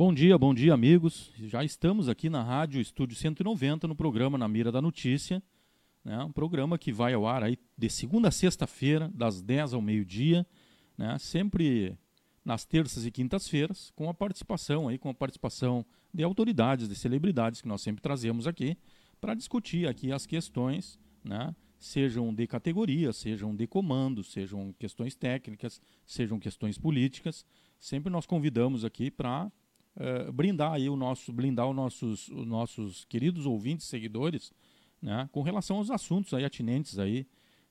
Bom dia, bom dia, amigos. Já estamos aqui na Rádio Estúdio 190 no programa Na Mira da Notícia. Né? Um programa que vai ao ar aí de segunda a sexta-feira, das 10 ao meio-dia, né? sempre nas terças e quintas-feiras, com a participação aí, com a participação de autoridades, de celebridades que nós sempre trazemos aqui para discutir aqui as questões, né? sejam de categoria, sejam de comando, sejam questões técnicas, sejam questões políticas. Sempre nós convidamos aqui para uh, brindar aí o nosso, blindar os nossos, os nossos queridos ouvintes, seguidores, né, com relação aos assuntos aí atinentes aí,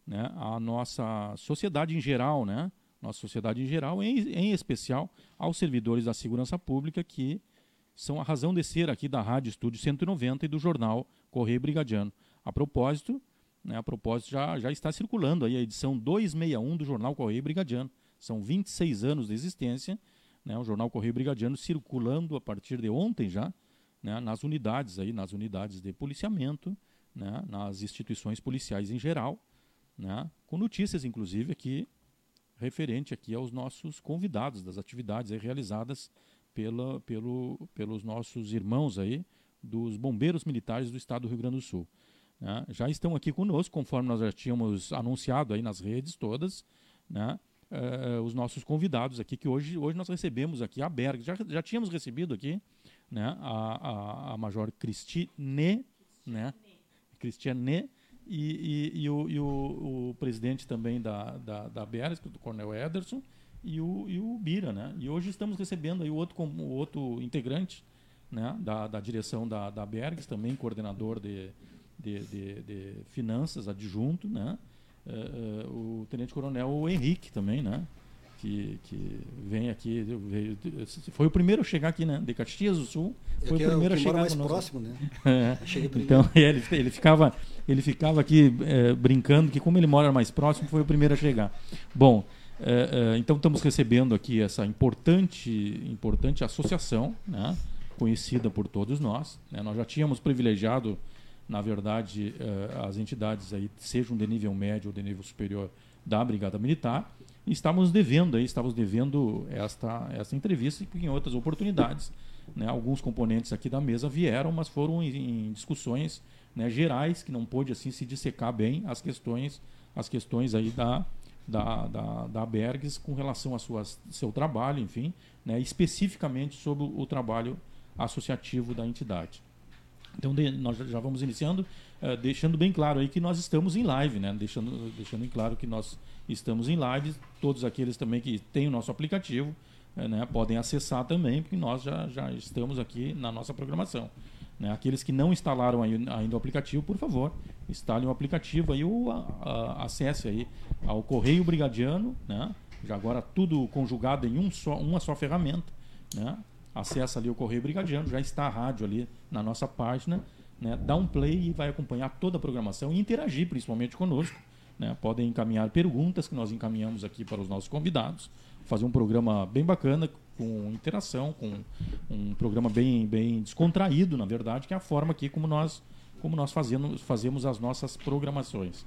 né, à nossa sociedade em geral, né, nossa sociedade em geral, em, em especial aos servidores da segurança pública que são a razão de ser aqui da Rádio Estúdio 190 e do jornal Correio Brigadiano. A propósito, né, a propósito já, já está circulando aí a edição 261 do jornal Correio Brigadiano. São 26 anos de existência né, o jornal Correio Brigadiano circulando a partir de ontem já, né, nas unidades aí, nas unidades de policiamento, né, nas instituições policiais em geral, né, com notícias inclusive aqui referente aqui aos nossos convidados das atividades realizadas pela, pelo, pelos nossos irmãos aí dos bombeiros militares do estado do Rio Grande do Sul. Né. Já estão aqui conosco, conforme nós já tínhamos anunciado aí nas redes todas, né, uh, os nossos convidados aqui, que hoje, hoje nós recebemos aqui a Berg. Já, já tínhamos recebido aqui né, a, a, a Major Cristine, né? Cristiane e, e, e, o, e o, o, presidente também da, da, da Bergs, o Coronel Ederson, e o, e o Bira, né? E hoje estamos recebendo aí o outro, o outro integrante né, da, da direção da, da Bergs, também coordenador de, de, de, de finanças adjunto, né? Uh, uh, o Tenente Coronel Henrique também, né? Que, que vem aqui, veio, foi o primeiro a chegar aqui, né? De Caxias do Sul, foi o primeiro a chegar mais próximo, né? é. Então ele, ele ficava ele ficava aqui é, brincando que como ele mora mais próximo, foi o primeiro a chegar. Bom, é, então estamos recebendo aqui essa importante importante associação, né? Conhecida por todos nós. Né? Nós já tínhamos privilegiado na verdade, uh, as entidades aí sejam de nível médio ou de nível superior da Brigada Militar, e estávamos devendo aí, estávamos devendo esta, esta entrevista e em outras oportunidades. Né, alguns componentes aqui da mesa vieram, mas foram em, em discussões né, gerais que não pôde assim se dissecar bem as questões, as questões aí da, da, da, da Bergs com relação ao seu trabalho, enfim, né, especificamente sobre o trabalho associativo da entidade. Então de, nós já vamos iniciando, uh, deixando bem claro aí que nós estamos em live, né? Deixando, deixando em claro que nós estamos em live. Todos aqueles também que têm o nosso aplicativo uh, né, podem acessar também, porque nós já, já estamos aqui na nossa programação. Né? Aqueles que não instalaram ainda o aplicativo, por favor, instalem o aplicativo aí ou a, a, acesse aí ao Correio Brigadiano, né? Já agora tudo conjugado em um só, uma só ferramenta, né? Acessa ali o Correio Brigadiano, já está a rádio ali na nossa página, né? dá um play e vai acompanhar toda a programação e interagir principalmente conosco. Né? Podem encaminhar perguntas que nós encaminhamos aqui para os nossos convidados, fazer um programa bem bacana, com interação, com um programa bem, bem descontraído, na verdade, que é a forma aqui como nós como nós fazemos, fazemos as nossas programações.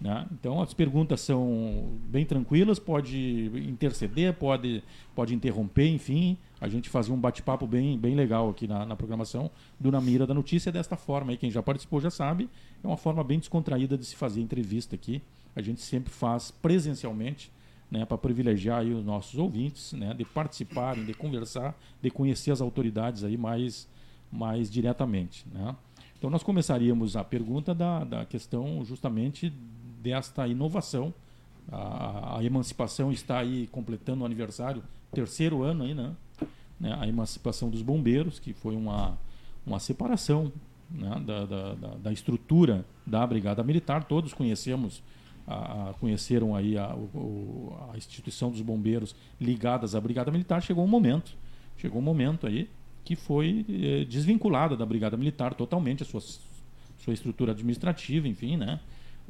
Né? Então, as perguntas são bem tranquilas, pode interceder, pode, pode interromper, enfim. A gente fazia um bate-papo bem, bem legal aqui na, na programação do Na Mira da Notícia desta forma. Aí, quem já participou já sabe, é uma forma bem descontraída de se fazer entrevista aqui. A gente sempre faz presencialmente, né, para privilegiar os nossos ouvintes, né, de participarem, de conversar, de conhecer as autoridades aí mais, mais diretamente. Né? Então, nós começaríamos a pergunta da, da questão justamente desta inovação. A, a, emancipação está aí completando o aniversário, terceiro ano aí, né? né? A emancipação dos bombeiros, que foi uma, uma separação né? da, da, da, estrutura da Brigada Militar. Todos conhecemos a, a, conheceram aí a, a, instituição dos bombeiros ligadas à Brigada Militar, chegou um momento, chegou um momento aí que foi eh, desvinculada da Brigada Militar totalmente, a sua, sua estrutura administrativa, enfim, né?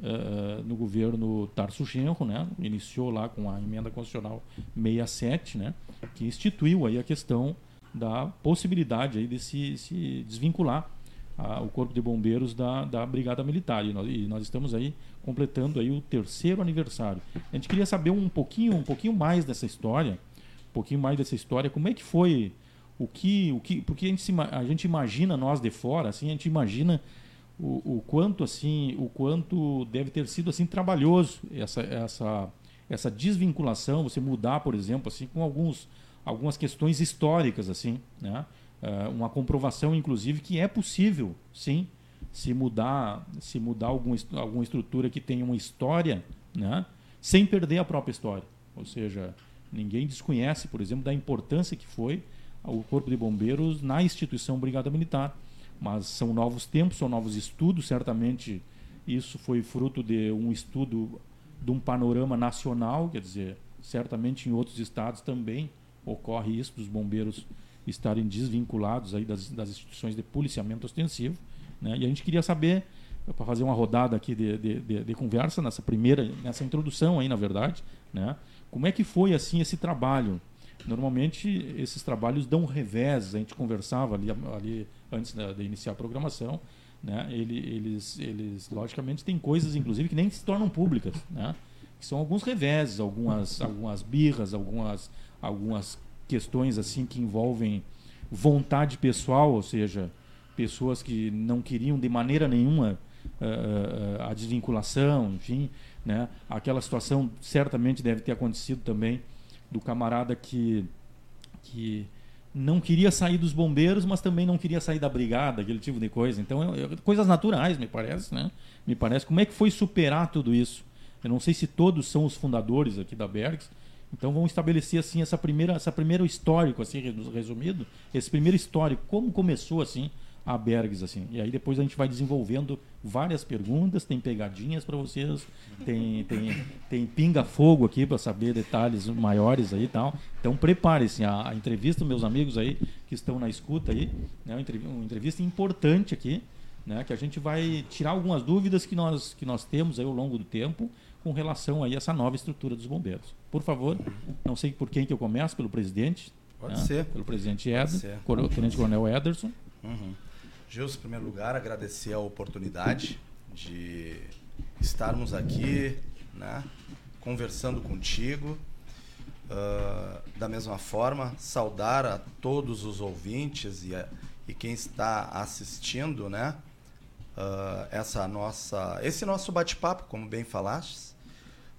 Uh, no governo Tarso Genro, né? Iniciou lá com a emenda constitucional 67, né? Que instituiu aí a questão da possibilidade aí de se, se desvincular a, o corpo de bombeiros da, da Brigada Militar e nós, e nós, estamos aí completando aí o terceiro aniversário. A gente queria saber um pouquinho, um pouquinho mais dessa história, um pouquinho mais dessa história, como é que foi o que, o que, porque a gente, se, a gente imagina nós de fora, assim, a gente imagina o, o quanto assim, o quanto deve ter sido assim trabalhoso essa, essa, essa desvinculação, você mudar, por exemplo, assim, com alguns, algumas questões históricas, assim, né? Uh, uma comprovação, inclusive, que é possível, sim, se mudar, se mudar algum, alguma estrutura que tenha uma história, né? Sem perder a própria história. Ou seja, ninguém desconhece, por exemplo, da importância que foi o Corpo de Bombeiros na instituição Brigada Militar. Mas são novos tempos, são novos estudos, certamente isso foi fruto de um estudo de um panorama nacional, quer dizer, certamente em outros estados também ocorre isso, dos bombeiros estarem desvinculados aí das, das instituições de policiamento ostensivo. Né? E a gente queria saber, para fazer uma rodada aqui de, de, de, de, conversa, nessa primeira, nessa introdução aí, na verdade, né? como é que foi assim esse trabalho? Normalmente esses trabalhos dão revés, a gente conversava ali, ali antes de iniciar a programação, né? Ele, eles, eles, logicamente, têm coisas, inclusive, que nem se tornam públicas, né? que são alguns reveses, algumas, algumas birras, algumas, algumas questões assim que envolvem vontade pessoal, ou seja, pessoas que não queriam de maneira nenhuma uh, a desvinculação, enfim, né? Aquela situação certamente deve ter acontecido também do camarada que que não queria sair dos bombeiros, mas também não queria sair da brigada, aquele tipo de coisa. Então, é, é, coisas naturais, me parece, né? Me parece. Como é que foi superar tudo isso? Eu não sei se todos são os fundadores aqui da Bergs. Então, vamos estabelecer assim essa primeira, essa primeiro histórico assim resumido, esse primeiro histórico, como começou assim a Bergs assim. E aí depois a gente vai desenvolvendo várias perguntas, tem pegadinhas para vocês, tem, tem, tem pinga-fogo aqui para saber detalhes maiores aí e tal. Então prepare-se a, a, entrevista, meus amigos aí que estão na escuta aí, né, uma, entrevista, uma entrevista importante aqui, né, que a gente vai tirar algumas dúvidas que nós, que nós temos aí ao longo do tempo com relação aí a essa nova estrutura dos bombeiros. Por favor, não sei por quem que eu começo, pelo presidente. Pode né, ser. Pelo presidente Eder, Tenente Coronel Ederson. Uhum. Gilson, em primeiro lugar, agradecer a oportunidade de estarmos aqui, né, conversando contigo. Uh, da mesma forma, saudar a todos os ouvintes e, a, e quem está assistindo, né, uh, essa nossa, esse nosso bate-papo, como bem falaste.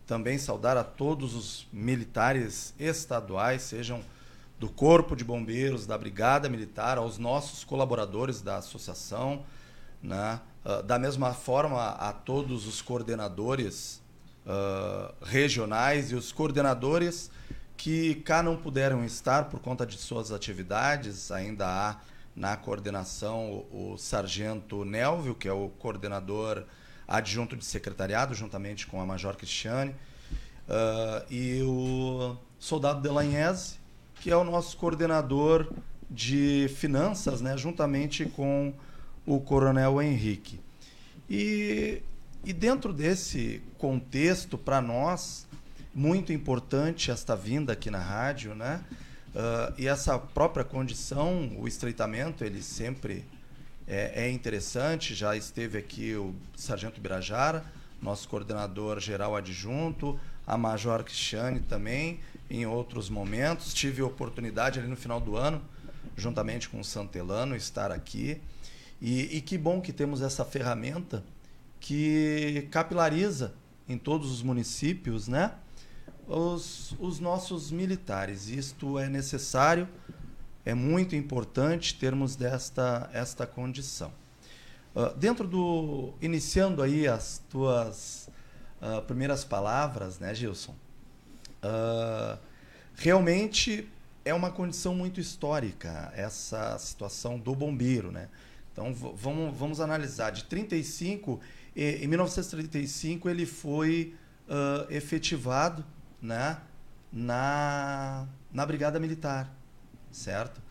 Também saudar a todos os militares estaduais, sejam do Corpo de Bombeiros, da Brigada Militar, aos nossos colaboradores da associação, né? Uh, da mesma forma a todos os coordenadores uh, regionais e os coordenadores que cá não puderam estar por conta de suas atividades. Ainda há na coordenação o, o sargento Nelvio, que é o coordenador adjunto de secretariado, juntamente com a Major Cristiane, uh, e o soldado Delanhese, que é o nosso coordenador de finanças, né, juntamente com o Coronel Henrique. E, e dentro desse contexto, para nós, muito importante esta vinda aqui na rádio, né? Uh, e essa própria condição, o estreitamento, ele sempre é, é, interessante. Já esteve aqui o Sargento Birajara, nosso coordenador geral adjunto, a Major Cristiane também, em outros momentos. Tive a oportunidade ali no final do ano, juntamente com o Santelano, estar aqui. E, e que bom que temos essa ferramenta que capilariza em todos os municípios, né? Os, os nossos militares. Isto é necessário, é muito importante termos desta esta condição. Uh, dentro do iniciando aí as tuas uh, primeiras palavras, né, Gilson? Uh, realmente é uma condição muito histórica essa situação do bombeiro, né? Então vamos, vamos analisar. De 35, em 1935 ele foi uh, efetivado, né, na na brigada militar, certo?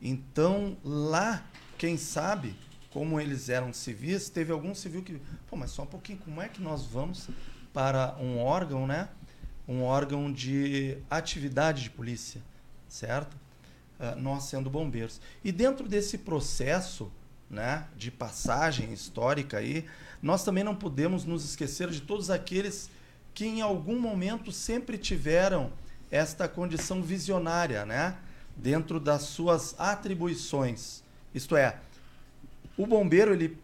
Então lá, quem sabe, como eles eram civis, teve algum civil que, pô, mas só um pouquinho, como é que nós vamos para um órgão, né? Um órgão de atividade de polícia, certo? Uh, nós sendo bombeiros. E dentro desse processo né, de passagem histórica aí, nós também não podemos nos esquecer de todos aqueles que em algum momento sempre tiveram esta condição visionária, né? dentro das suas atribuições. Isto é, o bombeiro ele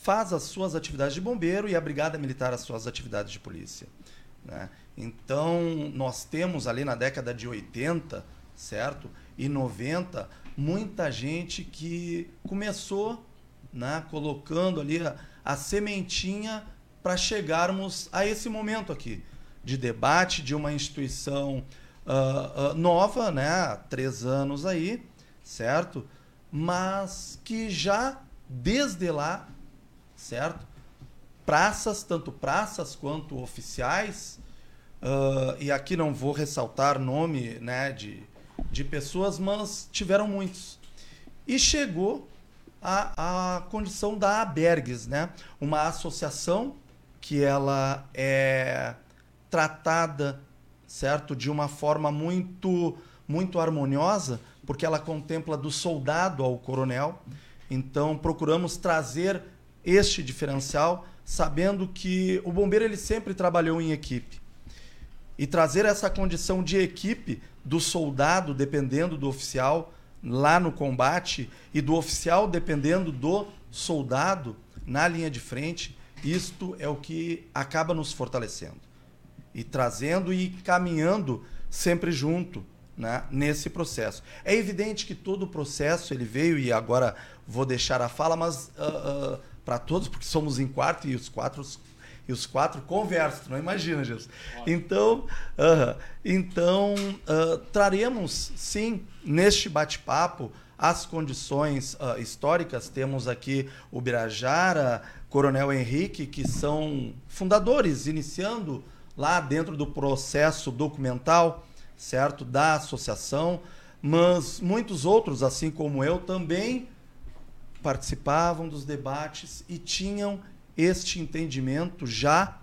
faz as suas atividades de bombeiro e a brigada militar as suas atividades de polícia. Né? Então, nós temos ali na década de 80, certo? E 90, muita gente que começou né, colocando ali a, a sementinha para chegarmos a esse momento aqui de debate de uma instituição uh, uh, nova, né, há três anos aí, certo? Mas que já desde lá, certo? Praças, tanto praças quanto oficiais, uh, e aqui não vou ressaltar nome né, de, de pessoas, mas tiveram muitos. E chegou a, a condição da Abergues, né? uma associação que ela é tratada certo de uma forma muito muito harmoniosa porque ela contempla do soldado ao coronel então procuramos trazer este diferencial sabendo que o bombeiro ele sempre trabalhou em equipe e trazer essa condição de equipe do soldado dependendo do oficial lá no combate e do oficial dependendo do soldado na linha de frente isto é o que acaba nos fortalecendo e trazendo e caminhando sempre junto né, nesse processo. É evidente que todo o processo ele veio e agora vou deixar a fala, mas uh, uh, para todos porque somos em quatro e os quatro e os quatro conversam, não imagina, Jesus. Então, uh, então traremos sim neste bate-papo as condições históricas. Temos aqui o Birajara, Coronel Henrique, que são fundadores, iniciando lá dentro do processo documental, certo, da associação, mas muitos outros, assim como eu, também participavam dos debates e tinham este entendimento já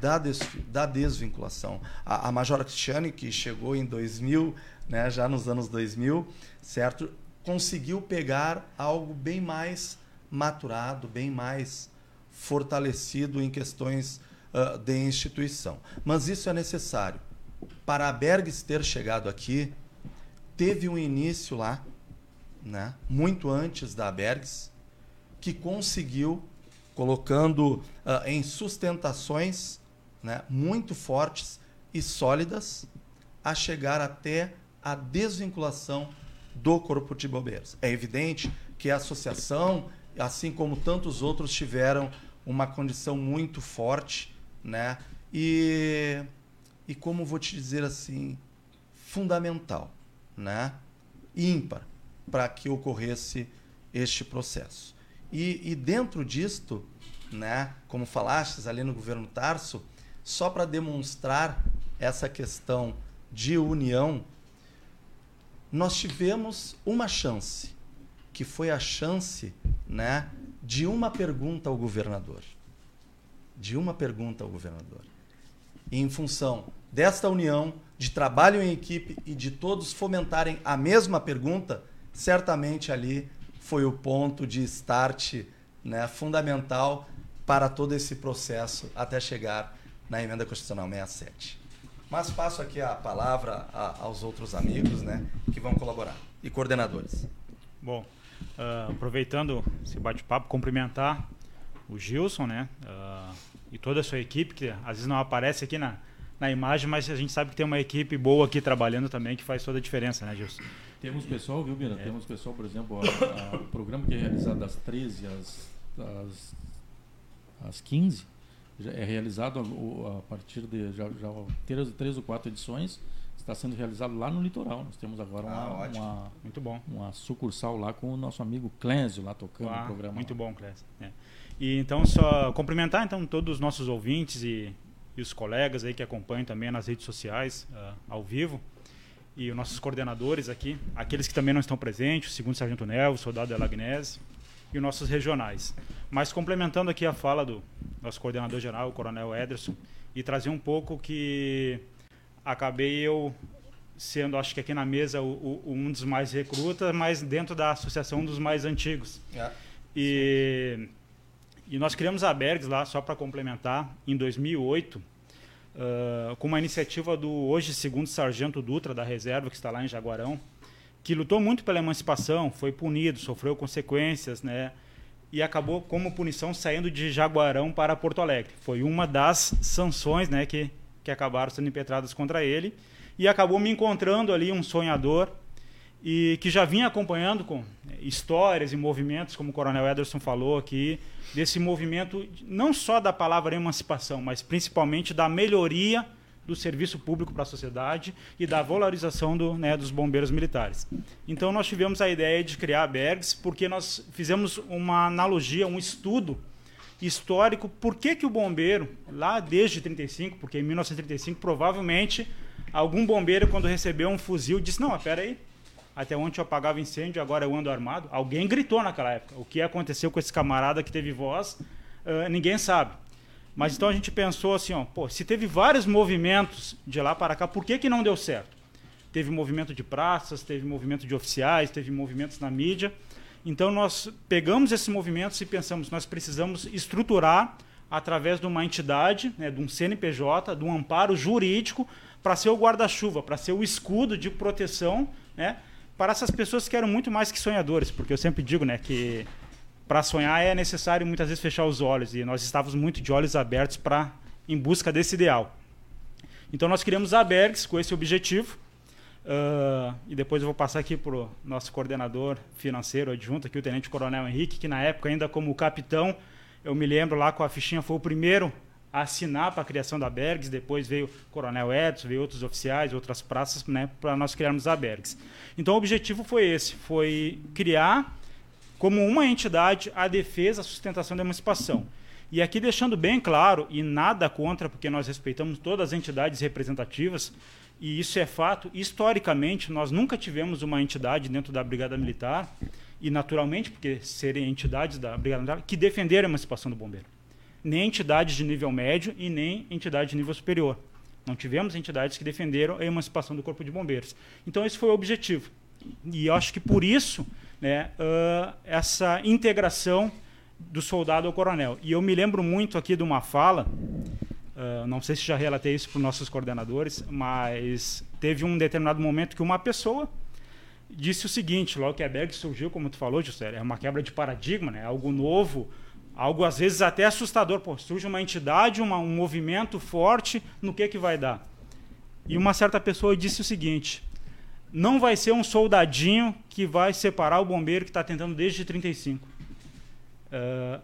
da, des, da desvinculação. A, a Major Cristiane, que chegou em 2000, né, já nos anos 2000, certo, conseguiu pegar algo bem mais maturado, bem mais fortalecido em questões uh, de instituição. Mas isso é necessário. Para a Bergs ter chegado aqui, teve um início lá, né, muito antes da Bergs, que conseguiu, colocando uh, em sustentações né, muito fortes e sólidas, a chegar até a desvinculação do Corpo de Bombeiros. É evidente que a associação assim como tantos outros tiveram uma condição muito forte, né? E, e como vou te dizer assim, fundamental, né? Ímpar para que ocorresse este processo. E, e dentro disto, né? Como falastes ali no governo Tarso, só para demonstrar essa questão de união, nós tivemos uma chance que foi a chance né, de uma pergunta ao governador. De uma pergunta ao governador. E em função desta união, de trabalho em equipe e de todos fomentarem a mesma pergunta, certamente ali foi o ponto de start né, fundamental para todo esse processo até chegar na emenda constitucional 67. Mas passo aqui a palavra a, aos outros amigos né, que vão colaborar e coordenadores. Bom, uh, aproveitando esse bate-papo, cumprimentar o Gilson, né? Uh, e toda a sua equipe, que às vezes não aparece aqui na, na imagem, mas a gente sabe que tem uma equipe boa aqui trabalhando também, que faz toda a diferença, né, Gilson? Temos pessoal, viu, Bira? É. Temos pessoal, por exemplo, o programa que é realizado das 13 às, às, às 15, é realizado a, a partir de já, já três, três ou quatro edições está sendo realizado lá no litoral. Nós temos agora uma, ah, uma, muito bom. uma sucursal lá com o nosso amigo Clésio lá tocando ah, o programa. Muito lá. bom, Clésio. É. E então só cumprimentar então todos os nossos ouvintes e, e os colegas aí que acompanham também nas redes sociais uh, ao vivo e os nossos coordenadores aqui, aqueles que também não estão presentes, o segundo sargento Nel, o soldado Elagnese e os nossos regionais. Mas complementando aqui a fala do nosso coordenador geral, o Coronel Ederson, e trazer um pouco que acabei eu sendo, acho que aqui na mesa, o, o, um dos mais recrutas, mas dentro da associação um dos mais antigos. É. E, e nós criamos a Bergs lá, só para complementar, em 2008, uh, com uma iniciativa do hoje segundo sargento Dutra, da reserva, que está lá em Jaguarão, que lutou muito pela emancipação, foi punido, sofreu consequências, né? E acabou como punição saindo de Jaguarão para Porto Alegre. Foi uma das sanções, né, que que acabaram sendo impetradas contra ele e acabou me encontrando ali um sonhador e que já vinha acompanhando com histórias e movimentos, como o Coronel Ederson falou aqui, desse movimento não só da palavra emancipação, mas principalmente da melhoria do serviço público para a sociedade e da valorização do, né, dos bombeiros militares. Então nós tivemos a ideia de criar a Bergs porque nós fizemos uma analogia, um estudo histórico, por que, que o bombeiro, lá desde 35, porque em 1935 provavelmente algum bombeiro quando recebeu um fuzil disse: "Não, espera aí. Até ontem eu apagava incêndio, agora eu ando armado". Alguém gritou naquela época. O que aconteceu com esse camarada que teve voz, uh, ninguém sabe. Mas então a gente pensou assim, ó, pô, se teve vários movimentos de lá para cá, por que, que não deu certo? Teve movimento de praças, teve movimento de oficiais, teve movimentos na mídia. Então nós pegamos esses movimentos e pensamos, nós precisamos estruturar através de uma entidade, né, de um CNPJ, de um amparo jurídico para ser o guarda-chuva, para ser o escudo de proteção, né, para essas pessoas que eram muito mais que sonhadores, porque eu sempre digo, né, que para sonhar é necessário muitas vezes fechar os olhos e nós estávamos muito de olhos abertos para em busca desse ideal. Então nós criamos a Bergs com esse objetivo uh, e depois eu vou passar aqui para o nosso coordenador financeiro adjunto, aqui o Tenente Coronel Henrique, que na época ainda como capitão, eu me lembro lá com a fichinha foi o primeiro a assinar para a criação da Bergs, depois veio o Coronel Edson, veio outros oficiais, outras praças, né, para nós criarmos a Bergs. Então o objetivo foi esse, foi criar como uma entidade a defesa, a sustentação da emancipação. E aqui deixando bem claro, e nada contra, porque nós respeitamos todas as entidades representativas, e isso é fato, historicamente nós nunca tivemos uma entidade dentro da Brigada Militar, e naturalmente, porque serem entidades da Brigada Militar, que defenderam a emancipação do bombeiro. Nem entidades de nível médio e nem entidade de nível superior. Não tivemos entidades que defenderam a emancipação do Corpo de Bombeiros. Então, esse foi o objetivo. E eu acho que por isso né, uh, essa integração do soldado ao coronel. E eu me lembro muito aqui de uma fala, uh, não sei se já relatei isso para os nossos coordenadores, mas teve um determinado momento que uma pessoa disse o seguinte, logo que a Berg surgiu, como tu falou, José, é uma quebra de paradigma, né, algo novo, algo às vezes até assustador. Pô, surge uma entidade, uma, um movimento forte, no que, que vai dar? E uma certa pessoa disse o seguinte: não vai ser um soldadinho que vai separar o bombeiro que está tentando desde 35. Uh,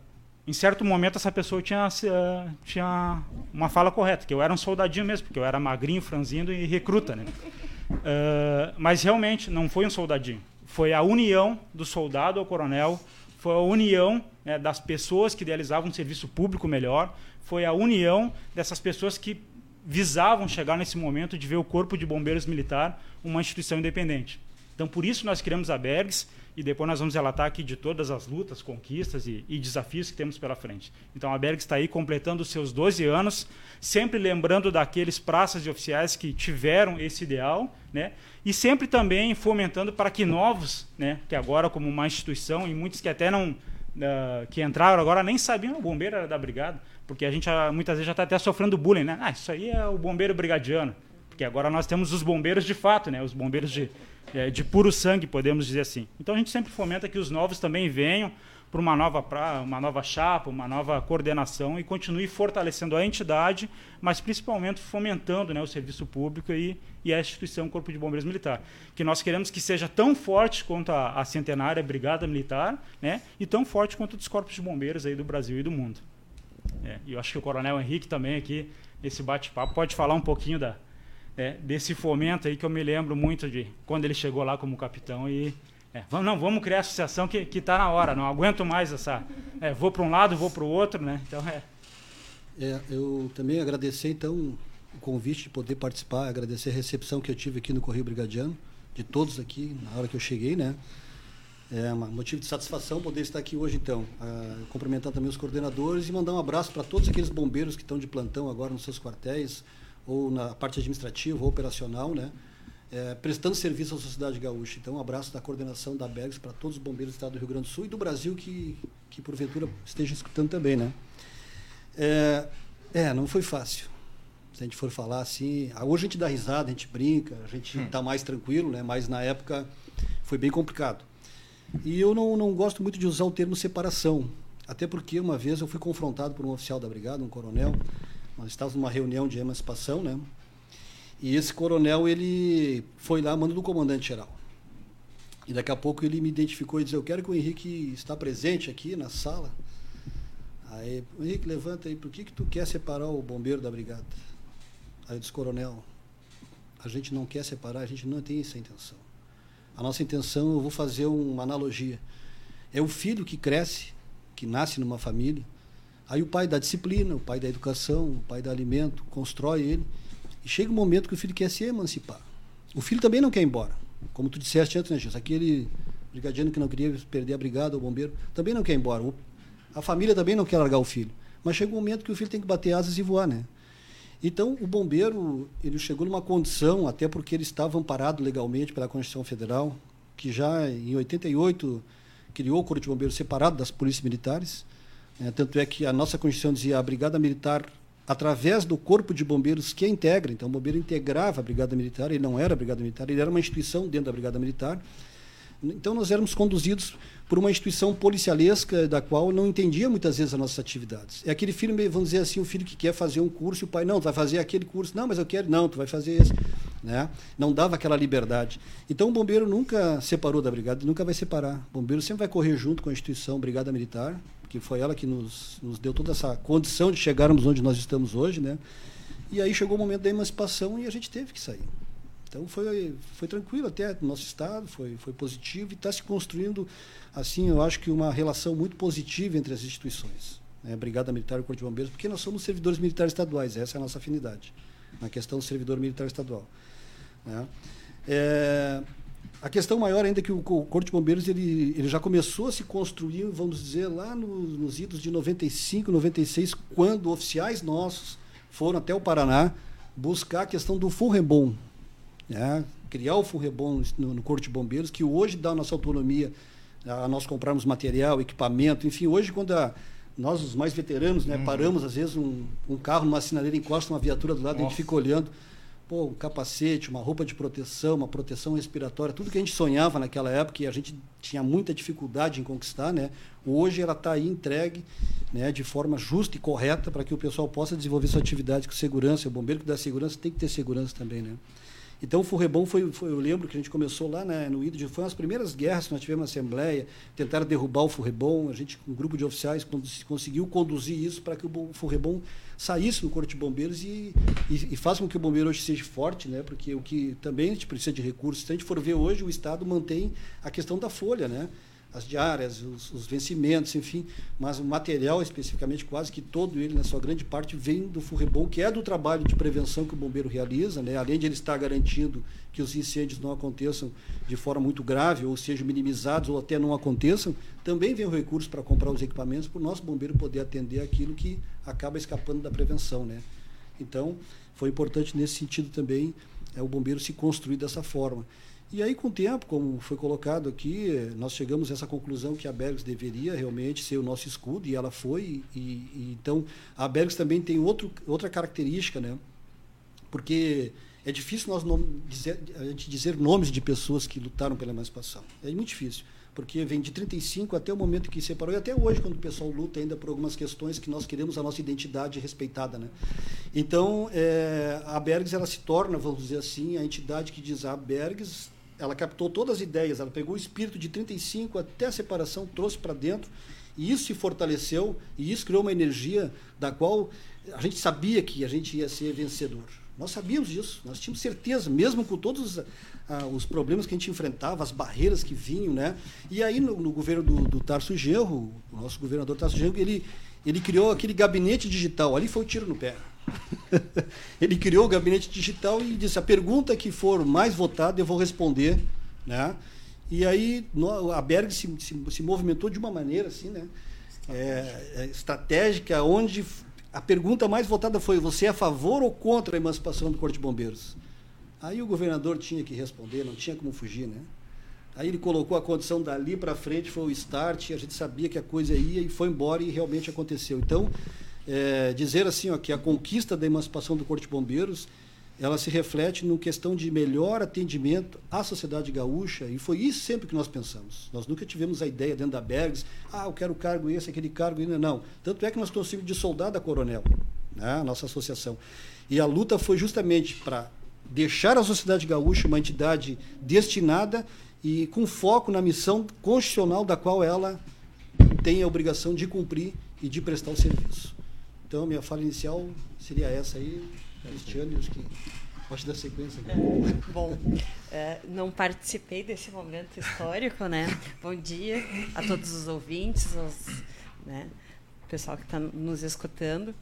em certo momento essa pessoa tinha, uh, tinha uma fala correta, que eu era um soldadinho mesmo, porque eu era magrinho, franzindo e recruta, né? Uh, mas realmente não foi um soldadinho. Foi a união do soldado ao coronel, foi a união né, das pessoas que idealizavam um serviço público melhor, foi a união dessas pessoas que visavam chegar nesse momento de ver o Corpo de Bombeiros Militar uma instituição independente. Então, por isso nós criamos a Bergs e depois nós vamos relatar aqui de todas as lutas, conquistas e, e desafios que temos pela frente. Então, a Bergs está aí completando os seus 12 anos, sempre lembrando daqueles praças e oficiais que tiveram esse ideal, né? E sempre também fomentando para que novos, né, que agora como uma instituição e muitos que até não uh, que entraram agora nem sabiam o bombeiro era da brigada, porque a gente já, muitas vezes já está até sofrendo bullying, né? Ah, isso aí é o bombeiro brigadiano. Porque agora nós temos os bombeiros de fato, né? Os bombeiros de, é, de puro sangue, podemos dizer assim. Então a gente sempre fomenta que os novos também venham para uma nova pra, uma nova chapa, uma nova coordenação e continue fortalecendo a entidade, mas principalmente fomentando né, o serviço público e, e a instituição Corpo de Bombeiros Militar. Que nós queremos que seja tão forte quanto a, a centenária Brigada Militar né, e tão forte quanto os corpos de bombeiros aí do Brasil e do mundo. É, e eu acho que o Coronel Henrique também aqui, nesse bate-papo, pode falar um pouquinho da, é, desse fomento aí que eu me lembro muito de quando ele chegou lá como capitão e é, vamos, não, vamos criar a associação que está na hora, não aguento mais essa. É, vou para um lado, vou para o outro, né? Então é. é. Eu também agradecer então o convite de poder participar, agradecer a recepção que eu tive aqui no Correio Brigadiano, de todos aqui, na hora que eu cheguei, né? É um motivo de satisfação poder estar aqui hoje, então. Uh, cumprimentar também os coordenadores e mandar um abraço para todos aqueles bombeiros que estão de plantão agora nos seus quartéis, ou na parte administrativa ou operacional, né? É, prestando serviço à sociedade gaúcha. Então, um abraço da coordenação da Bergs para todos os bombeiros do estado do Rio Grande do Sul e do Brasil que, que porventura estejam escutando também, né? É, é, não foi fácil. Se a gente for falar assim, hoje a gente dá risada, a gente brinca, a gente está hum. mais tranquilo, né? Mas na época foi bem complicado. E eu não, não gosto muito de usar o termo separação, até porque uma vez eu fui confrontado por um oficial da brigada, um coronel, nós estávamos numa reunião de emancipação, né? E esse coronel, ele foi lá, mando do comandante-geral. E daqui a pouco ele me identificou e disse, eu quero que o Henrique está presente aqui na sala. Aí, Henrique, levanta aí, por que, que tu quer separar o bombeiro da brigada? Aí eu disse, coronel, a gente não quer separar, a gente não tem essa intenção. A nossa intenção, eu vou fazer uma analogia. É o filho que cresce, que nasce numa família, aí o pai dá disciplina, o pai da educação, o pai dá alimento, constrói ele, e chega um momento que o filho quer se emancipar. O filho também não quer ir embora. Como tu disseste antes, né, Jesus? Aquele brigadiano que não queria perder a brigada, o bombeiro, também não quer ir embora. A família também não quer largar o filho. Mas chega um momento que o filho tem que bater asas e voar, né? Então, o bombeiro, ele chegou numa condição, até porque ele estava amparado legalmente pela Constituição Federal, que já em 88 criou o Corpo de Bombeiros separado das polícias militares. Né? Tanto é que a nossa Constituição dizia a Brigada Militar, através do Corpo de Bombeiros que a integra, então o bombeiro integrava a Brigada Militar, ele não era a Brigada Militar, ele era uma instituição dentro da Brigada Militar. Então nós éramos conduzidos por uma instituição policialesca da qual não entendia muitas vezes as nossas atividades. É aquele filho, vamos dizer assim, o filho que quer fazer um curso e o pai, não, tu vai fazer aquele curso. Não, mas eu quero, não, tu vai fazer esse. Né? Não dava aquela liberdade. Então o bombeiro nunca separou da brigada, nunca vai separar. O bombeiro sempre vai correr junto com a instituição Brigada Militar, que foi ela que nos, nos deu toda essa condição de chegarmos onde nós estamos hoje, né? E aí chegou o momento da emancipação e a gente teve que sair. Então foi, foi tranquilo até no nosso estado, foi, foi positivo e está se construindo, assim, eu acho que uma relação muito positiva entre as instituições. Né? Brigada Militar e Corpo de Bombeiros, porque nós somos servidores militares estaduais, essa é a nossa afinidade, na questão do servidor militar estadual. Né? É, a questão maior ainda é que o, Corpo de Bombeiros ele, ele já começou a se construir, vamos dizer, lá no, nos idos de 95, 96, quando oficiais nossos foram até o Paraná buscar a questão do Furrebom, né? criar o Furrebom no, no Corpo de Bombeiros, que hoje dá a nossa autonomia a nós comprarmos material, equipamento, enfim, hoje quando a, nós, os mais veteranos, né, uhum. paramos às vezes um, um carro numa sinaleira, encosta uma viatura do lado, Nossa. a gente fica olhando pô, um capacete, uma roupa de proteção, uma proteção respiratória, tudo que a gente sonhava naquela época e a gente tinha muita dificuldade em conquistar, né? Hoje ela está aí entregue, né, de forma justa e correta para que o pessoal possa desenvolver sua atividade com segurança. O bombeiro que dá segurança tem que ter segurança também, né? Então o Furrebom foi, foi, eu lembro que a gente começou lá né, no IDO, foi uma das primeiras guerras que nós tivemos na Assembleia, tentaram derrubar o Furrebom, a gente, um grupo de oficiais, conseguiu conduzir isso para que o Furrebom saísse do Corpo de Bombeiros e, e, e faça com que o bombeiro hoje seja forte, né? Porque o que também a gente precisa de recursos. Se a gente for ver hoje, o Estado mantém a questão da folha, né? As diárias, os, os, vencimentos, enfim, mas o material especificamente, quase que todo ele, na sua grande parte, vem do Furrebom, que é do trabalho de prevenção que o bombeiro realiza, né? além de ele estar garantindo que os incêndios não aconteçam de forma muito grave, ou sejam minimizados, ou até não aconteçam, também vem o recurso para comprar os equipamentos para o nosso bombeiro poder atender aquilo que acaba escapando da prevenção. Né? Então, foi importante nesse sentido também é, o bombeiro se construir dessa forma. E aí, com o tempo, como foi colocado aqui, nós chegamos a essa conclusão que a Bergs deveria realmente ser o nosso escudo, e ela foi. E, e então, a Bergs também tem outro, outra característica, né? Porque é difícil nós dizer, a gente dizer nomes de pessoas que lutaram pela emancipação. É muito difícil, porque vem de 35 até o momento que separou, e até hoje, quando o pessoal luta ainda por algumas questões que nós queremos a nossa identidade respeitada. Né? Então, é, a Bergs ela se torna, vamos dizer assim, a entidade que diz a Bergs ela captou todas as ideias, ela pegou o espírito de 35 até a separação, trouxe para dentro, e isso se fortaleceu, e isso criou uma energia da qual a gente sabia que a gente ia ser vencedor. Nós sabíamos disso, nós tínhamos certeza, mesmo com todos ah, os problemas que a gente enfrentava, as barreiras que vinham, né? E aí no, no governo do, do Tarso Genro, o nosso governador Tarso Genro, ele, ele criou aquele gabinete digital, ali foi o tiro no pé. ele criou o gabinete digital e disse: a pergunta que for mais votada eu vou responder, né? E aí a Berg se, se, se movimentou de uma maneira assim, né? É, é, estratégica, onde a pergunta mais votada foi: você é a favor ou contra a emancipação do Corpo de Bombeiros? Aí o governador tinha que responder, não tinha como fugir, né? Aí ele colocou a condição dali para frente, foi o start, a gente sabia que a coisa ia e foi embora e realmente aconteceu. Então, é, dizer assim ó, que a conquista da emancipação do Corpo de Bombeiros ela se reflete numa questão de melhor atendimento à sociedade gaúcha, e foi isso sempre que nós pensamos. Nós nunca tivemos a ideia dentro da Bergs, ah, eu quero cargo esse, aquele cargo, não. Tanto é que nós conseguimos de soldado a coronel, né, a nossa associação. E a luta foi justamente para deixar a sociedade gaúcha uma entidade destinada e com foco na missão constitucional da qual ela tem a obrigação de cumprir e de prestar o serviço. Então, minha fala inicial seria essa aí. Cristiano, acho que pode dar sequência. É, bom, é, não participei desse momento histórico, né? Bom dia a todos os ouvintes, aos, né, pessoal que está nos escutando.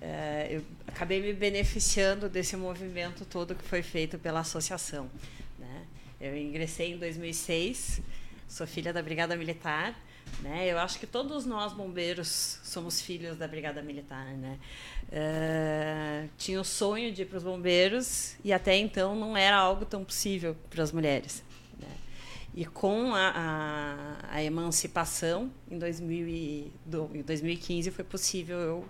É, eu acabei me beneficiando desse movimento todo que foi feito pela associação. Né? Eu ingressei em 2006, sou filha da Brigada Militar. Né? Eu acho que todos nós bombeiros somos filhos da Brigada Militar, né? Uh, tinha o sonho de ir para os bombeiros e até então não era algo tão possível para as mulheres. Né? E com a, a, a, emancipação em, 2000 e, do, em 2015 foi possível eu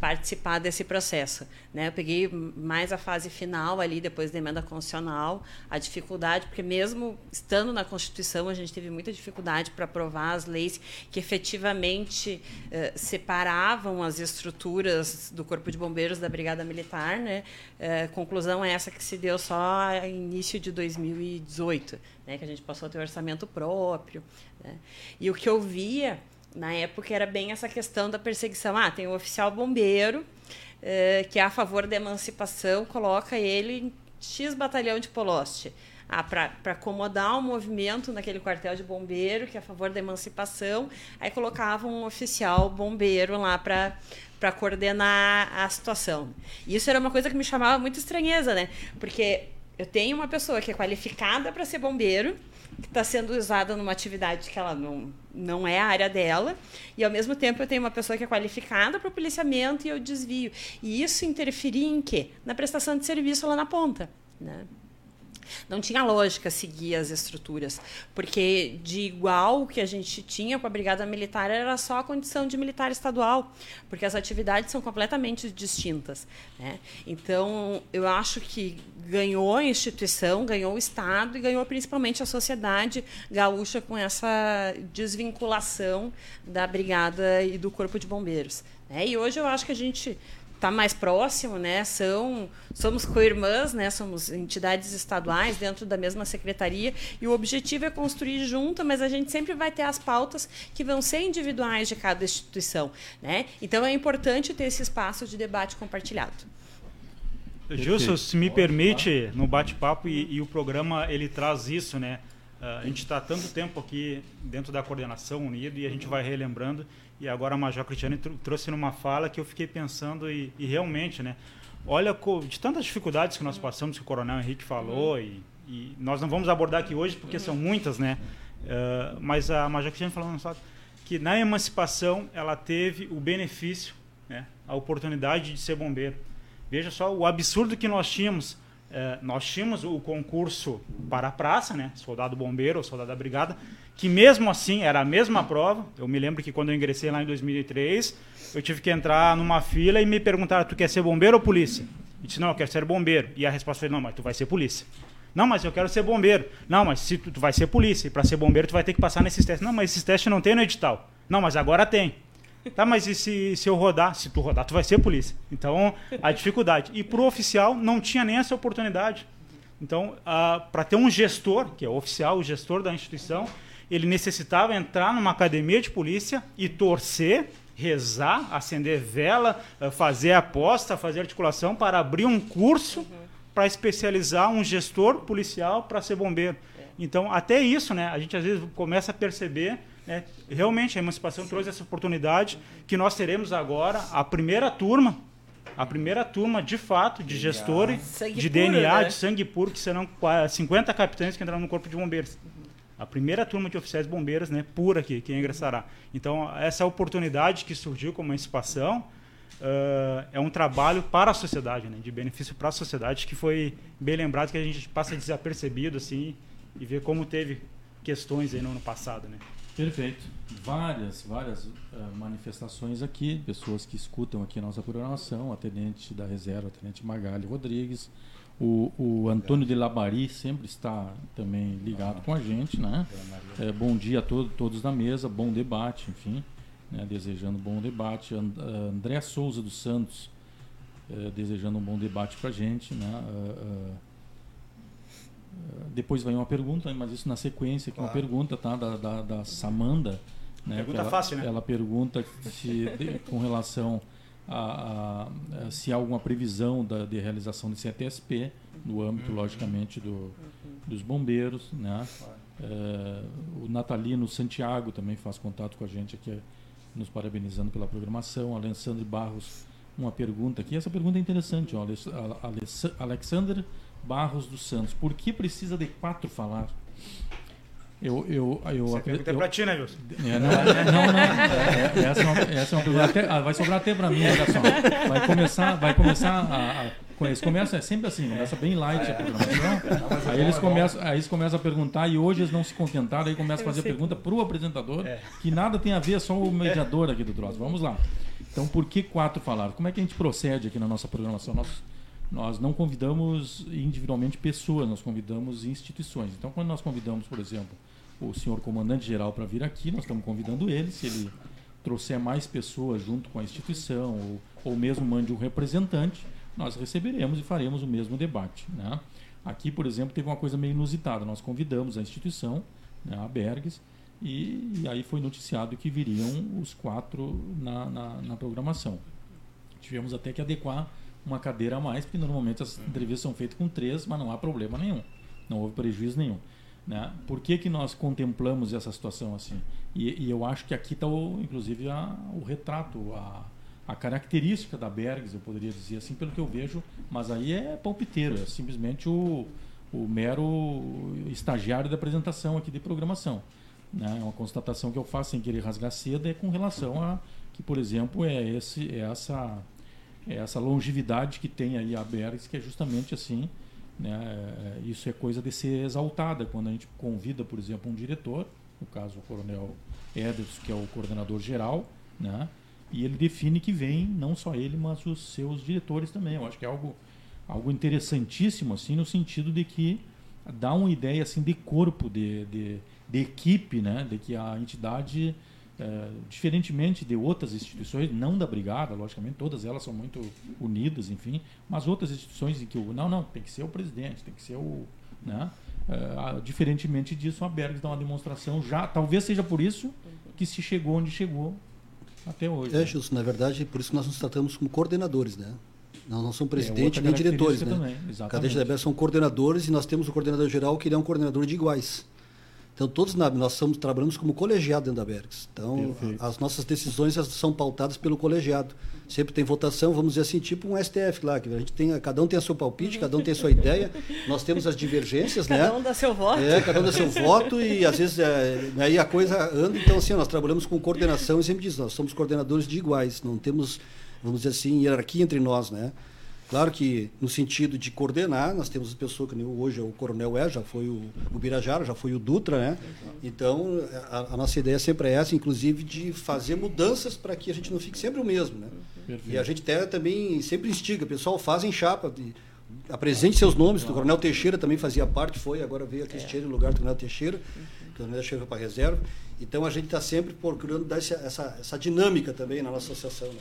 participar desse processo. Né? Eu peguei mais a fase final ali, depois da emenda constitucional, a dificuldade, porque mesmo estando na Constituição, a gente teve muita dificuldade para aprovar as leis que efetivamente eh, separavam as estruturas do Corpo de Bombeiros da Brigada Militar. Né? Eh, conclusão é essa que se deu só início de 2018, né? que a gente passou a ter orçamento próprio. Né? E o que eu via na época era bem essa questão da perseguição. Ah, tem o oficial bombeiro, eh, que é a favor da emancipação, coloca ele em X batalhão de Poloste. Ah, para acomodar o um movimento naquele quartel de bombeiro, que é a favor da emancipação, aí colocava um oficial bombeiro lá para para coordenar a situação. Isso era uma coisa que me chamava muito estranheza, né? Porque eu tenho uma pessoa que é qualificada para ser bombeiro, que está sendo usada numa atividade que ela não, não é a área dela, e ao mesmo tempo eu tenho uma pessoa que é qualificada para o policiamento e eu desvio. E isso interferia em quê? Na prestação de serviço lá na ponta. Né? não tinha lógica seguir as estruturas, porque de igual que a gente tinha com a Brigada Militar era só a condição de militar estadual, porque as atividades são completamente distintas. Né? Então, eu acho que ganhou a instituição, ganhou o Estado e ganhou principalmente a sociedade gaúcha com essa desvinculação da Brigada e do Corpo de Bombeiros. Né? E hoje eu acho que a gente está mais próximo, né? São, somos co-irmãs, né? Somos entidades estaduais dentro da mesma secretaria e o objetivo é construir junto, mas a gente sempre vai ter as pautas que vão ser individuais de cada instituição, né? Então é importante ter esse espaço de debate compartilhado. Gilson, se me permite, no bate-papo e, e, o programa ele traz isso, né? Uh, a gente está tanto tempo aqui dentro da coordenação unido e a gente vai relembrando e agora a Major Cristiane trouxe numa fala que eu fiquei pensando e, e realmente, né? Olha, de tantas dificuldades que nós passamos, que o Coronel Henrique falou, e, e nós não vamos abordar aqui hoje porque são muitas, né? Uh, mas a Major Cristiane falou que na emancipação ela teve o benefício, né? a oportunidade de ser bombeiro. Veja só o absurdo que nós tínhamos. Uh, nós tínhamos o concurso para a praça, né? soldado bombeiro ou soldado da brigada, que mesmo assim era a mesma prova. Eu me lembro que quando eu ingressei lá em 2003, eu tive que entrar numa fila e me perguntaram: tu quer ser bombeiro ou polícia? Eu disse: não, eu quero ser bombeiro. E a resposta foi: não, mas tu vai ser polícia. Não, mas eu quero ser bombeiro. Não, mas se tu, tu vai ser polícia. E para ser bombeiro tu vai ter que passar nesses testes. Não, mas esses testes não tem no edital. Não, mas agora tem. Tá, mas e se, se eu rodar? Se tu rodar, tu vai ser polícia. Então, a dificuldade. E para o oficial não tinha nem essa oportunidade. Então, para ter um gestor, que é o oficial, o gestor da instituição, ele necessitava entrar numa academia de polícia e torcer, rezar, acender vela, eh, fazer aposta, fazer articulação para abrir um curso uhum. para especializar um gestor policial para ser bombeiro. É. Então, até isso, né, a gente às vezes começa a perceber né, realmente a emancipação Sim. trouxe essa oportunidade que nós teremos agora a primeira turma a primeira turma, de fato, de gestores, de puro, DNA, né? de sangue puro, que serão 50 capitães que entrarão no Corpo de Bombeiros a primeira turma de oficiais bombeiros, né, pura aqui, que ingressará. Então, essa oportunidade que surgiu como emancipação uh, é um trabalho para a sociedade, né, de benefício para a sociedade, que foi bem lembrado que a gente passa desapercebido assim e vê como teve questões aí no ano passado, né. Perfeito. Várias, várias uh, manifestações aqui, pessoas que escutam aqui a nossa programação, a tenente da reserva, a tenente Magali Rodrigues, O, o Antônio de Labari sempre está também ligado com a gente, né? É, bom dia a to todos da mesa, bom debate, enfim, né? desejando um bom debate. And André Souza dos Santos, é, desejando um bom debate para a gente, né? Uh, uh, depois vem uma pergunta, mas isso na sequência, que é uma pergunta tá? da, da, da Samanda. Né? Pergunta ela, fácil, né? Ela pergunta se, de, com relação a, a, a, se há alguma previsão da, de realização desse ETSP, no âmbito, uhum. logicamente, do, uhum. dos bombeiros. Né? É, o Natalino Santiago também faz contato com a gente aqui, nos parabenizando pela programação. Alessandro Barros, uma pergunta aqui. Essa pergunta é interessante. Ó. Alexander Barros dos Santos. Por que precisa de quatro falar? Eu, eu, eu, Você pergunta é pra ti, né, Wilson? É, não, é, não, não. É, é, essa, é uma, essa é uma pergunta. Até, ah, vai sobrar até pra mim, olha só. Vai começar, vai começar a, a eles começam, é sempre assim, começa bem light a programação. Aí eles, começam, aí eles começam a perguntar e hoje eles não se contentaram, aí começam a fazer pergunta para o apresentador, que nada tem a ver, só o mediador aqui do troço. Vamos lá. Então, por que quatro falaram? Como é que a gente procede aqui na nossa programação? Nós nós não convidamos individualmente pessoas, nós convidamos instituições. Então, quando nós convidamos, por exemplo, o senhor comandante-geral para vir aqui, nós estamos convidando ele, se ele trouxer mais pessoas junto com a instituição, ou, ou mesmo mande um representante, nós receberemos e faremos o mesmo debate. Né? Aqui, por exemplo, teve uma coisa meio inusitada. Nós convidamos a instituição, né, a Bergs, e, e, aí foi noticiado que viriam os quatro na, na, na programação. Tivemos até que adequar uma cadeira a mais, porque normalmente as entrevistas são feitas com três, mas não há problema nenhum. Não houve prejuízo nenhum. Né? Por que, que nós contemplamos essa situação assim? E, e eu acho que aqui está, inclusive, a, o retrato, a, a característica da Bergs, eu poderia dizer assim, pelo que eu vejo, mas aí é palpiteiro, é simplesmente o, o mero estagiário da apresentação aqui de programação. Né? É uma constatação que eu faço sem querer rasgar cedo é com relação a que, por exemplo, é, esse, é essa essa longevidade que tem aí a Bergs, que é justamente assim, né, é, isso é coisa de ser exaltada. Quando a gente convida, por exemplo, um diretor, no caso o Coronel Ederson, que é o coordenador geral, né, e ele define que vem não só ele, mas os seus diretores também. Eu acho que é algo, algo interessantíssimo, assim, no sentido de que dá uma ideia assim de corpo, de, de, de equipe, né, de que a entidade é, diferentemente de outras instituições, não da brigada, logicamente, todas elas são muito unidas, enfim, mas outras instituições em que o não, não, tem que ser o presidente, tem que ser o, né? É, diferentemente disso, a Bergs dá uma demonstração já, talvez seja por isso que se chegou onde chegou até hoje. É, né? Justo, na verdade, por isso que nós nos tratamos como coordenadores, né? Nós não somos presidente é, nem diretores, né? Também, exatamente. Cada são coordenadores e nós temos o coordenador geral que ele é um coordenador de iguais. Então, todos nós somos, trabalhamos como colegiado dentro da Bergs. Então, Perfeito. as nossas decisões são pautadas pelo colegiado. Sempre tem votação, vamos dizer assim, tipo um STF lá, que a gente tem, cada um tem o seu palpite, cada um tem a sua ideia. Nós temos as divergências, cada né? Cada um dá seu voto. É, cada um dá seu voto e às vezes é, aí a coisa anda. Então, assim, nós trabalhamos com coordenação e sempre diz, nós somos coordenadores de iguais, não temos, vamos dizer assim, hierarquia entre nós, né? Claro que no sentido de coordenar, nós temos pessoas que hoje é o Coronel é, já foi o, o Birajara, já foi o Dutra, né? Então, a, a, nossa ideia sempre é essa, inclusive, de fazer mudanças para que a gente não fique sempre o mesmo, né? Perfeito. E a gente até também sempre instiga, pessoal, fazem chapa, de, apresente seus nomes, o Coronel Teixeira também fazia parte, foi, agora veio a Cristiane é. no lugar do Coronel Teixeira, uhum. o Coronel Teixeira para reserva. Então a gente está sempre procurando dar essa, essa, essa, dinâmica também na nossa associação. Né?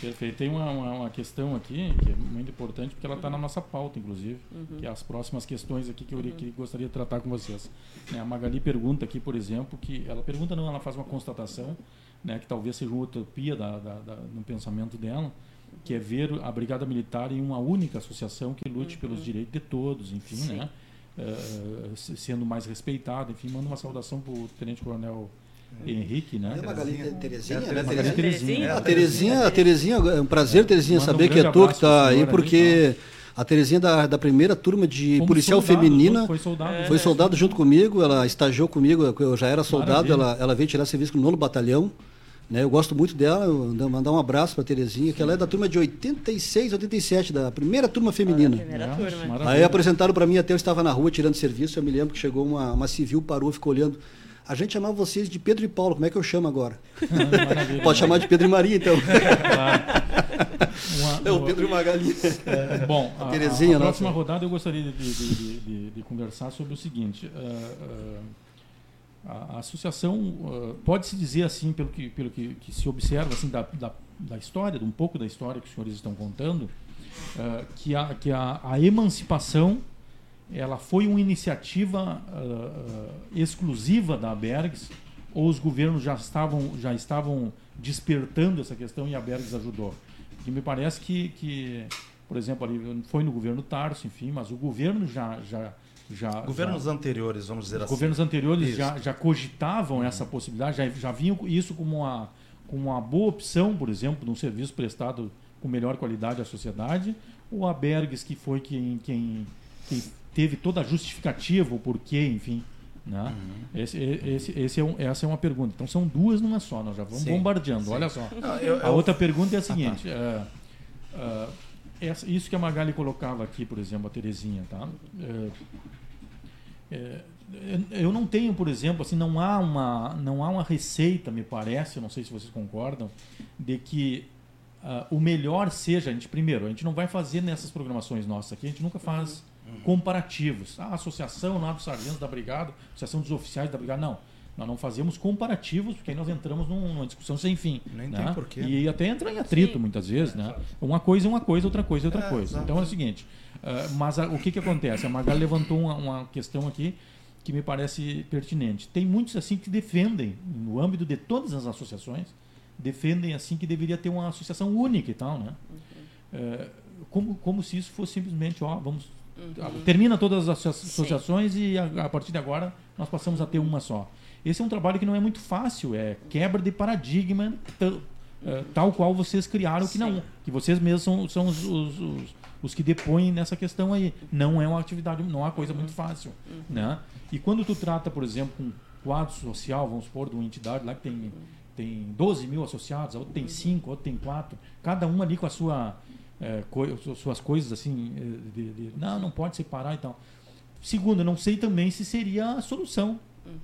Perfeito. Tem uma, uma, uma, questão aqui que é muito importante, porque ela está na nossa pauta, inclusive, uhum. que é as próximas questões aqui que eu uhum. que gostaria de tratar com vocês. Né, a Magali pergunta aqui, por exemplo, que ela pergunta não, ela faz uma constatação, né, que talvez seja uma utopia da, da, da, no pensamento dela, que é ver a Brigada Militar em uma única associação que lute uhum. pelos direitos de todos, enfim, Sim. né? Uh, sendo mais respeitado, enfim, manda uma saudação para o Tenente Coronel Henrique, né? É Magali Terezinha, né? Terezinha. A Terezinha, a Terezinha, é um prazer, Terezinha, saber que é tu que está aí, porque a Terezinha da, da primeira turma de Como policial soldado, feminina foi soldado, foi soldado junto comigo, ela estagiou comigo, eu já era soldado, ela, ela veio tirar serviço no nono batalhão. Né, eu gosto muito dela, mandar um abraço para a Terezinha, que ela é da turma de 86, 87, da primeira turma feminina. Ah, primeira turma. Aí apresentaram para mim, até eu estava na rua tirando serviço, eu me lembro que chegou uma, uma civil, parou, ficou olhando. A gente chamava vocês de Pedro e Paulo, como é que eu chamo agora? Pode chamar de Pedro e Maria, então. uma- É o Pedro Magali. É, bom, a, a- Terezinha, a próxima nossa. rodada eu gostaria de, de- de- de- de conversar sobre o seguinte. ah, ah, a, a associação, ah, pode-se dizer assim, pelo que, pelo que, que se observa assim, da, da, da história, de um pouco da história que os senhores estão contando, ah, que, a, que a, a emancipação ela foi uma iniciativa ah, exclusiva da Bergs ou os governos já estavam, já estavam despertando essa questão e a Bergs ajudou? Porque me parece que, que por exemplo, ali foi no governo Tarso, enfim, mas o governo já. já, já Governos já, anteriores, vamos dizer os assim. governos anteriores Isso. já, já cogitavam essa possibilidade, já, já vinham isso como uma, como uma boa opção, por exemplo, de um serviço prestado com melhor qualidade à sociedade, ou a Bergs, que foi quem, quem, quem teve toda a justificativa, o porquê, enfim. Né? Esse, esse, esse é um, essa é uma pergunta. Então são duas numa só, nós já vamos Sim, bombardeando, sim. olha só. Não, eu- A eu- outra pergunta é a seguinte: é, é, essa- isso que a Magali colocava aqui, por exemplo, a Terezinha, tá? É, é, eu não tenho, por exemplo, assim, não há uma, não há uma receita, me parece, não sei se vocês concordam, de que ah, o melhor seja, a gente primeiro, a gente não vai fazer nessas programações nossas aqui, a gente nunca faz comparativos. Ah, associação lá dos sargentos da brigada, associação dos oficiais da brigada, não. Nós não fazemos comparativos, porque aí nós entramos num- numa discussão sem fim. Nem né? tem porquê. E até entra em atrito muitas vezes, né? Uma coisa é uma coisa, outra coisa é outra É, coisa. exato. Então é o seguinte, ah, mas a- o que, que acontece? A Magali levantou uma, uma questão aqui que me parece pertinente. Tem muitos assim que defendem, no âmbito de todas as associações, defendem assim que deveria ter uma associação única e tal, né? É, como, como se isso fosse simplesmente, ó, vamos ah, termina todas as associa- associações e a, a partir de agora nós passamos a ter uma só. Esse é um trabalho que não é muito fácil, é quebra de paradigma tal, eh, tal qual vocês criaram que não, que vocês mesmos são, são os, os, os- os que depõem nessa questão aí. Não é uma atividade, não é uma coisa muito fácil, né? E quando tu trata, por exemplo, com um quadro social, vamos supor, de uma entidade lá que tem tem 12 mil associados, a outra tem 5, a outra tem 4, cada um ali com a sua coi- su- suas coisas assim, eh, de, de- não, não pode separar e tal. Segundo, eu não sei também se seria a solução.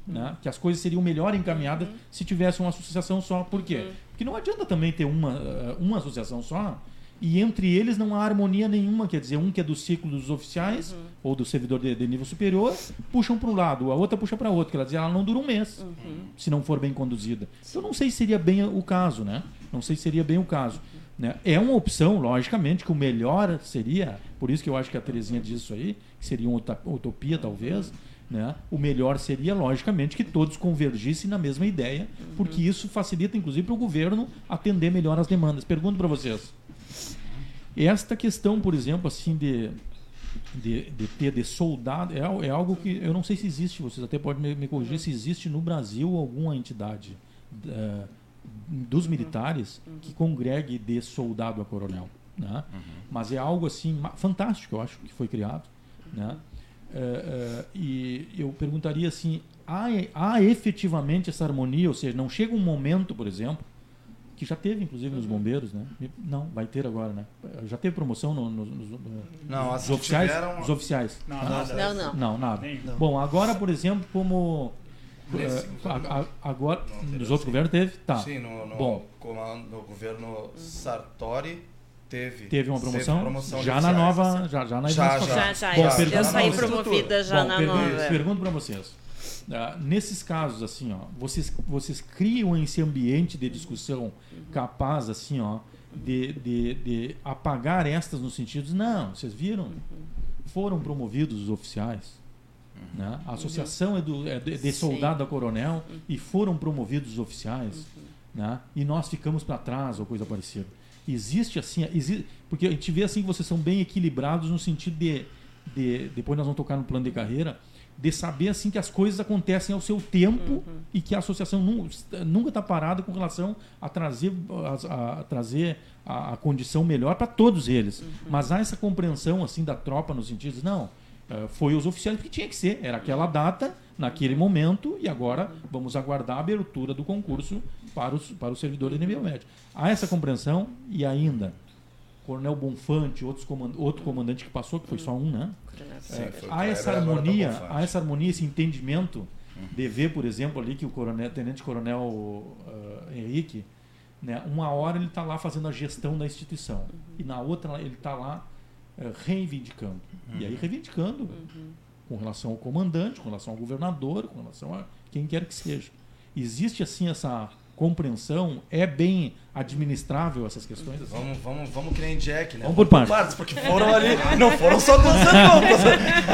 Né? Que as coisas seriam melhor encaminhadas se tivesse uma associação só. Por quê? Porque não adianta também ter uma, eh, uma associação só e entre eles não há harmonia nenhuma. Quer dizer, um que é do ciclo dos oficiais ou do servidor de, de nível superior, puxam para um lado, a outra puxa para outro. Quer dizer, ela não dura um mês se não for bem conduzida. Então não sei se seria bem o caso, né? Não sei se seria bem o caso. Né? É uma opção, logicamente, que o melhor seria, por isso que eu acho que a Terezinha diz isso aí, que seria uma utopia talvez, né? o melhor seria, logicamente, que todos convergissem na mesma ideia, porque isso facilita, inclusive, para o governo atender melhor as demandas. Pergunto para vocês. Esta questão, por exemplo, assim, de, de, de ter de soldado, é, é algo que eu não sei se existe, vocês até podem me, me corrigir, se existe no Brasil alguma entidade eh, dos militares que congregue de soldado a coronel. Né? Mas é algo assim fantástico, eu acho, que foi criado. Né? Eh, eh, e eu perguntaria assim: há, há efetivamente essa harmonia? Ou seja, não chega um momento, por exemplo, que já teve, inclusive, nos bombeiros, né? Não, vai ter agora, né? Já teve promoção no, no, no, no- Não, nos oficiais? tiveram- Os oficiais. Não, tá? nada. Não, não. Não, nada. Não. Bom, agora, por exemplo, como. Nesse eh, governo, a- a- agora, nos outros assim. governos teve? Tá. Sim, no, no, Bom. comando- no governo Sartori teve. Teve uma promoção? promoção de já na nova. Já, já na Já. Já, já. Bom, eu- pergunta eu saí promovida já Bom, na pergunto, nova. pergunto para vocês. Ah, nesses casos, assim, ó, vocês, vocês criam esse ambiente de discussão capaz, assim, ó, de, de, de apagar estas no sentido, não, vocês viram? Foram promovidos os oficiais. Né? A associação é, do, é de, de soldado a coronel e foram promovidos os oficiais. Né? E nós ficamos para trás ou coisa parecida. Existe assim, exi- porque a gente vê assim que vocês são bem equilibrados no sentido de, de depois nós vamos tocar no plano de carreira, de saber assim que as coisas acontecem ao seu tempo e que a associação nu- nunca está parada com relação a trazer a, a trazer a, a condição melhor para todos eles. Mas há essa compreensão assim da tropa no sentido de, não, eh, foi os oficiais porque tinha que ser, era aquela data, naquele momento, e agora vamos aguardar a abertura do concurso para os, para os servidores de nível médio. Há essa compreensão e ainda, Coronel Bonfante, outros comand outro comandante que passou, que foi só um, né? Sim, É, o há essa harmonia, há essa harmonia, esse entendimento de ver, por exemplo, ali que o coronel, tenente coronel ah, Henrique Né? Uma hora ele está lá fazendo a gestão da instituição e na outra ele está lá eh, reivindicando. E aí reivindicando com relação ao comandante, com relação ao governador, com relação a quem quer que seja. Existe assim essa compreensão? É bem administrável essas questões? Assim? Vamos, vamos, vamos que nem Jack, né? Vamos por partes. porque foram ali. Não foram só duas perguntas.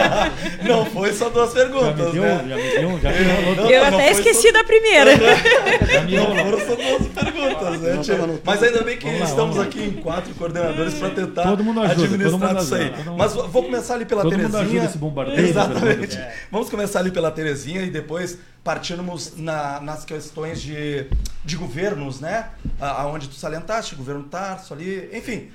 Não foi só duas Já me perguntas. deu, né? já me deu, já me deu. Não, Eu não até foi esqueci só- da primeira. Já me Não foram só duas perguntas, né, Não, Tio? Mas ainda bem que lá, estamos aqui em quatro coordenadores para tentar Todo mundo ajuda, administrar todo mundo isso aí. ajuda, todo mundo- Mas vou começar ali pela Todo mundo Terezinha. ajuda esse bombardeio de Exatamente. perguntas. Vamos começar ali pela Terezinha e depois partirmos na- nas questões de, de governos, né? Aonde tu salientaste, governo Tarso ali, enfim,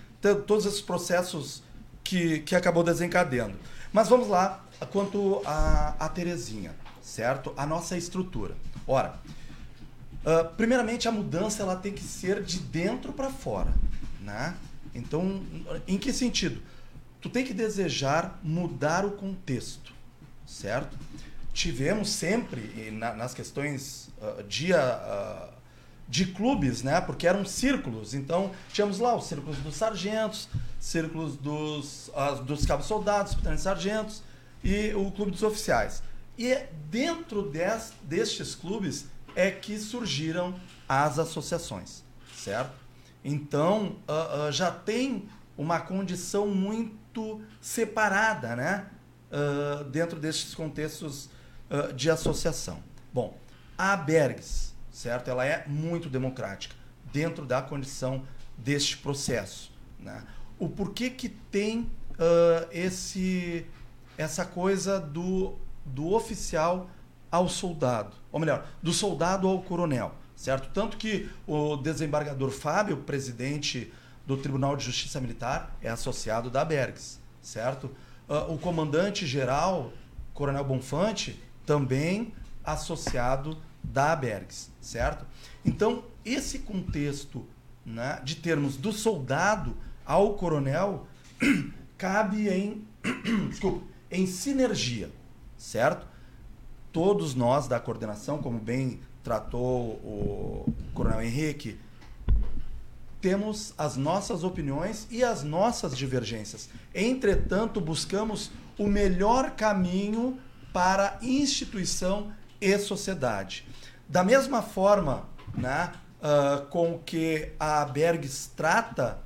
todos esses processos que, que acabou desencadeando. Mas vamos lá quanto a, a Terezinha, certo? A nossa estrutura. Ora, ah, primeiramente a mudança ela tem que ser de dentro para fora, né? Então, em que sentido? Tu tem que desejar mudar o contexto, certo? Tivemos sempre na- nas questões ah, de, ah, de clubes, né? Porque eram círculos. Então, tínhamos lá os círculos dos sargentos, círculos dos, ah, dos cabos soldados, capitães sargentos e o clube dos oficiais. E é dentro des, destes clubes é que surgiram as associações, certo? Então, já tem uma condição muito separada, né? Ah, dentro destes contextos de associação. Bom, a Bergs, certo? Ela é muito democrática dentro da condição deste processo, né? O porquê que tem ah, esse essa coisa do, do oficial ao soldado, ou melhor, do soldado ao coronel, certo? Tanto que o desembargador Fábio, presidente do Tribunal de Justiça Militar, é associado da Bergs, certo? Ah, o comandante geral, Coronel Bonfante, também associado da Bergs, certo? Então, esse contexto né, de termos do soldado ao coronel cabe em, desculpa, em sinergia, certo? Todos nós da coordenação, como bem tratou o Coronel Henrique, temos as nossas opiniões e as nossas divergências. Entretanto, buscamos o melhor caminho para instituição e sociedade. Da mesma forma, né, ah, com que a Bergs trata,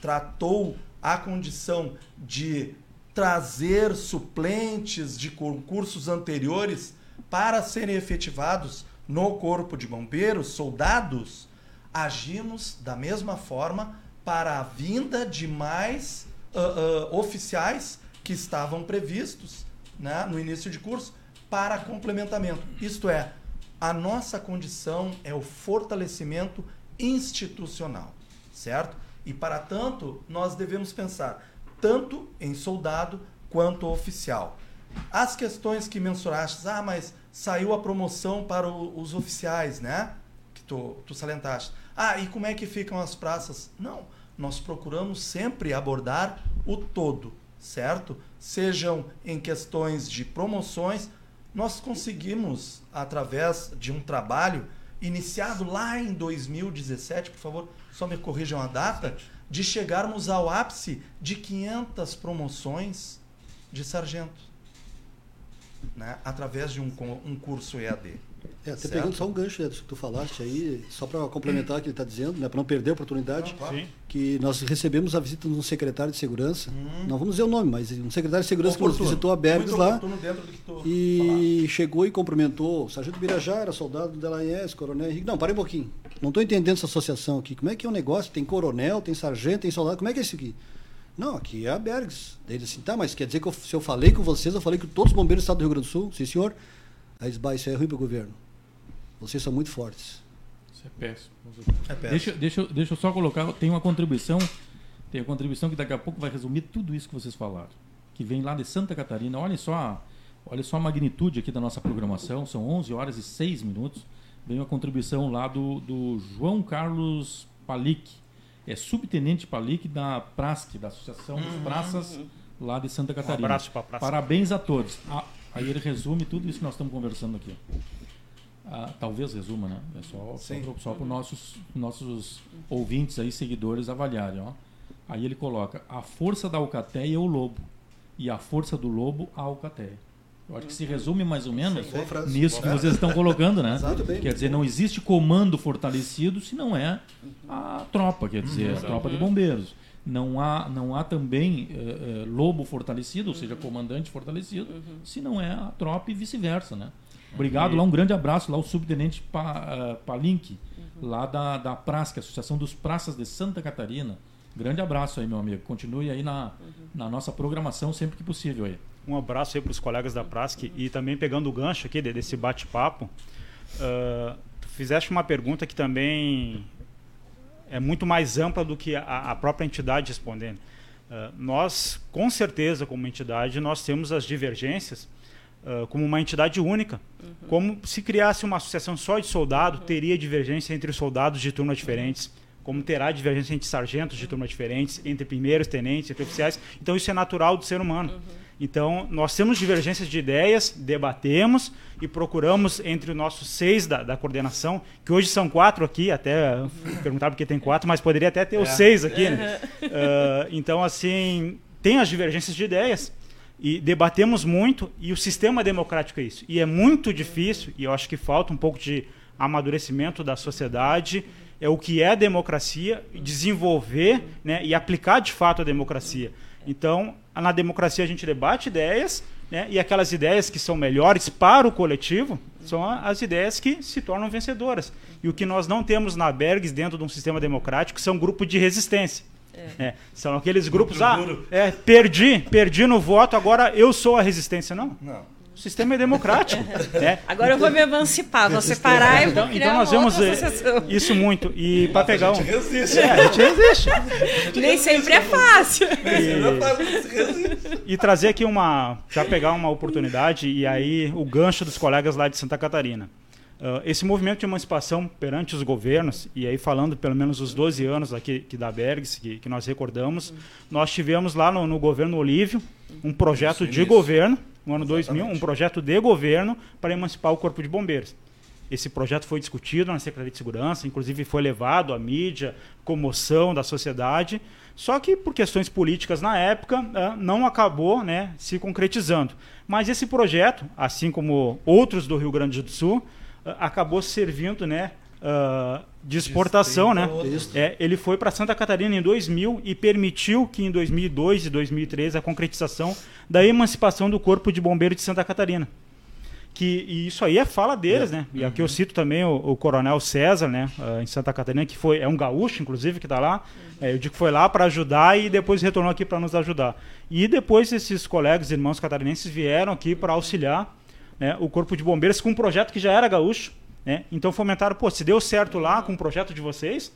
tratou a condição de trazer suplentes de concursos anteriores para serem efetivados no corpo de bombeiros, soldados, agimos da mesma forma para a vinda de mais ah, ah, oficiais que estavam previstos né, no início de curso para complementamento. Isto é, a nossa condição é o fortalecimento institucional, certo? E para tanto, nós devemos pensar tanto em soldado quanto oficial. As questões que mensuraste, ah, mas saiu a promoção para o- os oficiais, né? Que tu, tu. Ah, e como é que ficam as praças? Não, nós procuramos sempre abordar o todo, certo? Sejam em questões de promoções, nós conseguimos, através de um trabalho iniciado lá em 2017, por favor, só me corrijam a data, de chegarmos ao ápice de 500 promoções de sargento, né? através de um, um curso EAD. É, até Certo. pegando só um gancho né, disso que tu falaste aí, só para complementar o que ele está dizendo, né, para não perder a oportunidade, Não, claro. Que nós recebemos a visita de um secretário de segurança, não vamos dizer o nome, mas um secretário de segurança que nos Oportuno. visitou a Bergs lá oportuno do que e chegou e cumprimentou o sargento Birajara, soldado do Delaes, coronel Henrique. Não, parei um pouquinho. Não estou entendendo essa associação aqui. Como é que é o negócio? Tem coronel, tem sargento, tem soldado. Como é que é isso aqui? Não, aqui é a Bergs. Daí ele assim, tá, mas quer dizer que eu- se eu falei com vocês, eu falei com todos os bombeiros do estado do Rio Grande do Sul? Sim, senhor. Aí eles, bah, isso é ruim para o governo. Vocês são muito fortes. Isso é péssimo. É péssimo. Deixa, deixa, eu- deixa eu só colocar, tem uma contribuição, tem uma contribuição que daqui a pouco vai resumir tudo isso que vocês falaram, que vem lá de Santa Catarina. Olha só, olha só a magnitude aqui da nossa programação, são 11 horas e 6 minutos. Vem uma contribuição lá do, do João Carlos Palic, é subtenente Palic da PRASC, da Associação dos Praças lá de Santa Catarina. Um abraço pra praça. Parabéns a todos. Ah, aí ele resume tudo isso que nós estamos conversando aqui. ah, talvez resuma, né? É só, Sim. só, para os nossos, nossos ouvintes aí, seguidores avaliarem, ó. Aí ele coloca a força da alcateia é o lobo e a força do lobo a alcateia. Eu acho que se resume mais ou menos frase. nisso que vocês estão colocando, né? Quer dizer, não existe comando fortalecido se não é a tropa, quer dizer, a tropa de bombeiros. Não há, não há também eh, eh, lobo fortalecido, ou seja, comandante fortalecido, se não é a tropa e vice-versa, né? Obrigado, lá um grande abraço lá o subtenente pa, eh, Palink, lá da, da PRASC, Associação dos Praças de Santa Catarina. Grande abraço aí, meu amigo. Continue aí na, na nossa programação sempre que possível aí. Um abraço aí para os colegas da Prask e também pegando o gancho aqui de- desse bate-papo. tu fizeste uma pergunta que também é muito mais ampla do que a, a própria entidade respondendo. Ah, nós, com certeza, como entidade, nós temos as divergências ah, como uma entidade única. Como se criasse uma associação só de soldado, teria divergência entre os soldados de turmas diferentes. Como terá divergência entre sargentos de turmas diferentes, entre primeiros tenentes, entre oficiais. Então, isso é natural do ser humano. Então, nós temos divergências de ideias, debatemos e procuramos entre os nossos seis da, da coordenação, que hoje são quatro aqui, até perguntar porque tem quatro, mas poderia até ter os seis aqui. Né? Ah, então, assim, tem as divergências de ideias e debatemos muito e o sistema democrático é isso. E é muito difícil, e eu acho que falta um pouco de amadurecimento da sociedade, é o que é a democracia, desenvolver né, e aplicar de fato a democracia. Então, na democracia a gente debate ideias, né, e aquelas ideias que são melhores para o coletivo são as ideias que se tornam vencedoras. E o que nós não temos na Bergs dentro de um sistema democrático são grupos de resistência. É, são aqueles grupos, ah, é, perdi, perdi no voto, agora eu sou a resistência. Não, Não. O sistema é democrático. né? Agora eu vou me emancipar, vou separar e vou Então, criar então nós vemos eh, associação. isso muito. E para pegar um. A gente resiste. É, a gente resiste. Nem sempre é fácil. A gente resiste. E trazer aqui uma. Já pegar uma oportunidade e aí o gancho dos colegas lá de Santa Catarina. Ah, esse movimento de emancipação perante os governos, e aí falando pelo menos os 12 anos aqui que da Bergs, que, que nós recordamos, nós tivemos lá no, no governo Olívio um projeto Isso, de início. governo, no ano 2000, um Exatamente. projeto de governo para emancipar o Corpo de Bombeiros. Esse projeto foi discutido na Secretaria de Segurança, inclusive foi levado à mídia, comoção da sociedade, só que por questões políticas na época eh, não acabou né, se concretizando. Mas esse projeto, assim como outros do Rio Grande do Sul, eh, acabou servindo né, ah, de exportação. Né? É, ele foi para Santa Catarina em 2000 e permitiu que em 2002 e 2003 a concretização da emancipação do Corpo de Bombeiros de Santa Catarina. Que, e isso aí é fala deles, né? E aqui eu cito também o, o Coronel César, né? ah, em Santa Catarina, que foi é um gaúcho, inclusive, que está lá. É, eu digo que foi lá para ajudar e depois retornou aqui para nos ajudar. E depois esses colegas, irmãos catarinenses, vieram aqui para auxiliar né, o Corpo de Bombeiros com um projeto que já era gaúcho. Né? Então fomentaram, pô, se deu certo lá com o projeto de vocês,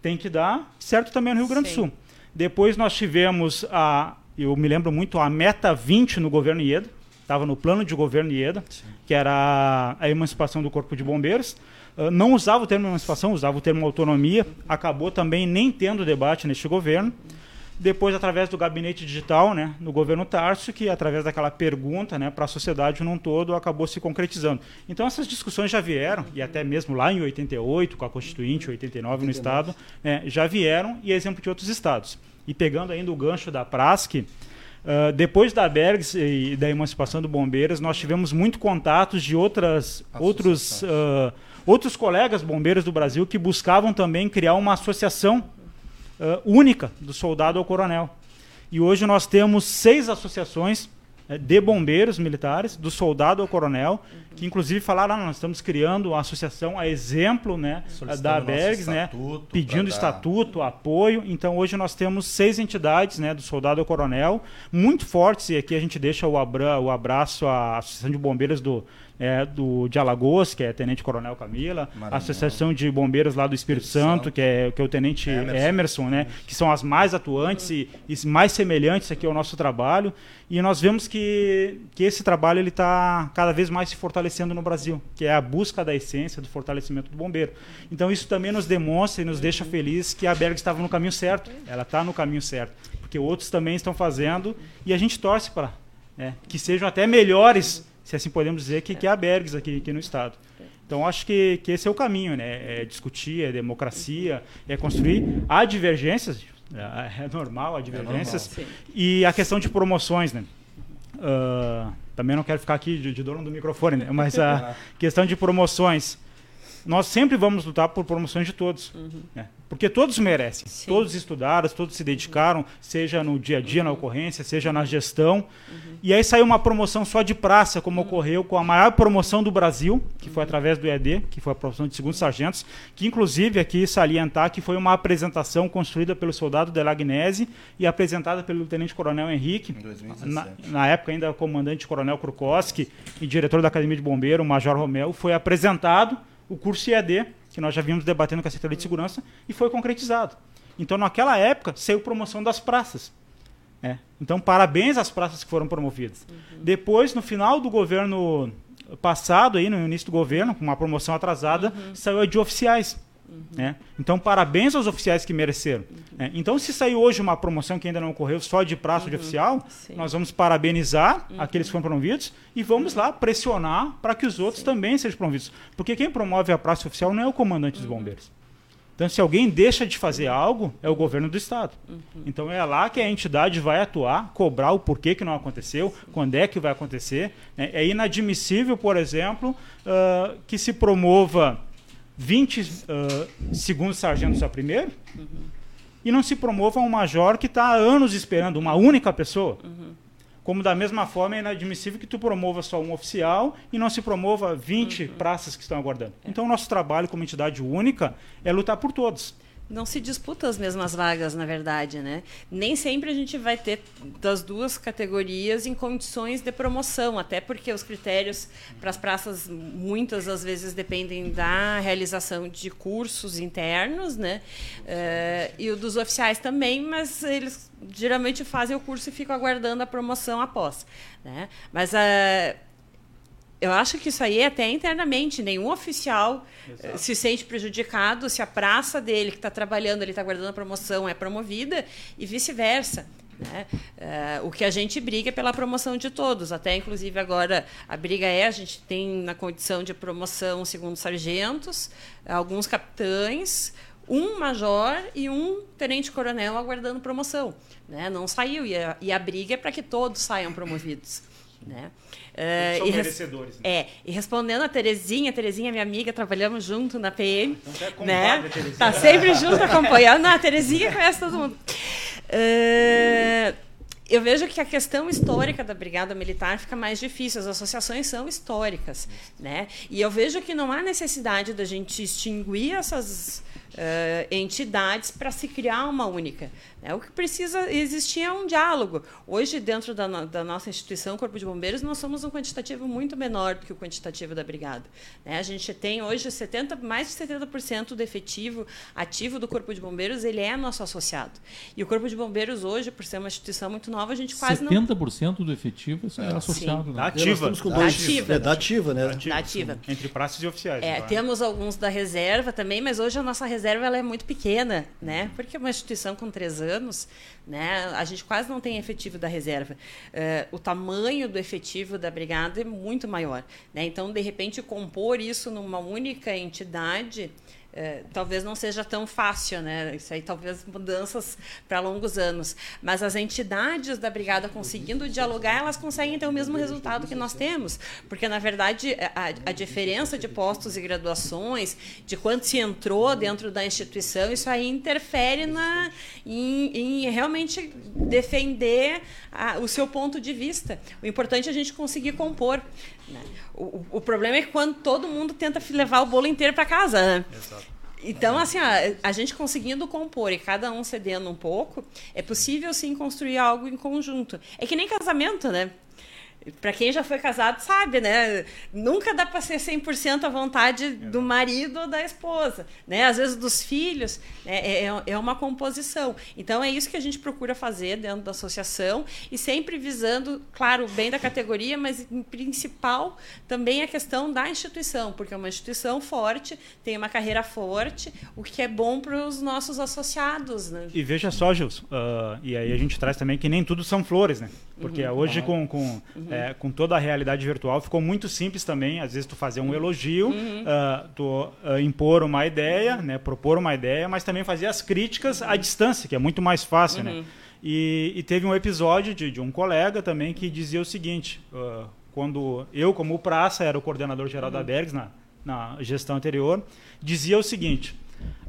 tem que dar certo também no Rio Grande do Sim. Sul. Depois nós tivemos a, eu me lembro muito, a Meta 20 no governo Ieda, estava no plano de governo Ieda, que era a emancipação do Corpo de Bombeiros. Ah, não usava o termo emancipação, usava o termo autonomia, acabou também nem tendo debate neste governo. Depois, através do gabinete digital, né, no governo Tarso, que através daquela pergunta né, para a sociedade num todo acabou se concretizando. Então, essas discussões já vieram, e até mesmo lá em 88, com a Constituinte, 89 no 89. Estado, né, já vieram, e é exemplo de outros estados. E pegando ainda o gancho da Prask, ah, depois da Bergs e da emancipação do Bombeiros, nós tivemos muito contatos de outras, outros, ah, outros colegas bombeiros do Brasil que buscavam também criar uma associação ah, única do soldado ao coronel. E hoje nós temos seis associações eh, de bombeiros militares, do soldado ao coronel, que inclusive falaram, ah, nós estamos criando uma associação a exemplo né, da Bergs, né, estatuto pedindo pra dar- estatuto, apoio. Então hoje nós temos seis entidades, né, do soldado ao coronel, muito fortes, e aqui a gente deixa o, abra, o abraço à Associação de Bombeiros do, é, do, de Alagoas, que é Tenente Coronel Camila, Maranhão. a Associação de Bombeiros lá do Espírito Santo, que é, que é o Tenente Emerson, Emerson. né, que são as mais atuantes e, e mais semelhantes aqui ao nosso trabalho. E nós vemos que, que esse trabalho ele está cada vez mais se fortalecendo no Brasil, que é a busca da essência do fortalecimento do bombeiro. Então isso também nos demonstra e nos deixa felizes que a Berg estava no caminho certo. Ela está no caminho certo, porque outros também estão fazendo e a gente torce para que sejam até melhores, se assim podemos dizer, que, que a Bergs aqui, aqui no estado. Então acho que, que esse é o caminho, né? É discutir, é democracia, é construir. Há divergências, é, é normal, há divergências. É normal. E a questão de promoções, né? Uh, também não quero ficar aqui de, de dono do microfone, né? mas a questão de promoções nós sempre vamos lutar por promoções de todos. Uhum. Né? Porque todos merecem. Sim. Todos estudaram, todos se dedicaram, uhum. seja no dia a dia, uhum. na ocorrência, seja na gestão. Uhum. E aí saiu uma promoção só de praça, como uhum. ocorreu com a maior promoção do Brasil, que foi uhum. através do EAD, que foi a promoção de segundos sargentos, que inclusive aqui salientar que foi uma apresentação construída pelo soldado Delagnese e apresentada pelo Tenente Coronel Henrique, na, na, época ainda comandante Coronel Krukowski e diretor da Academia de Bombeiro, o Major Romel, foi apresentado o curso IAD, que nós já vimos debatendo com a Secretaria de Segurança, e foi concretizado. Então, naquela época, saiu promoção das praças. É. Então, parabéns às praças que foram promovidas. Uhum. Depois, no final do governo passado, aí, no início do governo, com uma promoção atrasada, uhum. saiu a de oficiais. Uhum. Né? Então, parabéns aos oficiais que mereceram. Uhum. É, então, se saiu hoje uma promoção que ainda não ocorreu só de praça uhum. de oficial, Sim. nós vamos parabenizar uhum. aqueles que foram promovidos e vamos lá pressionar para que os outros Sim. também sejam promovidos. Porque quem promove a praça oficial não é o comandante dos uhum. bombeiros. Então, se alguém deixa de fazer algo, é o governo do Estado. Uhum. Então, é lá que a entidade vai atuar, cobrar o porquê que não aconteceu, quando é que vai acontecer. Né? É inadmissível, por exemplo, uh, que se promova 20 uh, segundos sargentos a primeiro uhum. e não se promova um major que está há anos esperando uma única pessoa. Uhum. Como da mesma forma é inadmissível que tu promova só um oficial e não se promova 20 uhum. praças que estão aguardando. Então, o nosso trabalho como entidade única é lutar por todos não se disputa as mesmas vagas, na verdade, né? Nem sempre a gente vai ter das duas categorias em condições de promoção, até porque os critérios para as praças muitas às vezes dependem da realização de cursos internos, né? Uh, e o dos oficiais também, mas eles geralmente fazem o curso e ficam aguardando a promoção após, né? Mas uh, eu acho que isso aí é até internamente. Nenhum oficial Exato. se sente prejudicado se a praça dele, que está trabalhando, ele está guardando a promoção, é promovida e vice-versa. Né? Uh, o que a gente briga é pela promoção de todos. Até, inclusive, agora a briga é: a gente tem na condição de promoção segundo sargentos, alguns capitães, um major e um tenente-coronel aguardando promoção. Né? Não saiu. E a, e a briga é para que todos saiam promovidos. Né? Uh, são e merecedores. Né? É, e respondendo a Terezinha, Terezinha é minha amiga, trabalhamos junto na PM. Então, é né? Tá sempre junto acompanhando. A Terezinha conhece todo mundo. Uh, eu vejo que a questão histórica da Brigada Militar fica mais difícil. As associações são históricas, né? E eu vejo que não há necessidade da gente extinguir essas uh, entidades para se criar uma única. Né? O que precisa existir é um diálogo. Hoje, dentro da, no, da, nossa instituição, Corpo de Bombeiros, nós somos um quantitativo muito menor do que o quantitativo da Brigada. Né? A gente tem hoje 70, mais de 70% do efetivo ativo do Corpo de Bombeiros, ele é nosso associado. E o Corpo de Bombeiros hoje, por ser uma instituição muito nova, a gente quase 70% não... do efetivo é, é associado. Né? Da ativa. Da ativa. É da ativa, né? Da ativa. Entre praças e oficiais. É, temos alguns da reserva também, mas hoje a nossa reserva reserva ela é muito pequena, né? Porque é uma instituição com três anos, né? A gente quase não tem efetivo da reserva. Uh, o tamanho do efetivo da brigada é muito maior, né? Então, de repente, compor isso numa única entidade é, talvez não seja tão fácil, né? Isso aí talvez mudanças para longos anos. Mas as entidades da brigada conseguindo dialogar, elas conseguem ter o mesmo resultado que nós temos, porque na verdade a, a diferença de postos e graduações, de quanto se entrou dentro da instituição, isso aí interfere na em, em realmente defender a, o seu ponto de vista. O importante é a gente conseguir compor. Né? O, o problema é quando todo mundo tenta levar o bolo inteiro para casa. Né? Exato. Então, assim, a, a gente conseguindo compor e cada um cedendo um pouco, é possível sim construir algo em conjunto. É que nem casamento, né? Para quem já foi casado sabe, né? Nunca dá para ser 100% à vontade do marido ou da esposa, né? Às vezes dos filhos, né? é, é, é uma composição. Então é isso que a gente procura fazer dentro da associação e sempre visando, claro, o bem da categoria, mas em principal também a questão da instituição, porque é uma instituição forte, tem uma carreira forte, o que é bom para os nossos associados, né? E veja só, Gils, uh, e aí a gente traz também que nem tudo são flores, né? Porque hoje, com, com, Uhum. é, com toda a realidade virtual, ficou muito simples também, às vezes, tu fazer um elogio, Uhum. ah, tu ah, impor uma ideia, né, propor uma ideia, mas também fazer as críticas à distância, que é muito mais fácil, Uhum. né? E, e teve um episódio de, de um colega também que dizia o seguinte, ah, quando eu, como praça, era o coordenador geral da Bergs na, na gestão anterior, dizia o seguinte,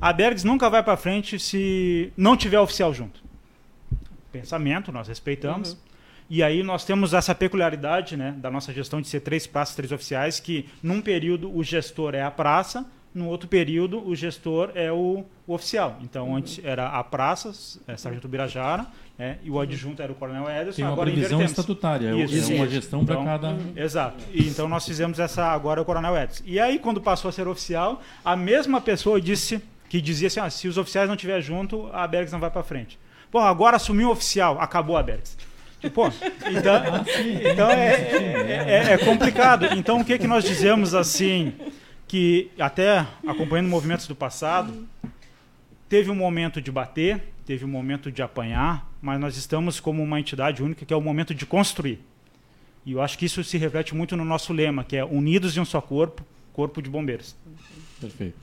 a Bergs nunca vai para frente se não tiver oficial junto. Pensamento, nós respeitamos. Uhum. E aí nós temos essa peculiaridade né, da nossa gestão de ser três praças, três oficiais, que num período o gestor é a praça, no outro período o gestor é o, o oficial. Então Uhum. antes era a praça, é, Sargento Birajara, né, e o adjunto era o Coronel Ederson. Tem uma agora previsão invertemos. estatutária, é Isso, é uma isso. gestão para Então, cada. Exato. E então nós fizemos essa agora o Coronel Edson. E aí quando passou a ser oficial, a mesma pessoa disse que dizia assim, ah, se os oficiais não estiver junto, a Bergs não vai para frente. Pô, agora assumiu o oficial, acabou a Bergs. Pô, então, então é, é, é- é complicado. Então o que que nós dizemos assim que até acompanhando movimentos do passado, teve um momento de bater, teve um momento de apanhar, mas nós estamos como uma entidade única que é o momento de construir. E eu acho que isso se reflete muito no nosso lema, que é unidos em um só corpo, corpo de bombeiros. Perfeito.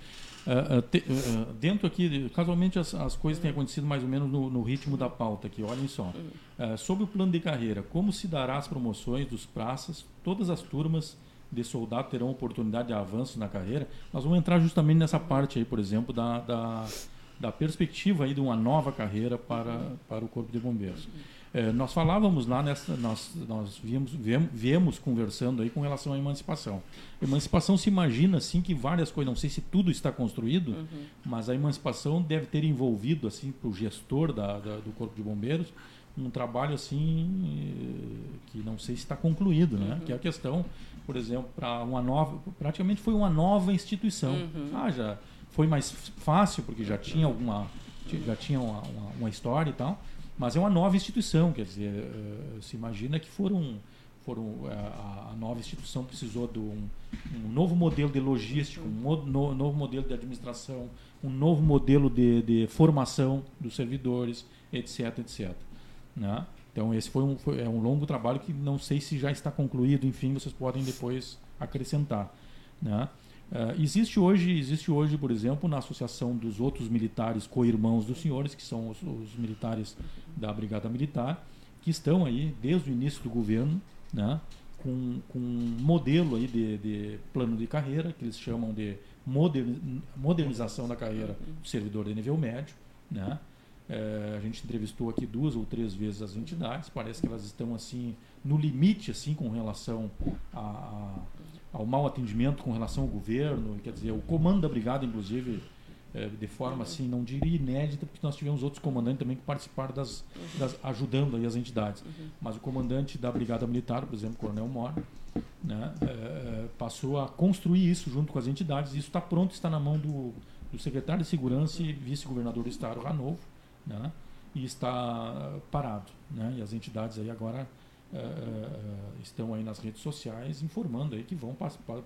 Ah, ah, te- ah, dentro aqui, casualmente as, as coisas têm acontecido mais ou menos no, no ritmo da pauta aqui, olhem só. Ah, sobre o plano de carreira, como se dará as promoções dos praças, todas as turmas de soldado terão oportunidade de avanço na carreira. Nós vamos entrar justamente nessa parte aí, por exemplo, da, da, da perspectiva aí de uma nova carreira para, para o Corpo de Bombeiros. Eh, nós falávamos lá nessa, nós, nós viemos, viemos, viemos conversando aí com relação à emancipação. Emancipação se imagina assim que várias coisas, não sei se tudo está construído, mas a emancipação deve ter envolvido assim para o gestor da, da- do corpo de bombeiros um trabalho assim eh, que não sei se está concluído, né? Que é a questão, por exemplo, para uma nova, praticamente foi uma nova instituição. Ah, já foi mais fácil porque já tinha alguma, já tinha uma, uma, uma história e tal, mas é uma nova instituição, quer dizer, eh, se imagina que foram foram eh, a, a nova instituição precisou de um, um novo modelo de logística, um no- novo modelo de administração, um novo modelo de, de formação dos servidores, etc, etc. Né? Então esse foi um, foi- é um longo trabalho que não sei se já está concluído, enfim, vocês podem depois acrescentar. Né? Ah, existe hoje, existe hoje, por exemplo, na associação dos outros militares co-irmãos dos senhores, que são os, os militares da Brigada Militar, que estão aí desde o início do governo, né, com, com um modelo aí de, de plano de carreira, que eles chamam de moderni- modernização da carreira do servidor de nível médio. Né? Eh, a gente entrevistou aqui duas ou três vezes as entidades, parece que elas estão assim no limite assim com relação a, a- ao mau atendimento com relação ao governo, quer dizer, o comando da brigada, inclusive, eh, de forma assim, não diria inédita, porque nós tivemos outros comandantes também que participaram das, das ajudando aí as entidades. Mas o comandante da brigada militar, por exemplo, Coronel Mora, né, eh, passou a construir isso junto com as entidades. Isso está pronto, está na mão do, do secretário de segurança e vice-governador do estado, Ranovo, né, e está parado. Né, e as entidades aí agora eh, eh, estão aí nas redes sociais informando aí que vão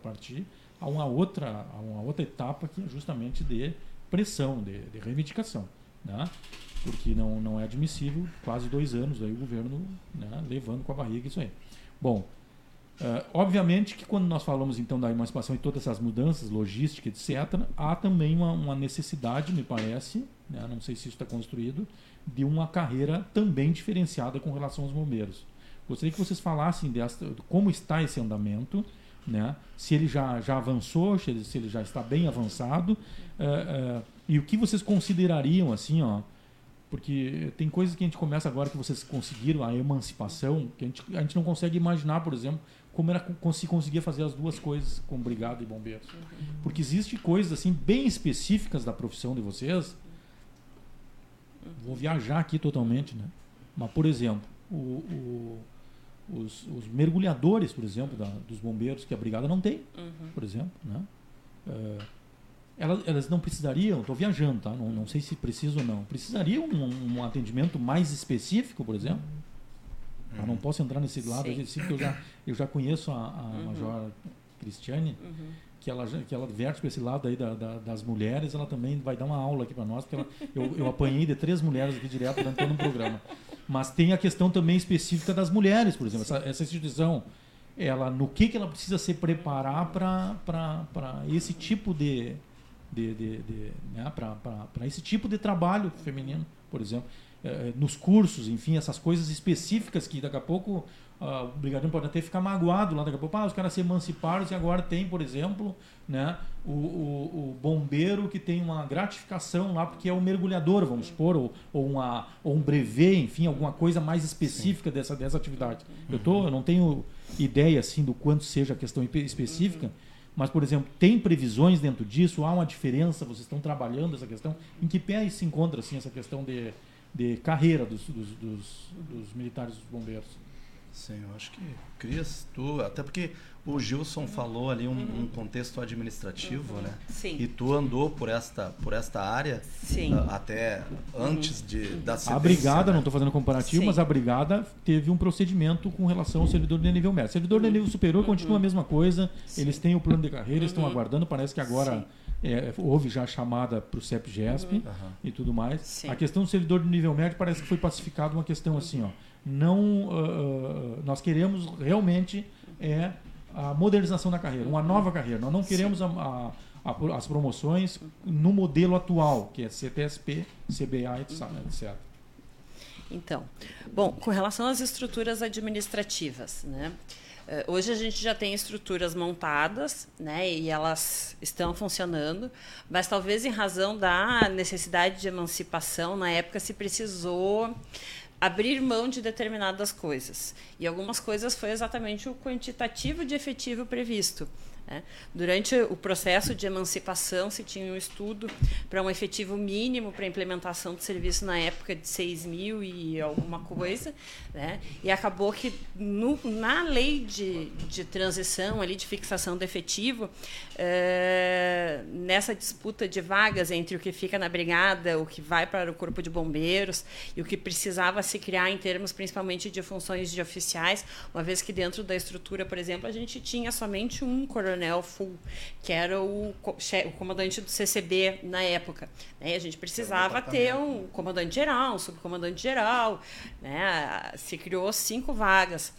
partir a uma outra a uma outra etapa que é justamente de pressão de, de reivindicação né? porque não não é admissível quase dois anos aí o governo né, levando com a barriga isso aí bom eh, obviamente que quando nós falamos então da emancipação e todas essas mudanças logística etc há também uma, uma necessidade me parece né, não sei se isso está construído de uma carreira também diferenciada com relação aos bombeiros Gostaria que vocês falassem desta, como está esse andamento, né? se ele já, já avançou, se ele, se ele já está bem avançado, eh, eh, e o que vocês considerariam, assim, ó, porque tem coisas que a gente começa agora que vocês conseguiram, a emancipação, que a gente, a gente não consegue imaginar, por exemplo, como era se conseguia fazer as duas coisas com brigado e bombeiros. Porque existe coisas assim bem específicas da profissão de vocês. Vou viajar aqui totalmente, né? Mas, por exemplo, o- os, os mergulhadores, por exemplo, da- dos bombeiros, que a brigada não tem, Uhum. por exemplo, né? Eh, elas, elas não precisariam, estou viajando, tá? Não, não sei se precisa ou não. Precisariam um, um atendimento mais específico, por exemplo? Eu não posso entrar nesse lado Sim. porque eu já, eu já conheço a, a Uhum. Major Cristiane, Uhum. Que ela, que ela verte para esse lado aí da, da, das mulheres, ela também vai dar uma aula aqui para nós, porque ela, eu, eu apanhei de três mulheres aqui direto durante todo o programa. Mas tem a questão também específica das mulheres, por exemplo. Essa, essa instituição, ela no que, que ela precisa se preparar para esse tipo de. de, de, de né, para esse tipo de trabalho feminino, por exemplo. É, nos cursos, enfim, essas coisas específicas que daqui a pouco uh, o brigadeiro pode até ficar magoado lá daqui a pouco. Ah, os caras se emanciparam e agora tem, por exemplo, né, o, o, o, bombeiro que tem uma gratificação lá porque é o mergulhador, vamos supor, ou, ou, uma, ou um brevet, enfim, alguma coisa mais específica dessa, dessa atividade. Eu, tô, eu não tenho ideia assim do quanto seja a questão específica, mas, por exemplo, tem previsões dentro disso? Há uma diferença? Vocês estão trabalhando essa questão? Em que pé se encontra assim, essa questão de, de carreira dos, dos, dos, dos militares dos bombeiros? Sim, eu acho que Cris, tu, até porque o Gilson falou ali um, uhum. um contexto administrativo, uhum. né? Sim. E tu andou por esta, por esta área Sim. Uh, até antes de, da A brigada, né? não estou fazendo comparativo, Sim. mas a brigada teve um procedimento com relação ao servidor de nível médio. servidor de nível superior uhum. continua a mesma coisa, Sim. eles têm o plano de carreira, estão uhum. aguardando, parece que agora é, houve já a chamada para o CEP-GESP uhum. e tudo mais. Sim. A questão do servidor de nível médio parece que foi pacificado uma questão assim, ó não uh, nós queremos realmente é a modernização da carreira, uma nova carreira. Nós não queremos a, a, a, as promoções no modelo atual, que é CTSP, CBA, etc. Então, bom, com relação às estruturas administrativas, né? Hoje a gente já tem estruturas montadas, né, e elas estão funcionando, mas talvez em razão da necessidade de emancipação, na época se precisou abrir mão de determinadas coisas. E algumas coisas foi exatamente o quantitativo de efetivo previsto. Né? Durante o processo de emancipação, se tinha um estudo para um efetivo mínimo para implementação do serviço na época de 6 mil e alguma coisa, né? e acabou que no, na lei de, de transição, ali de fixação do efetivo, é, nessa disputa de vagas entre o que fica na brigada, o que vai para o corpo de bombeiros e o que precisava se criar em termos principalmente de funções de oficiais, uma vez que dentro da estrutura, por exemplo, a gente tinha somente um coronel coronel Full, que era o, o comandante do CCB na época. Né? A gente precisava ter um comandante geral, um subcomandante geral. Né? Se criou cinco vagas.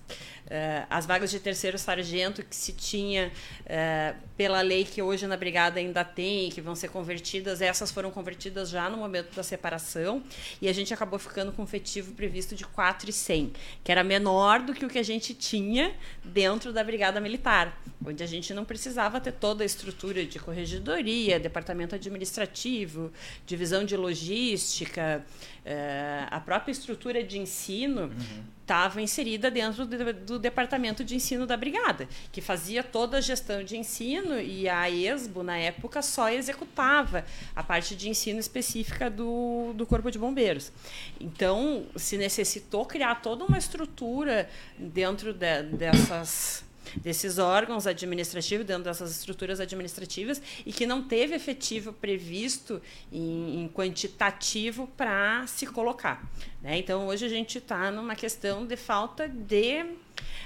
Uh, as vagas de terceiro sargento que se tinha uh, pela lei que hoje na brigada ainda tem, que vão ser convertidas, essas foram convertidas já no momento da separação e a gente acabou ficando com um efetivo previsto de 4,100, que era menor do que o que a gente tinha dentro da brigada militar, onde a gente não precisava ter toda a estrutura de corregedoria, departamento administrativo, divisão de logística, uh, a própria estrutura de ensino uhum estava inserida dentro do, do, departamento de ensino da brigada, que fazia toda a gestão de ensino e a ESBO, na época, só executava a parte de ensino específica do, do Corpo de Bombeiros. Então, se necessitou criar toda uma estrutura dentro de, dessas desses órgãos administrativos, dentro dessas estruturas administrativas, e que não teve efetivo previsto em, em quantitativo para se colocar. Né? Então, hoje a gente está numa questão de falta de.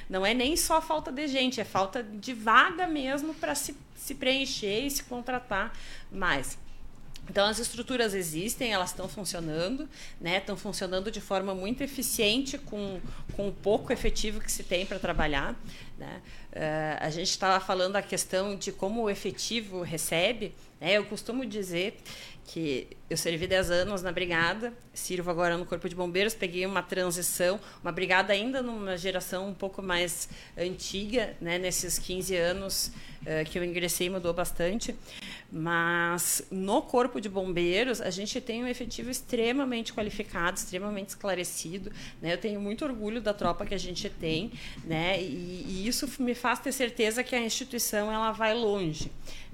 Não é nem só falta de gente, é falta de vaga mesmo para se, se preencher e se contratar mais. Então as estruturas existem, elas estão funcionando, né? Estão funcionando de forma muito eficiente com, com o pouco efetivo que se tem para trabalhar. Né? Uh, a gente estava falando a questão de como o efetivo recebe. Né? Eu costumo dizer que eu servi 10 anos na brigada, sirvo agora no Corpo de Bombeiros, peguei uma transição, uma brigada ainda numa geração um pouco mais antiga, né? nesses 15 anos uh, que eu ingressei mudou bastante, mas no Corpo de Bombeiros a gente tem um efetivo extremamente qualificado, extremamente esclarecido, né? eu tenho muito orgulho da tropa que a gente tem, né? e, e isso me faz ter certeza que a instituição ela vai longe.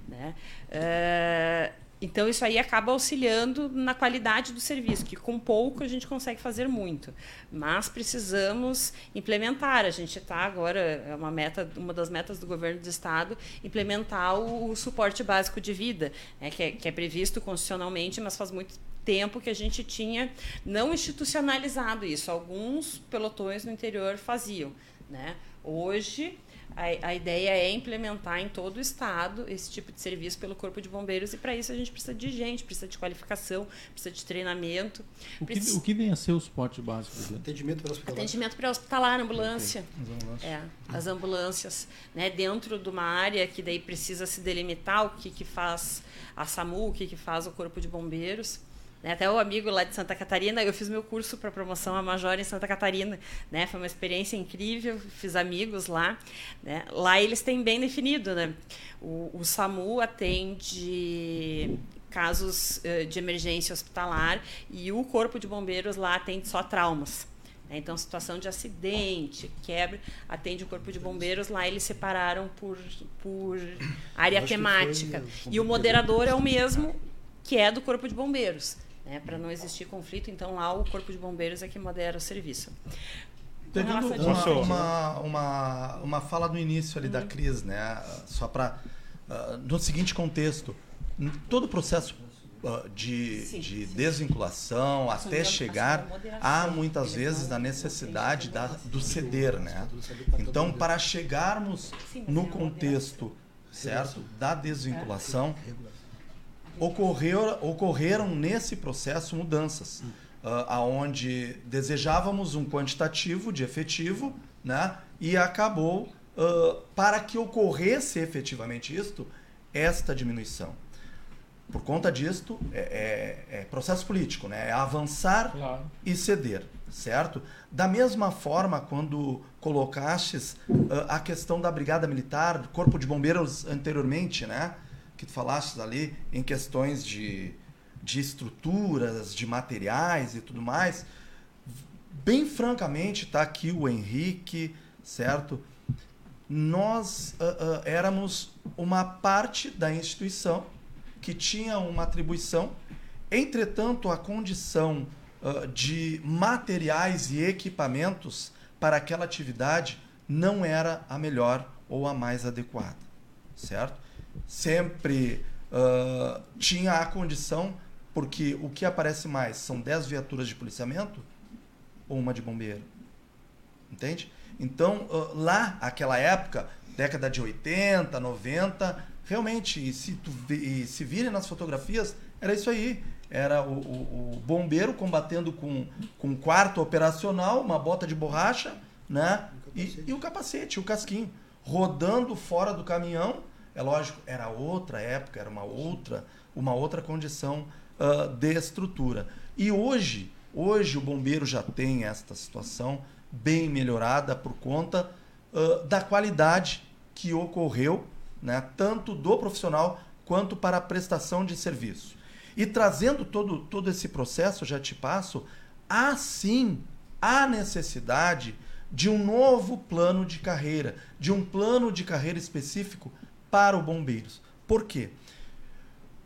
Né? Uh, então, isso aí acaba auxiliando na qualidade do serviço, que com pouco a gente consegue fazer muito. Mas precisamos implementar. A gente está agora, é uma, meta, uma das metas do governo do Estado, implementar o, o suporte básico de vida, né, que, é, que é previsto constitucionalmente, mas faz muito tempo que a gente tinha não institucionalizado isso. Alguns pelotões no interior faziam. Né? Hoje, a, a, ideia é implementar em todo o estado esse tipo de serviço pelo Corpo de Bombeiros e para isso a gente precisa de gente, precisa de qualificação, precisa de treinamento. O que, o que vem a ser o suporte básico? Atendimento pré-hospitalar. Atendimento pré-hospitalar, ambulância. As ambulâncias. É, as ambulâncias. Né, dentro de uma área que daí precisa se delimitar o que, que faz a SAMU, o que, que faz o Corpo de Bombeiros. Né? Até o amigo lá de Santa Catarina, eu fiz meu curso para promoção a Major em Santa Catarina. Né? Foi uma experiência incrível, fiz amigos lá. Né? Lá eles têm bem definido. Né? O, o SAMU atende casos uh, de emergência hospitalar e o Corpo de Bombeiros lá atende só traumas. Né? Então, situação de acidente, quebra, atende o Corpo de Bombeiros. Lá eles separaram por, por área temática. E o moderador é o mesmo que é do Corpo de Bombeiros né, para não existir conflito. Então, lá o Corpo de Bombeiros é que modera o serviço. Teve uma, uma, uma, uma, fala no início ali uhum. da Cris, né? Só para. Uh, no seguinte contexto: todo o processo uh, de, sim, de sim. desvinculação até chegar, há muitas vezes a necessidade da, do ceder, né? Então, para chegarmos no é contexto certo da desvinculação, ocorreu, ocorreram nesse processo mudanças, uh, aonde desejávamos um quantitativo de efetivo, né? E acabou uh, para que ocorresse efetivamente isto, esta diminuição. Por conta disto, é, é, é processo político, né? É avançar claro. e ceder, certo? Da mesma forma, quando colocastes uh, a questão da Brigada Militar, do Corpo de Bombeiros anteriormente, né? Que tu falaste ali em questões de, de estruturas, de materiais e tudo mais, bem francamente, está aqui o Henrique, certo? Nós uh, uh, éramos uma parte da instituição que tinha uma atribuição, entretanto, a condição uh, de materiais e equipamentos para aquela atividade não era a melhor ou a mais adequada, certo? Sempre uh, tinha a condição, porque o que aparece mais são 10 viaturas de policiamento ou uma de bombeiro. Entende? Então, uh, lá, aquela época, década de 80, 90, realmente, se, tu, se virem nas fotografias, era isso aí. Era o, o, o bombeiro combatendo com, com um quarto operacional, uma bota de borracha, né? E, e o capacete, o casquinho, rodando fora do caminhão é lógico, era outra época, era uma outra, uma outra condição uh, de estrutura. E hoje, hoje o bombeiro já tem esta situação bem melhorada por conta uh, da qualidade que ocorreu, né, tanto do profissional quanto para a prestação de serviço. E trazendo todo, todo esse processo, já te passo, há sim a necessidade de um novo plano de carreira, de um plano de carreira específico para o bombeiros. Por quê?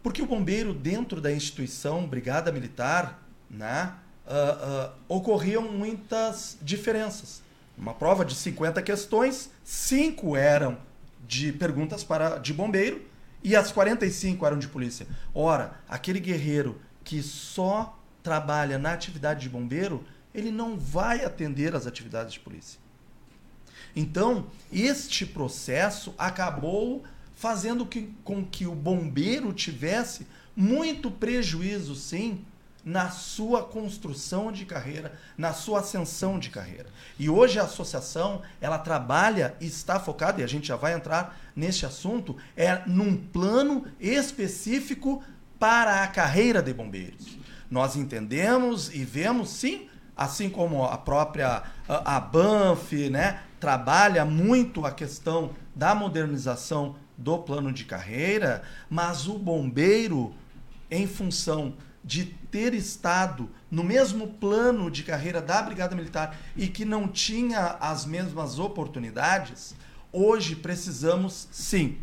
Porque o bombeiro, dentro da instituição Brigada Militar, né, uh, uh, ocorriam muitas diferenças. Uma prova de 50 questões, cinco eram de perguntas para de bombeiro e as 45 eram de polícia. Ora, aquele guerreiro que só trabalha na atividade de bombeiro, ele não vai atender as atividades de polícia. Então, este processo acabou fazendo que, com que o bombeiro tivesse muito prejuízo, sim, na sua construção de carreira, na sua ascensão de carreira. E hoje a associação, ela trabalha e está focada, e a gente já vai entrar nesse assunto, é num plano específico para a carreira de bombeiros. Nós entendemos e vemos, sim, assim como a própria a Banff, né, trabalha muito a questão da modernização do plano de carreira, mas o bombeiro, em função de ter estado no mesmo plano de carreira da Brigada Militar e que não tinha as mesmas oportunidades, hoje precisamos sim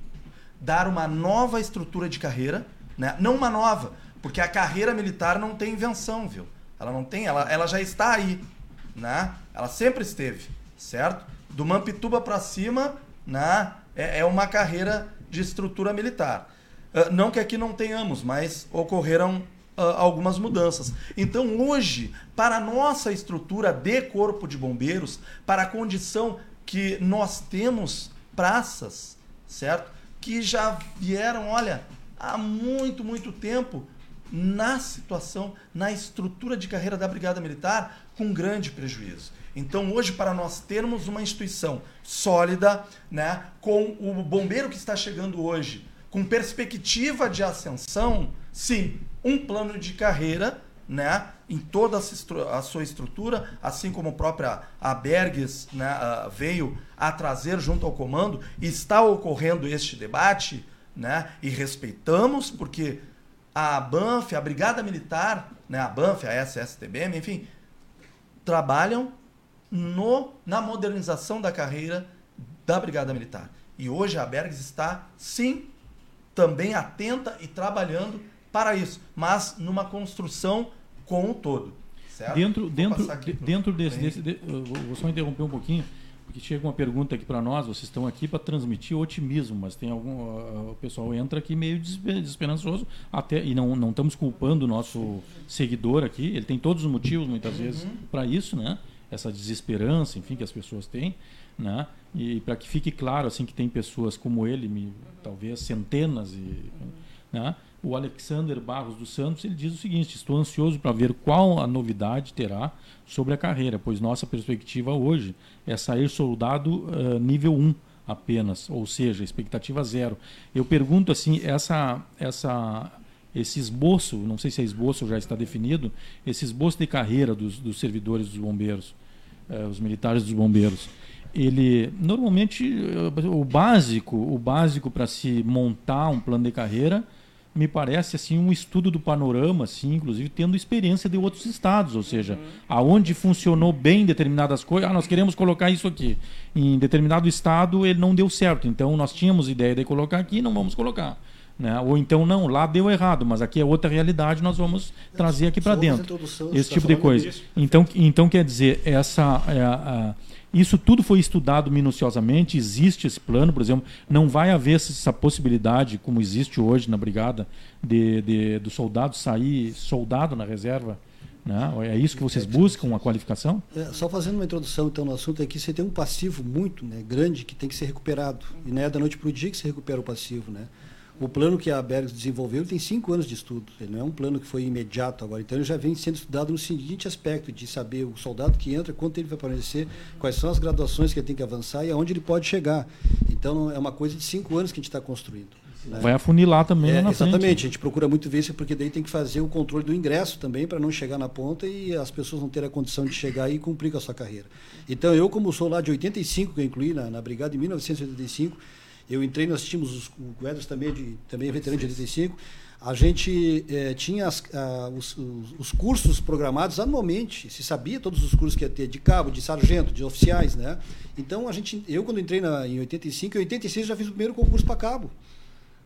dar uma nova estrutura de carreira, né? não uma nova, porque a carreira militar não tem invenção, viu? Ela não tem, ela, ela já está aí, né? Ela sempre esteve, certo? Do Mampituba para cima, né? É, é, uma carreira de estrutura militar. Uh, não que aqui não tenhamos, mas ocorreram uh, algumas mudanças. Então, hoje, para a nossa estrutura de corpo de bombeiros, para a condição que nós temos praças, certo? Que já vieram, olha, há muito, muito tempo na situação, na estrutura de carreira da Brigada Militar, com grande prejuízo. Então, hoje, para nós termos uma instituição sólida, né, com o bombeiro que está chegando hoje, com perspectiva de ascensão, sim, um plano de carreira, né, em toda a sua estrutura, assim como a própria Abergues né, veio a trazer junto ao comando, está ocorrendo este debate, né, e respeitamos, porque a BANF, a Brigada Militar, né, a BANF, a SSTBM, enfim, trabalham no, na modernização da carreira da Brigada Militar. E hoje a Bergs está, sim, também atenta e trabalhando para isso, mas numa construção com o todo. Certo? Dentro, dentro, dentro desse, desse de, vou só interromper um pouquinho, porque chega uma pergunta aqui para nós. Vocês estão aqui para transmitir otimismo, mas tem algum uh, o pessoal entra aqui meio desesperançoso até e não não estamos culpando o nosso seguidor aqui. Ele tem todos os motivos muitas uhum. vezes para isso, né? Essa desesperança, enfim, que as pessoas têm, né? E para que fique claro assim que tem pessoas como ele, me, talvez centenas e, né? o Alexander Barros dos Santos ele diz o seguinte: estou ansioso para ver qual a novidade terá sobre a carreira, pois nossa perspectiva hoje é sair soldado uh, nível 1 apenas, ou seja, expectativa zero. Eu pergunto assim, essa essa esse esboço, não sei se é esboço já está definido, esse esboço de carreira dos, dos servidores dos bombeiros, uh, os militares dos bombeiros, ele normalmente o básico, o básico para se montar um plano de carreira me parece assim um estudo do panorama, assim, inclusive tendo experiência de outros estados, ou seja, uhum. aonde funcionou bem determinadas coisas, ah, nós queremos colocar isso aqui. Em determinado estado ele não deu certo, então nós tínhamos ideia de colocar aqui, não vamos colocar. Né? Ou então não, lá deu errado, mas aqui é outra realidade, nós vamos trazer aqui para dentro. Esse tipo de coisa. Então, então quer dizer, essa é a, isso tudo foi estudado minuciosamente, existe esse plano, por exemplo, não vai haver essa possibilidade, como existe hoje na brigada, de, de do soldado sair soldado na reserva. Né? É isso que vocês buscam, a qualificação? É, só fazendo uma introdução então no assunto aqui, você tem um passivo muito né, grande que tem que ser recuperado. E não é da noite para o dia que se recupera o passivo. Né? O plano que a Bergs desenvolveu tem cinco anos de estudo. Ele não é um plano que foi imediato agora. Então, ele já vem sendo estudado no seguinte aspecto, de saber o soldado que entra, quanto ele vai permanecer, quais são as graduações que ele tem que avançar e aonde ele pode chegar. Então, é uma coisa de cinco anos que a gente está construindo. Né? Vai afunilar também é, Exatamente. Frente. A gente procura muito ver isso, porque daí tem que fazer o controle do ingresso também, para não chegar na ponta e as pessoas não terem a condição de chegar e cumprir com a sua carreira. Então, eu, como sou lá de 85, que eu incluí na, na Brigada em 1985, eu entrei, nós tínhamos os, o Guedes também, de, também é veterano de 85. A gente eh, tinha as, os, os, os, cursos programados anualmente, se sabia todos os cursos que ia ter, de cabo, de sargento, de oficiais, né? Então, a gente, eu quando entrei na, em 85, em 86 já fiz o primeiro concurso para cabo.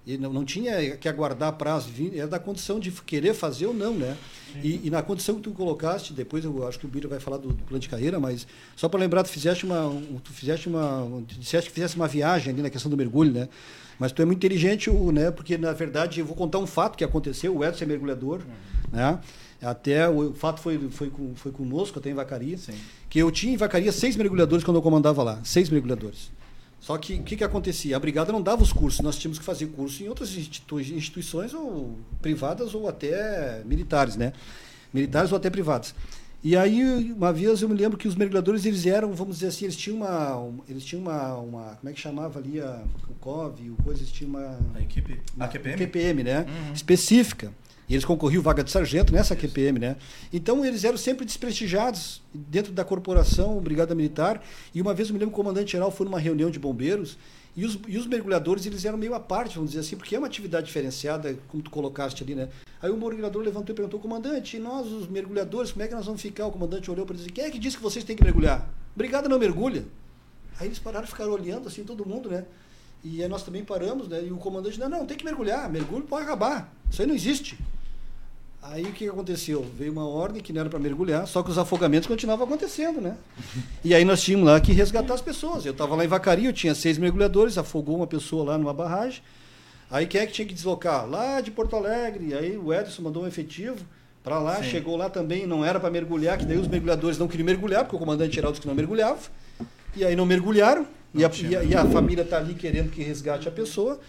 E não, não tinha que aguardar prazo, era da condição de querer fazer ou não, né? E, e, na condição que tu colocaste, depois eu acho que o Bira vai falar do, do, plano de carreira, mas só para lembrar, tu fizeste uma, tu fizeste uma, tu disseste que fizeste uma viagem ali na questão do mergulho, né? Mas tu é muito inteligente, né? Porque na verdade eu vou contar um fato que aconteceu. O Edson é mergulhador, uhum. né? Até o, fato foi, foi, com, foi conosco, até em Vacaria, Sim. que eu tinha em Vacaria seis mergulhadores quando eu comandava lá, seis mergulhadores. Só que o que, que acontecia? A brigada não dava os cursos, nós tínhamos que fazer curso em outras instituições ou privadas ou até militares, né? Militares ou até privadas. E aí, uma vez eu me lembro que os mergulhadores, eles eram, vamos dizer assim, eles tinham uma, eles tinham uma, uma como é que chamava ali a, o COV, o coisa, eles tinham uma... A equipe, uma, a QPM? QPM, né? Uhum. Específica. E eles concorriam vaga de sargento nessa. QPM, né? Então eles eram sempre desprestigiados dentro da corporação Brigada Militar. E uma vez eu me lembro que o comandante geral foi numa reunião de bombeiros e os, e os mergulhadores eles eram meio à parte, vamos dizer assim, porque é uma atividade diferenciada, como tu colocaste ali, né? Aí o mergulhador levantou e perguntou, comandante, nós, os mergulhadores, como é que nós vamos ficar? O comandante olhou para ele e disse, quem é que disse que vocês têm que mergulhar? Brigada não mergulha. Aí eles pararam e ficaram olhando, assim, todo mundo, né? E aí nós também paramos, né? E o comandante, não, não, tem que mergulhar, mergulho pode acabar. Isso aí não existe. Aí o que aconteceu? Veio uma ordem que não era para mergulhar, só que os afogamentos continuavam acontecendo, né? E aí nós tínhamos lá que resgatar as pessoas. Eu estava lá em Vacaria, eu tinha seis mergulhadores, afogou uma pessoa lá numa barragem. Aí quem é que tinha que deslocar? Lá de Porto Alegre. Aí o Edson mandou um efetivo para lá, Sim. chegou lá também, não era para mergulhar, que daí os mergulhadores não queriam mergulhar, porque o comandante geral disse que não mergulhava. E aí não mergulharam, e a, e, a, e a família está ali querendo que resgate a pessoa.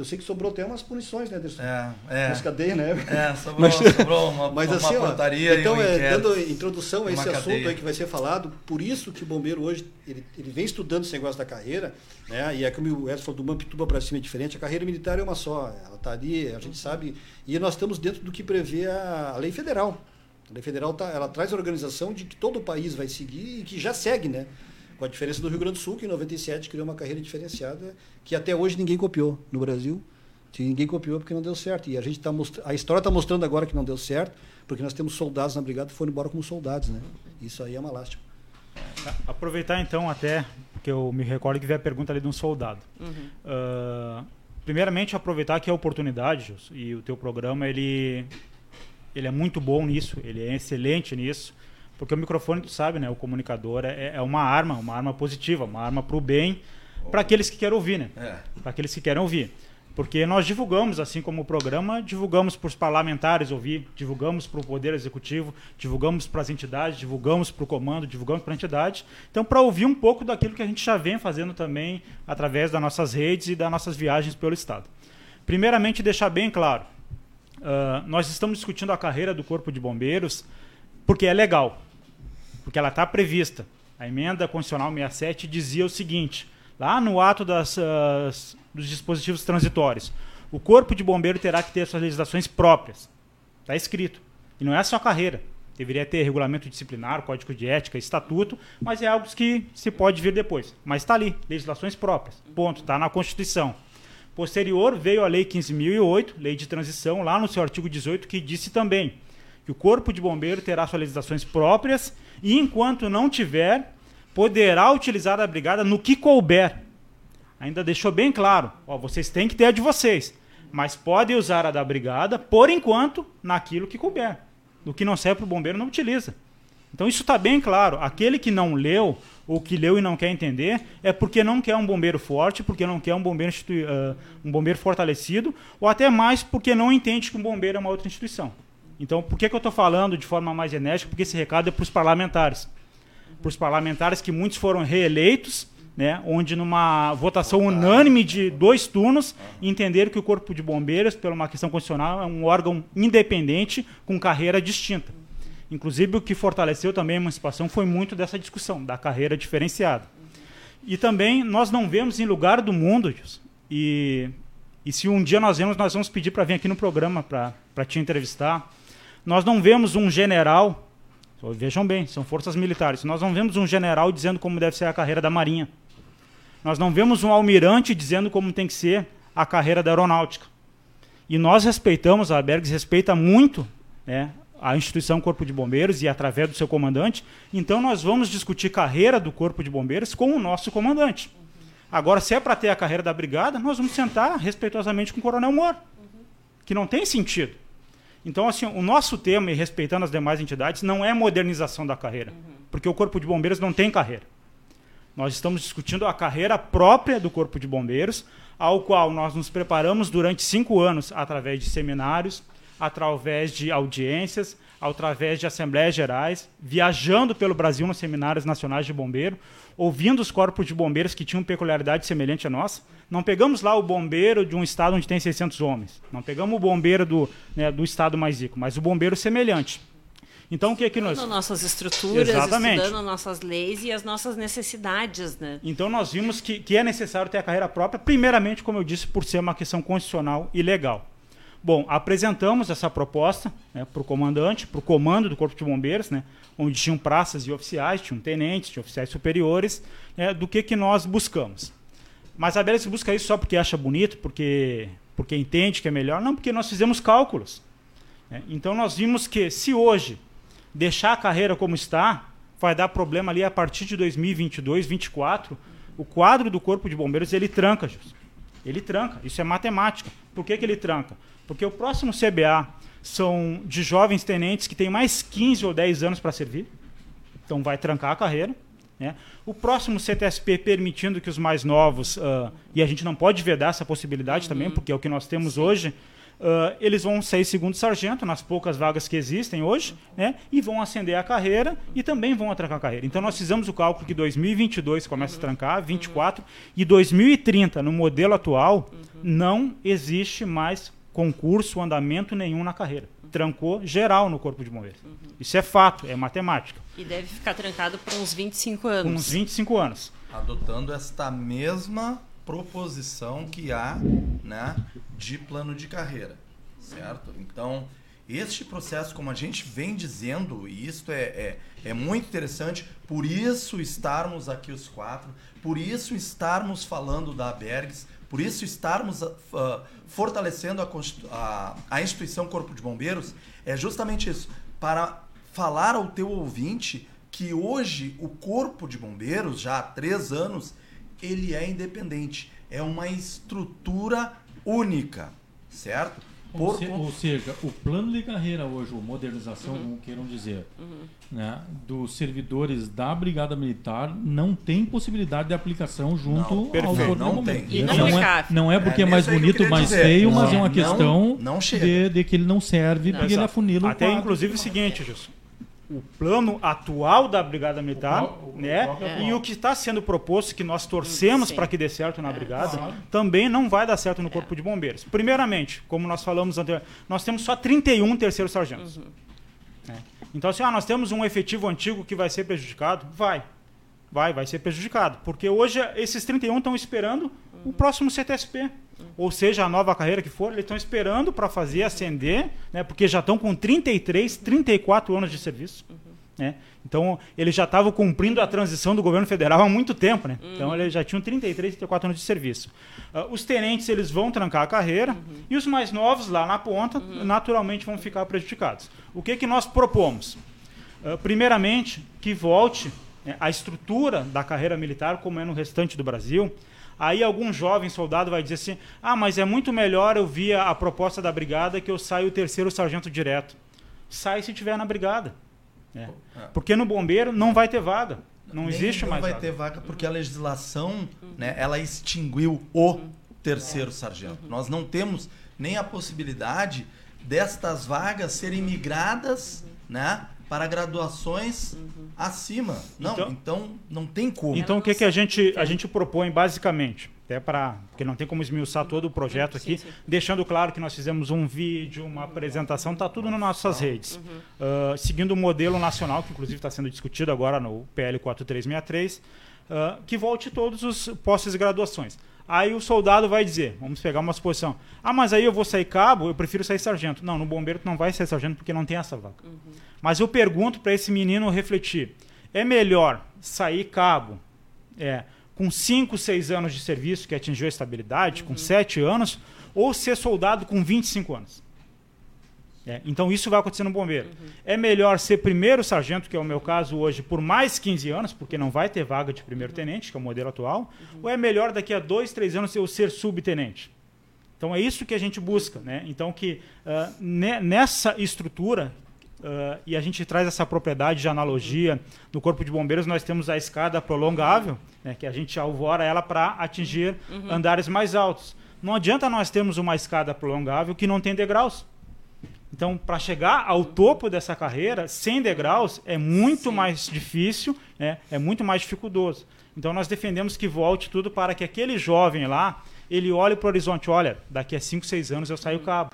Eu sei que sobrou até umas punições, né, Anderson? É, é. Nas cadeias, né? É, sobrou, mas, sobrou uma, mas uma assim, portaria ó, então, um é, dando introdução a esse cadeia. assunto aí que vai ser falado, por isso que o bombeiro hoje, ele, ele vem estudando esse negócio da carreira, né? E é como o Edson falou, do Mampituba para cima é diferente, a carreira militar é uma só, ela está ali, a gente sabe, e nós estamos dentro do que prevê a, a lei federal. A lei federal tá, ela traz a organização de que todo o país vai seguir e que já segue, né? Com a diferença do Rio Grande do Sul, que em 97 criou uma carreira diferenciada que até hoje ninguém copiou no Brasil. Ninguém copiou porque não deu certo. E a gente tá most... a história está mostrando agora que não deu certo, porque nós temos soldados na brigada que foram embora como soldados, né? Isso aí é uma lástima. Aproveitar então até que eu me recordo que veio a pergunta ali de um soldado. Uhum. Uh, primeiramente aproveitar que a oportunidade e o teu programa ele ele é muito bom nisso, ele é excelente nisso, porque o microfone, tu sabe, né? O comunicador é, é uma arma, uma arma positiva, uma arma para o bem, para aqueles que querem ouvir, né? É. Para aqueles que querem ouvir. Porque nós divulgamos, assim como o programa, divulgamos para os parlamentares ouvir, divulgamos para o Poder Executivo, divulgamos para as entidades, divulgamos para o comando, divulgamos para a entidade. Então, para ouvir um pouco daquilo que a gente já vem fazendo também através das nossas redes e das nossas viagens pelo Estado. Primeiramente, deixar bem claro, uh, nós estamos discutindo a carreira do Corpo de Bombeiros porque é legal, porque ela está prevista. A emenda constitucional 67 dizia o seguinte, lá no ato das, uh, dos dispositivos transitórios, o Corpo de Bombeiro terá que ter suas legislações próprias. Está escrito. E não é só carreira. Deveria ter regulamento disciplinar, código de ética, estatuto, mas é algo que se pode vir depois. Mas está ali, legislações próprias. Ponto. Está na Constituição. Posterior veio a Lei 15.008, Lei de Transição, lá no seu artigo 18, que disse também que o Corpo de Bombeiro terá suas legislações próprias e, enquanto não tiver, poderá utilizar a brigada no que couber. Ainda deixou bem claro, ó, vocês têm que ter a de vocês, mas podem usar a da brigada, por enquanto, naquilo que couber. No que não serve para o bombeiro, não utiliza. Então isso está bem claro. Aquele que não leu, ou que leu e não quer entender, é porque não quer um bombeiro forte, porque não quer um bombeiro, uh, um bombeiro fortalecido, ou até mais porque não entende que um bombeiro é uma outra instituição. Então, por que, que eu estou falando de forma mais enérgica? Porque esse recado é para os parlamentares. Para os parlamentares que muitos foram reeleitos, né, onde numa votação unânime de dois turnos, entenderam que o Corpo de Bombeiros, pela uma questão constitucional, é um órgão independente com carreira distinta. Inclusive, o que fortaleceu também a emancipação foi muito dessa discussão, da carreira diferenciada. E também nós não vemos em lugar do mundo, e, e se um dia nós vemos, nós vamos pedir para vir aqui no programa para te entrevistar. Nós não vemos um general, vejam bem, são forças militares, nós não vemos um general dizendo como deve ser a carreira da Marinha. Nós não vemos um almirante dizendo como tem que ser a carreira da aeronáutica. E nós respeitamos, a Albergues respeita muito né, a instituição Corpo de Bombeiros e através do seu comandante. Então nós vamos discutir carreira do Corpo de Bombeiros com o nosso comandante. Agora, se é para ter a carreira da brigada, nós vamos sentar respeitosamente com o Coronel Moro, que não tem sentido. Então, assim, o nosso tema, e respeitando as demais entidades, não é modernização da carreira, porque o Corpo de Bombeiros não tem carreira. Nós estamos discutindo a carreira própria do Corpo de Bombeiros, ao qual nós nos preparamos durante cinco anos através de seminários, através de audiências, através de assembleias gerais, viajando pelo Brasil nos seminários nacionais de bombeiro, ouvindo os corpos de bombeiros que tinham peculiaridade semelhante à nossa. Não pegamos lá o bombeiro de um estado onde tem 600 homens. Não pegamos o bombeiro do, né, do estado mais rico, mas o bombeiro semelhante. Então, o que é que nós... Estudando nossas estruturas, Exatamente. estudando nossas leis e as nossas necessidades, né? Então, nós vimos que, que é necessário ter a carreira própria, primeiramente, como eu disse, por ser uma questão constitucional e legal. Bom, apresentamos essa proposta né, para o comandante, para o comando do Corpo de Bombeiros, né, onde tinham praças e oficiais, tinham tenentes, tinham oficiais superiores, né, do que, que nós buscamos. Mas a Bélis busca isso só porque acha bonito, porque, porque entende que é melhor? Não, porque nós fizemos cálculos. Né? Então nós vimos que se hoje deixar a carreira como está, vai dar problema ali a partir de 2022, 2024, o quadro do Corpo de Bombeiros ele tranca, Jus. Ele tranca. Isso é matemática. Por que, que ele tranca? Porque o próximo CBA são de jovens tenentes que têm mais 15 ou 10 anos para servir. Então vai trancar a carreira. Né? O próximo CTSP permitindo que os mais novos, uh, e a gente não pode vedar essa possibilidade uhum. também, porque é o que nós temos hoje, Uh, eles vão sair segundo sargento nas poucas vagas que existem hoje, né? E vão ascender a carreira e também vão atrancar a carreira. Então nós fizemos o cálculo que 2022 começa a trancar, 24 e 2030 no modelo atual não existe mais concurso, andamento nenhum na carreira. Trancou geral no corpo de bombeiros. Isso é fato, é matemática. E deve ficar trancado por uns 25 Com anos. uns 25 anos. adotando esta mesma proposição que há né, de plano de carreira, certo? Então, este processo, como a gente vem dizendo, e isto é, é, é muito interessante, por isso estarmos aqui os quatro, por isso estarmos falando da Bergs, por isso estarmos ah, fortalecendo a, a, a instituição Corpo de Bombeiros, é justamente isso, para falar ao teu ouvinte que hoje o Corpo de Bombeiros, já há três anos, ele é independente. É uma estrutura única, certo? Ou, Por se- ou seja, o plano de carreira hoje, ou modernização, como queiram dizer, né, dos servidores da Brigada Militar não tem possibilidade de aplicação junto Não, ao perfeito, Corpo de não Bombeiros. tem. E não, não é, não é porque é, É mais bonito, mais dizer. feio, mas é uma Não, questão não de, de que ele não serve porque ele Exato. afunila o Até quadro. inclusive o seguinte, Gilson. O plano atual da Brigada Militar, O qual- o né? próprio E atual. o que está sendo proposto, que nós torcemos para que dê certo na Brigada, claro. também não vai dar certo no Corpo de Bombeiros. Primeiramente, como nós falamos anteriormente, nós temos só 31 terceiros sargentos. né? Então, assim, ah, nós temos um efetivo antigo que vai ser prejudicado? Vai. Vai, vai ser prejudicado. Porque hoje esses 31 estão esperando o próximo CTSP. Ou seja, a nova carreira que for, eles estão esperando para fazer ascender, né, porque já estão com 33, 34 anos de serviço. Né? Então, eles já estavam cumprindo a transição do governo federal há muito tempo. Né? Então, eles já tinham 33, 34 anos de serviço. Ah, os tenentes eles vão trancar a carreira e os mais novos, lá na ponta, naturalmente vão ficar prejudicados. O que, que nós propomos? Uh, primeiramente, que volte né, a estrutura da carreira militar como é no restante do Brasil. Aí algum jovem soldado vai dizer assim: ah, mas é muito melhor eu via a proposta da brigada que eu saio o terceiro sargento direto. Sai se tiver na brigada. né? Porque no bombeiro não vai ter vaga. Não Nem- existe não mais vai vaga. ter vaga porque a legislação, né, ela extinguiu o terceiro sargento. Nós não temos nem a possibilidade destas vagas serem migradas, né, para graduações acima. Não, Então- então, não tem como. Então o que, que a gente, a gente propõe basicamente? Até para. Porque não tem como esmiuçar todo o projeto Sim, aqui, sim. deixando claro que nós fizemos um vídeo, uma apresentação, está tudo nas nossas redes. Ah, seguindo o modelo nacional, que inclusive está sendo discutido agora no PL 4363, ah, que volte todos os postos de graduações. Aí o soldado vai dizer, vamos pegar uma suposição, ah, mas aí eu vou sair cabo, eu prefiro sair sargento. Não, no bombeiro tu não vai sair sargento porque não tem essa vaga. Mas eu pergunto para esse menino refletir, é melhor sair cabo é, com 5, 6 anos de serviço, que atingiu a estabilidade, com 7 anos, ou ser soldado com 25 anos. É, então isso vai acontecer no bombeiro. É melhor ser primeiro sargento, que é o meu caso hoje, por mais 15 anos, porque não vai ter vaga de primeiro tenente, que é o modelo atual, ou é melhor daqui a 2, 3 anos eu ser subtenente? Então é isso que a gente busca. Né? Então que ne- nessa estrutura, ah, e a gente traz essa propriedade de analogia, no Corpo de Bombeiros nós temos a escada prolongável, né, que a gente alvora ela para atingir andares mais altos. Não adianta nós termos uma escada prolongável que não tem degraus. Então, para chegar ao topo dessa carreira, sem degraus, é muito mais difícil, né? é muito mais dificultoso. Então, nós defendemos que volte tudo para que aquele jovem lá, ele olhe para o horizonte, olha, daqui a 5, 6 anos eu saio cabo.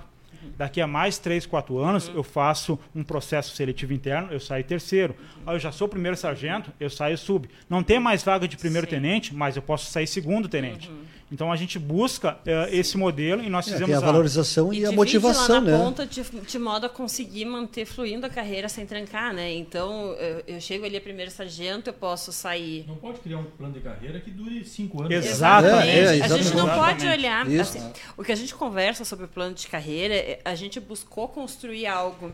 Daqui a mais 3, 4 anos, eu faço um processo seletivo interno, eu saio terceiro. Ah, eu já sou primeiro sargento, eu saio sub. Não tem mais vaga de primeiro Sim. tenente, mas eu posso sair segundo tenente. Então, a gente busca eh, esse modelo e nós É, fizemos a valorização e, a divide motivação, lá na né? ponta de, de modo a conseguir manter fluindo a carreira sem trancar, né? Então, eu, eu chego ali a primeiro sargento, eu posso sair. Não pode criar um plano de carreira que dure cinco anos. Exatamente. É, é, a gente não exatamente. pode olhar. Assim, o que a gente conversa sobre o plano de carreira, é- a gente buscou construir algo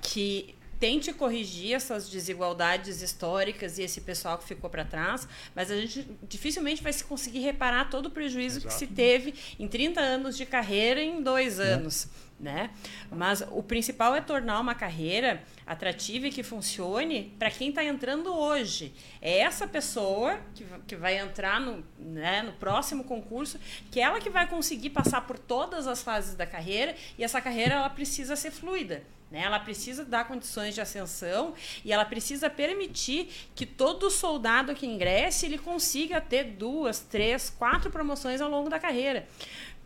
que tente corrigir essas desigualdades históricas e esse pessoal que ficou para trás, mas a gente dificilmente vai se conseguir reparar todo o prejuízo Exato. que se teve em 30 anos de carreira em dois é. anos. Né? Mas o principal é tornar uma carreira atrativa e que funcione para quem está entrando hoje. É essa pessoa que, que vai entrar no, né, no próximo concurso, que é ela que vai conseguir passar por todas as fases da carreira e essa carreira ela precisa ser fluida. Né? Ela precisa dar condições de ascensão e ela precisa permitir que todo soldado que ingresse ele consiga ter duas, três, quatro promoções ao longo da carreira.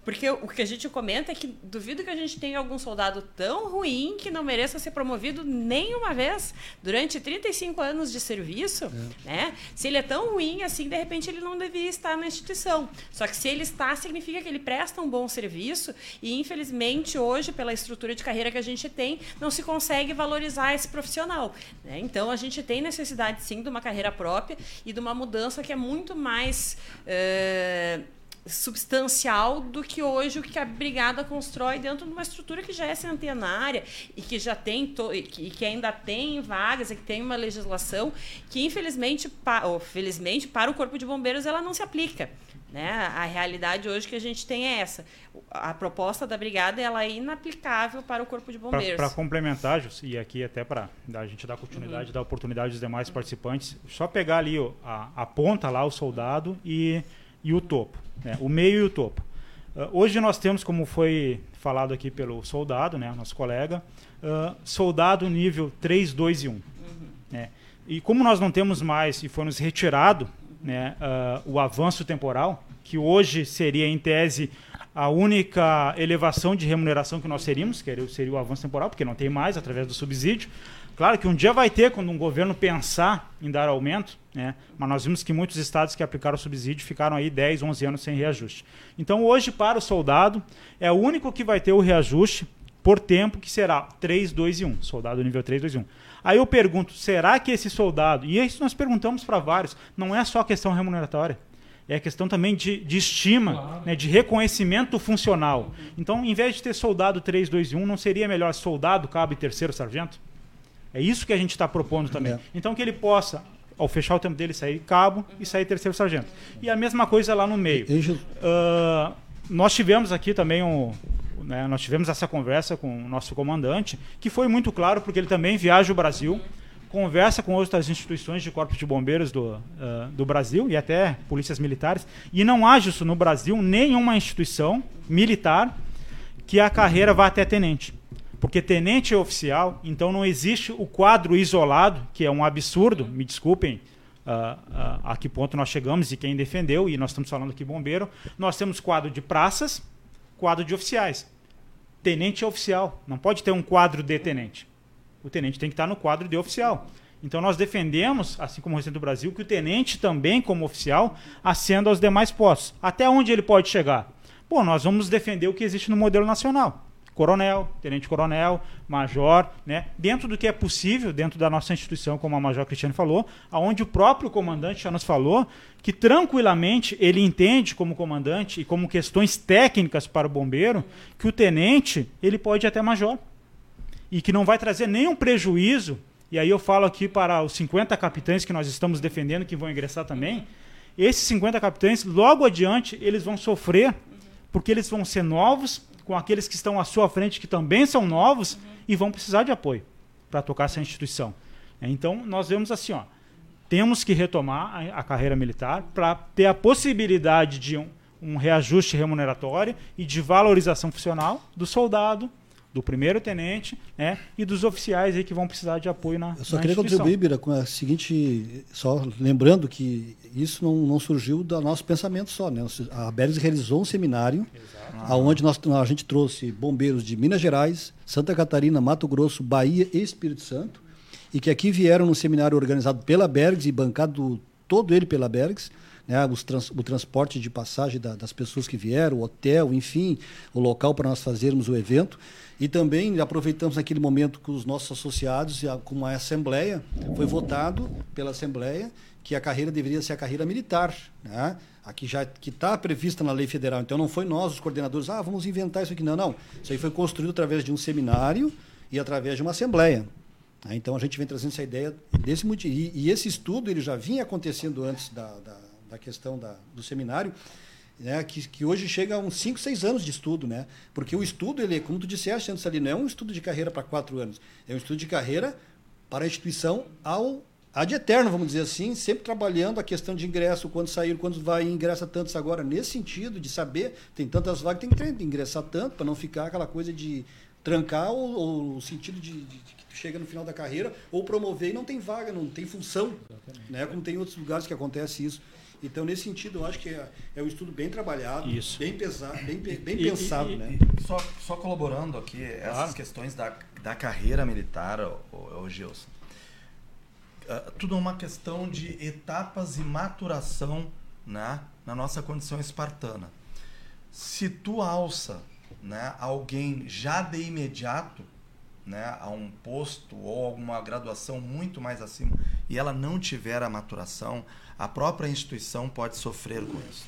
Porque o que a gente comenta é que duvido que a gente tenha algum soldado tão ruim que não mereça ser promovido nenhuma vez durante 35 anos de serviço. É. Né? Se ele é tão ruim assim, de repente ele não devia estar na instituição. Só que se ele está, significa que ele presta um bom serviço e, infelizmente, hoje, pela estrutura de carreira que a gente tem, não se consegue valorizar esse profissional. Né? Então, a gente tem necessidade, sim, de uma carreira própria e de uma mudança que é muito mais. Uh, substancial do que hoje o que a brigada constrói dentro de uma estrutura que já é centenária e que já tem e que ainda tem vagas e que tem uma legislação que infelizmente ou felizmente para o corpo de bombeiros ela não se aplica né? A realidade hoje que a gente tem é essa. A proposta da brigada ela é inaplicável para o corpo de bombeiros. Para complementar, e aqui até para a gente dar continuidade, uhum. dar oportunidade aos demais participantes, só pegar ali ó, a, a ponta lá, o soldado e, e o topo. Né? O meio e o topo. Uh, hoje nós temos, como foi falado aqui pelo soldado, né, nosso colega, uh, soldado nível 3, 2 e 1. Uhum. Né? E como nós não temos mais, e foi nos retirado né, uh, o avanço temporal, que hoje seria, em tese, a única elevação de remuneração que nós teríamos, que seria o avanço temporal, porque não tem mais, através do subsídio. Claro que um dia vai ter quando um governo pensar em dar aumento, né? mas nós vimos que muitos estados que aplicaram o subsídio ficaram aí 10, 11 anos sem reajuste. Então, hoje, para o soldado, é o único que vai ter o reajuste por tempo, que será 3, 2 e 1. Soldado nível 3, 2 e 1. Aí eu pergunto, será que esse soldado, e isso nós perguntamos para vários, não é só questão remuneratória, é questão também de, de estima, claro. né, de reconhecimento funcional. Então, em vez de ter soldado 3, 2 e 1, não seria melhor soldado, cabo e terceiro sargento? É isso que a gente está propondo também. É. Então que ele possa, ao fechar o tempo dele, sair cabo e sair terceiro sargento. E a mesma coisa lá no meio. Uh, nós tivemos aqui também um, né, nós tivemos essa conversa com o nosso comandante, que foi muito claro, porque ele também viaja o Brasil, conversa com outras instituições de corpos de bombeiros do, uh, do Brasil e até polícias militares, e não há isso no Brasil nenhuma instituição militar que a carreira vá até tenente. Porque tenente é oficial, então não existe o quadro isolado, que é um absurdo, me desculpem uh, uh, a que ponto nós chegamos e quem defendeu, e nós estamos falando aqui bombeiro. Nós temos quadro de praças, quadro de oficiais. Tenente é oficial, não pode ter um quadro de tenente. O tenente tem que estar no quadro de oficial. Então nós defendemos, assim como o restante do Brasil, que o tenente também, como oficial, ascenda aos demais postos. Até onde ele pode chegar? Bom, nós vamos defender o que existe no modelo nacional coronel, tenente-coronel, major, né? dentro do que é possível, dentro da nossa instituição, como a Major Cristiane falou, aonde o próprio comandante já nos falou que tranquilamente ele entende como comandante e como questões técnicas para o bombeiro que o tenente ele pode ir até major e que não vai trazer nenhum prejuízo. E aí eu falo aqui para os 50 capitães que nós estamos defendendo que vão ingressar também. Esses 50 capitães, logo adiante, eles vão sofrer porque eles vão ser novos, com aqueles que estão à sua frente, que também são novos uhum. e vão precisar de apoio para tocar essa instituição. Então, nós vemos assim, ó, temos que retomar a, a carreira militar para ter a possibilidade de um, um reajuste remuneratório e de valorização funcional do soldado, do primeiro tenente né, e dos oficiais aí que vão precisar de apoio na Eu só na queria contribuir, Bira, com a seguinte, só lembrando que isso não, não surgiu do nosso pensamento só. Né? A Bergs realizou um seminário onde nós, a gente trouxe bombeiros de Minas Gerais, Santa Catarina, Mato Grosso, Bahia e Espírito Santo, e que aqui vieram no seminário organizado pela Bergs e bancado todo ele pela Bergs, né, trans, o transporte de passagem da, das pessoas que vieram, o hotel, enfim, o local para nós fazermos o evento. E também aproveitamos naquele momento com os nossos associados, com uma assembleia, foi votado pela assembleia que a carreira deveria ser a carreira militar, né? Aqui já que está prevista na lei federal. Então não foi nós os coordenadores, ah, vamos inventar isso aqui não, não. Isso aí foi construído através de um seminário e através de uma assembleia. Tá? Então a gente vem trazendo essa ideia desse. E, e esse estudo ele já vinha acontecendo antes da, da, da questão da, do seminário, né, que, que hoje chega a uns 5, 6 anos de estudo. Né? Porque o estudo, ele, como tu disseste antes ali, não é um estudo de carreira para quatro anos, é um estudo de carreira para a instituição ao ad eterno, vamos dizer assim, sempre trabalhando a questão de ingresso, quando sair, quando vai ingressa tantos agora, nesse sentido de saber, tem tantas vagas, tem que ingressar tanto, para não ficar aquela coisa de trancar ou, o sentido de, de, de, que chega no final da carreira, ou promover e não tem vaga, não tem função, né? como tem em outros lugares que acontece isso. Então, nesse sentido, eu acho que é, é um estudo bem trabalhado, Isso. bem pesado, bem, bem e, pensado. E, né? E, só, só colaborando aqui, essas questões da, da carreira militar, o, o Gilson. Uh, tudo é uma questão de etapas e maturação né, na nossa condição espartana. Se tu alça né, alguém já de imediato né, a um posto ou alguma graduação muito mais acima e ela não tiver a maturação, a própria instituição pode sofrer com isso.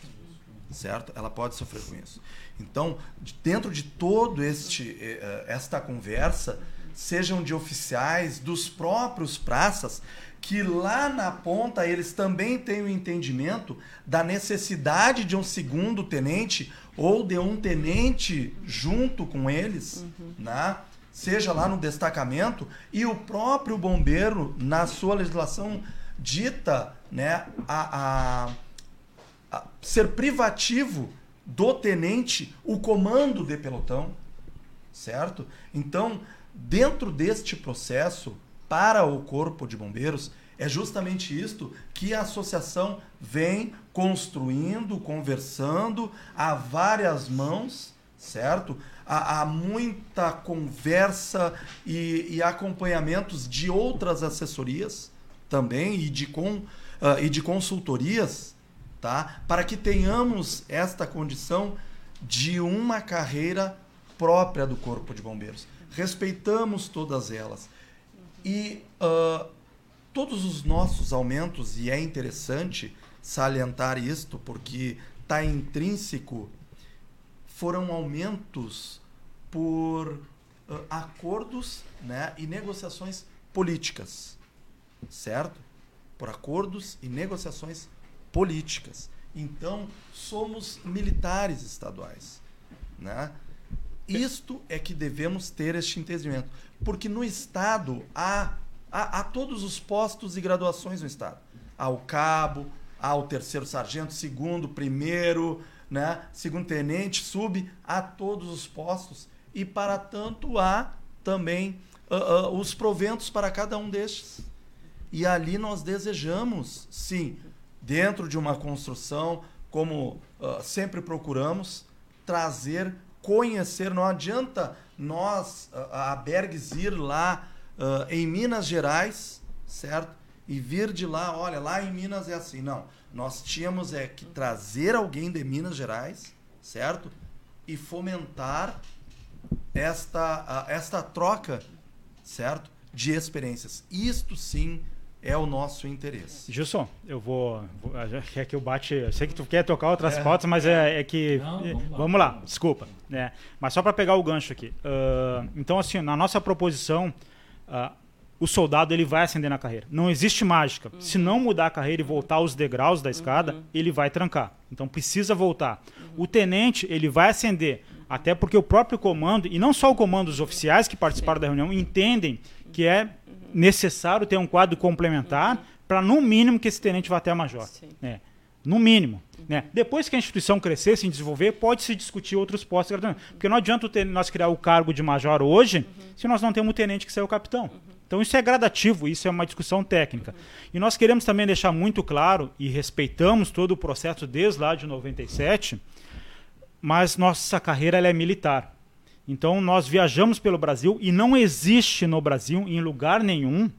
Certo? Ela pode sofrer com isso. Então, dentro de todo este eh, esta conversa, sejam de oficiais, dos próprios praças, que lá na ponta eles também têm o entendimento da necessidade de um segundo tenente ou de um tenente junto com eles, uhum. né? seja lá no destacamento, e o próprio bombeiro, na sua legislação dita né, a, a, a ser privativo do tenente o comando de pelotão, certo? Então, dentro deste processo, para o Corpo de Bombeiros, é justamente isto que a associação vem construindo, conversando a várias mãos, certo? Há, muita conversa e, e, acompanhamentos de outras assessorias também e de, com, uh, e de consultorias, tá? para que tenhamos esta condição de uma carreira própria do Corpo de Bombeiros. Respeitamos todas elas. E uh, todos os nossos aumentos, e é interessante salientar isto, porque está intrínseco, foram aumentos por uh, acordos né, e negociações políticas, certo? Por acordos e negociações políticas. Então, somos militares estaduais. Né? Isto é que devemos ter este entendimento. Porque no Estado há, há, há todos os postos e graduações no Estado. Há o cabo, há o terceiro sargento, segundo, primeiro, né? segundo tenente, sub, há todos os postos. E para tanto há também uh, uh, os proventos para cada um destes. E ali nós desejamos, sim, dentro de uma construção, como uh, sempre procuramos, trazer conhecer. Não adianta nós, a Bergs, ir lá uh, em Minas Gerais, certo? E vir de lá, olha, lá em Minas é assim. Não. Nós tínhamos é que trazer alguém de Minas Gerais, certo? E fomentar esta, uh, esta troca, certo? De experiências. Isto sim é o nosso interesse. Gilson, eu vou. vou quer que eu bate. Eu sei que tu quer tocar outras é, pautas, mas é, é que. Não, vamos, lá, vamos lá, desculpa. É, mas só para pegar o gancho aqui. Uh, então, assim, na nossa proposição, uh, o soldado ele vai ascender na carreira. Não existe mágica. Uhum. Se não mudar a carreira e voltar aos degraus da escada, uhum. ele vai trancar. Então precisa voltar. Uhum. O tenente ele vai ascender, até porque o próprio comando e não só o comando dos oficiais que participaram Sim. da reunião entendem que é necessário ter um quadro complementar uhum. para, no mínimo, que esse tenente vá até a major. Né? No mínimo. Uhum. Né? Depois que a instituição crescer, se desenvolver, pode se discutir outros postos. Porque não adianta nós criar o cargo de major hoje uhum. se nós não temos um tenente que o capitão. Então isso é gradativo, isso é uma discussão técnica. E nós queremos também deixar muito claro, e respeitamos todo o processo desde lá de 97, mas nossa carreira é militar. Então nós viajamos pelo Brasil e não existe no Brasil, em lugar nenhum,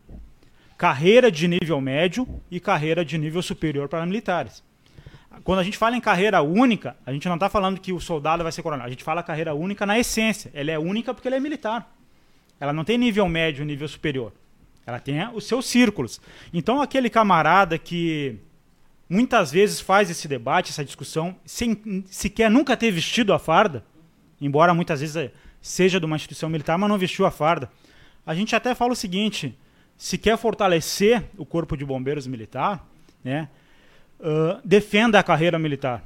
carreira de nível médio e carreira de nível superior para militares. Quando a gente fala em carreira única, a gente não está falando que o soldado vai ser coronel. A gente fala carreira única na essência. Ela é única porque ela é militar. Ela não tem nível médio, nível superior. Ela tem os seus círculos. Então aquele camarada que muitas vezes faz esse debate, essa discussão, sem sequer nunca ter vestido a farda, embora muitas vezes seja de uma instituição militar, mas não vestiu a farda. a gente até fala o seguinte: se quer fortalecer o corpo de bombeiros militar, né, uh, defenda a carreira militar.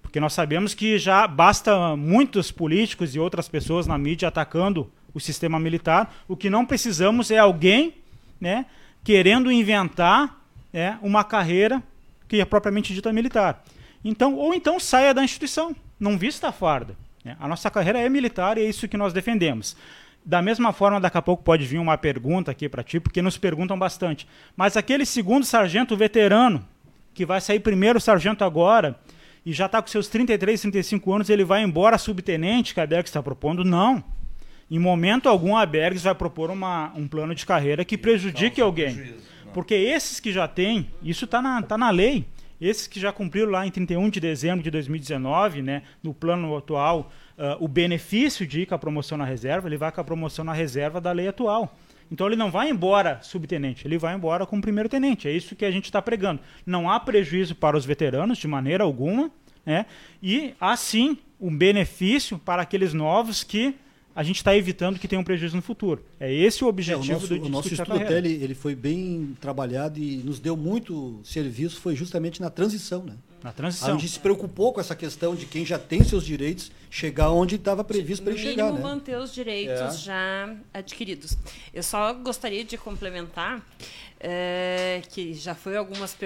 Porque nós sabemos que já basta muitos políticos e outras pessoas na mídia atacando o sistema militar. O que não precisamos é alguém né, querendo inventar né, uma carreira que é propriamente dita militar. Então, ou então saia da instituição, não vista a farda. Né? A nossa carreira é militar e é isso que nós defendemos. Da mesma forma, daqui a pouco pode vir uma pergunta aqui para ti, porque nos perguntam bastante. Mas aquele segundo sargento veterano, que vai sair primeiro sargento agora, e já está com seus 33, 35 anos, ele vai embora subtenente, que a Bergs está propondo? Não. Em momento algum, a Bergs vai propor uma, um plano de carreira que prejudique alguém. Porque esses que já têm, isso está na, tá na lei, esses que já cumpriram lá em 31 de dezembro de 2019, né, no plano atual, uh, o benefício de ir com a promoção na reserva, ele vai com a promoção na reserva da lei atual. Então ele não vai embora subtenente, ele vai embora como primeiro tenente. É isso que a gente está pregando. Não há prejuízo para os veteranos de maneira alguma, né? E há sim um benefício para aqueles novos que a gente está evitando que tenha um prejuízo no futuro. É esse o objetivo é, o nosso, do O nosso estudo até ele, ele foi bem trabalhado e nos deu muito serviço, foi justamente na transição, né? Na transição. A gente se preocupou com essa questão de quem já tem seus direitos chegar onde estava previsto para ele chegar, né? manter os direitos é. já adquiridos. Eu só gostaria de complementar é, que já foi algumas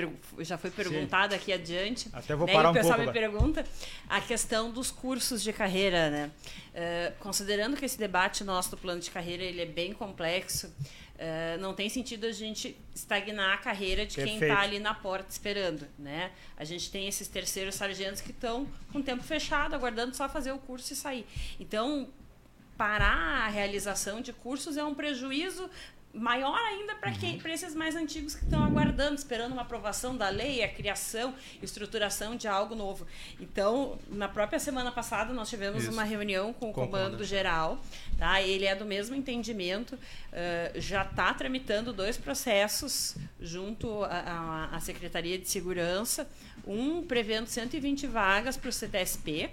já foi perguntada aqui adiante. Até vou né? parar e o pessoal pouco, me pergunta a questão dos cursos de carreira, né? É, considerando que esse debate nosso do plano de carreira ele é bem complexo, é, não tem sentido a gente estagnar a carreira de tá Perfeito. quem está ali na porta esperando, né? A gente tem esses terceiros sargentos que estão com o tempo fechado, aguardando só fazer o curso e sair. Então, parar a realização de cursos é um prejuízo maior ainda para quem para esses mais antigos que estão aguardando, esperando uma aprovação da lei, a criação, estruturação de algo novo. Então, na própria semana passada nós tivemos Isso. uma reunião com o com comando geral, tá? Ele é do mesmo entendimento, uh, já está tramitando dois processos junto à Secretaria de Segurança, um prevendo 120 vagas para o CTSP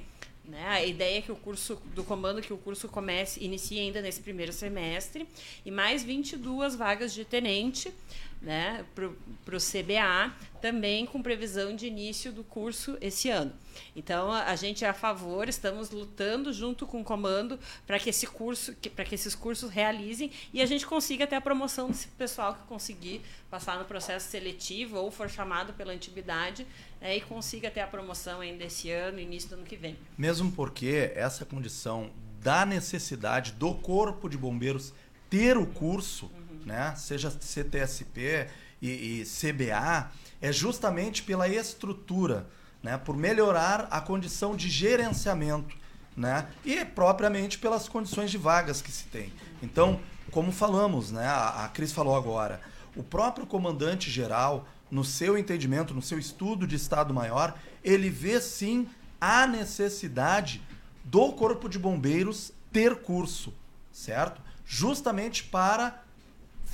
né? A ideia é que o curso do comando que o curso comece inicie ainda nesse primeiro semestre e mais 22 vagas de tenente né, para o CBA, também com previsão de início do curso esse ano. Então a, gente é a favor, estamos lutando junto com o comando para que esse curso, para que esses cursos realizem e a gente consiga ter a promoção desse pessoal que conseguir passar no processo seletivo ou for chamado pela antiguidade né, e consiga ter a promoção ainda esse ano, início do ano que vem. Mesmo porque essa condição da necessidade do corpo de bombeiros ter o curso, uhum. Né, seja CTSP e, e CBA, é justamente pela estrutura, né, por melhorar a condição de gerenciamento, né, e propriamente pelas condições de vagas que se tem. Então, como falamos, né, a, a Cris falou agora, o próprio comandante geral, no seu entendimento, no seu estudo de Estado Maior, ele vê sim a necessidade do Corpo de Bombeiros ter curso, certo? Justamente para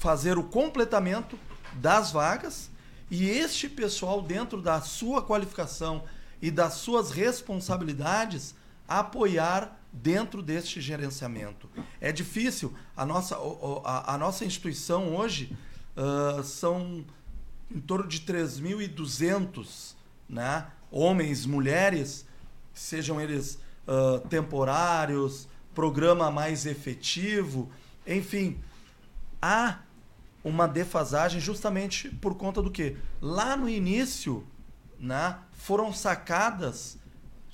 fazer o completamento das vagas e este pessoal, dentro da sua qualificação e das suas responsabilidades, apoiar dentro deste gerenciamento. É difícil. A nossa, a, a nossa instituição hoje uh, são em torno de 3.200 né, homens, mulheres, sejam eles uh, temporários, programa mais efetivo, enfim, há uma defasagem justamente por conta do que lá no início, né, foram sacadas,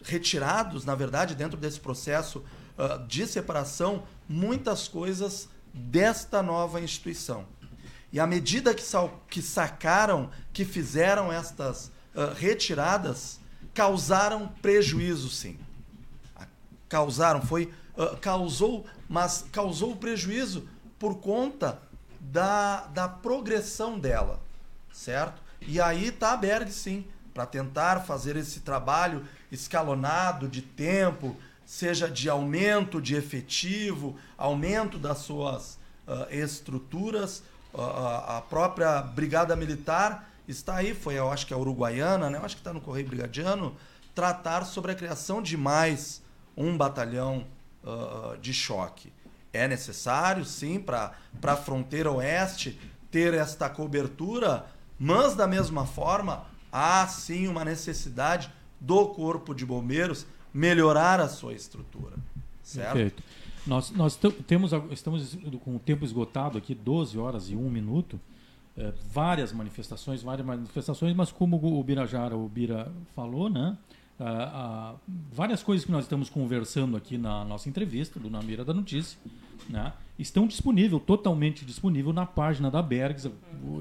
retirados, na verdade, dentro desse processo uh, de separação, muitas coisas desta nova instituição. E à medida que, que sacaram, que fizeram estas uh, retiradas, causaram prejuízo, sim. Causaram, foi. Uh, causou, mas causou prejuízo por conta da, da progressão dela, certo? E aí está a Berg, sim, para tentar fazer esse trabalho escalonado de tempo, seja de aumento de efetivo, aumento das suas uh, estruturas, a, a própria Brigada Militar está aí, foi, eu acho que é a uruguaiana, né? eu acho que está no Correio Brigadiano, tratar sobre a criação de mais um batalhão uh, de choque. É necessário, sim, para a fronteira oeste ter esta cobertura, mas da mesma forma, há sim uma necessidade do Corpo de Bombeiros melhorar a sua estrutura. Certo? Perfeito. Nós, nós temos, estamos com o tempo esgotado aqui, 12 horas e 1 minuto. É, várias manifestações, várias manifestações, mas como o Birajara, o Bira falou, né? Ah, ah, várias coisas que nós estamos conversando aqui na nossa entrevista, do Na Mira da Notícia, né, estão disponível, totalmente disponível na página da Bergs,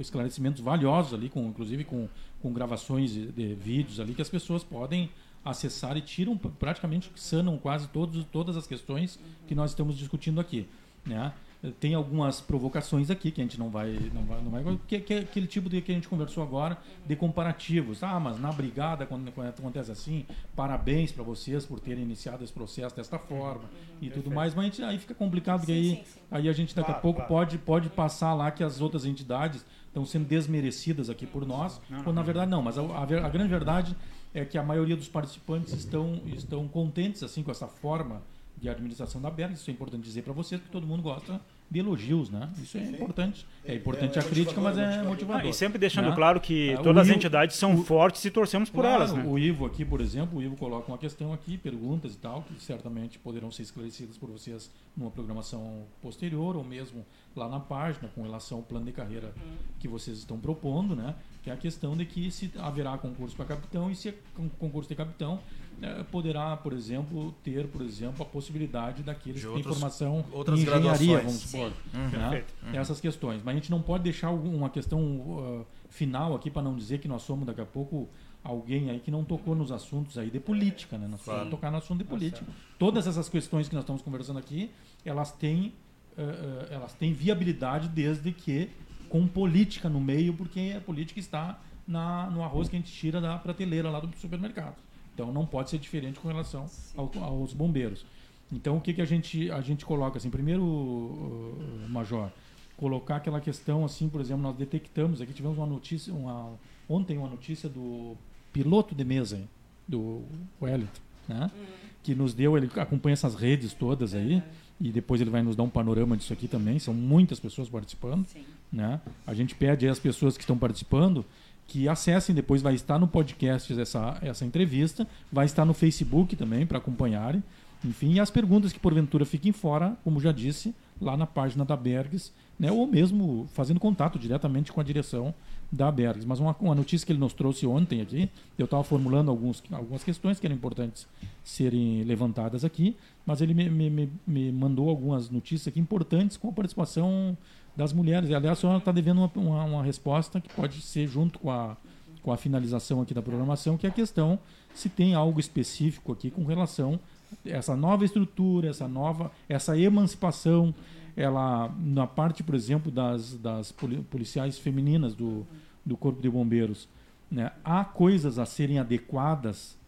esclarecimentos valiosos ali, com, inclusive com, com gravações de, de vídeos ali que as pessoas podem acessar e tiram praticamente sanam quase todos, todas as questões que nós estamos discutindo aqui, né? Tem algumas provocações aqui que a gente não vai não vai, não vai que, que é aquele tipo de que a gente conversou agora de comparativos ah mas na brigada quando, quando acontece assim parabéns para vocês por terem iniciado esse processo desta forma uhum, e perfeito. tudo mais mas gente, aí fica complicado porque aí sim, sim. aí a gente daqui claro, a pouco claro. pode pode passar lá que as outras entidades estão sendo desmerecidas aqui por nós não, quando na verdade não mas a, a, a grande verdade é que a maioria dos participantes estão estão contentes assim com essa forma de administração da Berg. Isso é importante dizer para vocês, porque todo mundo gosta de elogios, né? Isso é Sim. importante. É importante é, é a crítica, mas é motivador. Ah, e sempre deixando né? claro que ah, todas as entidades são o, fortes e torcemos por claro, elas. Né? O Ivo aqui, por exemplo, o Ivo coloca uma questão aqui, perguntas e tal, que certamente poderão ser esclarecidas por vocês numa programação posterior ou mesmo lá na página com relação ao plano de carreira hum. que vocês estão propondo, né? Que é a questão de que se haverá concurso para capitão e se é concurso de capitão é, poderá, por exemplo, ter, por exemplo, a possibilidade daqueles que têm formação outras em engenharia, vamos supor. Uhum. Né? Uhum. Essas questões. Mas a gente não pode deixar uma questão uh, final aqui para não dizer que nós somos daqui a pouco alguém aí que não tocou nos assuntos aí de política, né? Nós vamos tocar no assunto de tá política. Todas essas questões que nós estamos conversando aqui, elas têm, uh, elas têm viabilidade desde que com política no meio, porque a política está na, no arroz que a gente tira da prateleira lá do supermercado. Então não pode ser diferente com relação ao, aos bombeiros. Então o que, que a, gente, a gente coloca assim? Primeiro, uh, Major, colocar aquela questão assim, por exemplo, nós detectamos aqui, tivemos uma notícia, uma, ontem uma notícia do piloto de mesa, do Wellington, né? Uhum. que nos deu, ele acompanha essas redes todas aí, uhum. e depois ele vai nos dar um panorama disso aqui também, são muitas pessoas participando. Sim. Né? A gente pede às pessoas que estão participando que acessem, depois vai estar no podcast essa, essa entrevista, vai estar no Facebook também para acompanharem. Enfim, e as perguntas que porventura fiquem fora, como já disse, lá na página da Bergs, né, ou mesmo fazendo contato diretamente com a direção da Bergs. Mas uma, uma notícia que ele nos trouxe ontem aqui, eu estava formulando alguns, algumas questões que eram importantes serem levantadas aqui, mas ele me, me, me mandou algumas notícias aqui importantes com a participação das mulheres. Aliás, a senhora está devendo uma, uma, uma, resposta que pode ser junto com a, com a finalização aqui da programação, que é a questão se tem algo específico aqui com relação a essa nova estrutura, essa nova, essa emancipação, ela na parte, por exemplo, das, das policiais femininas do, do Corpo de Bombeiros, né, há coisas a serem adequadas,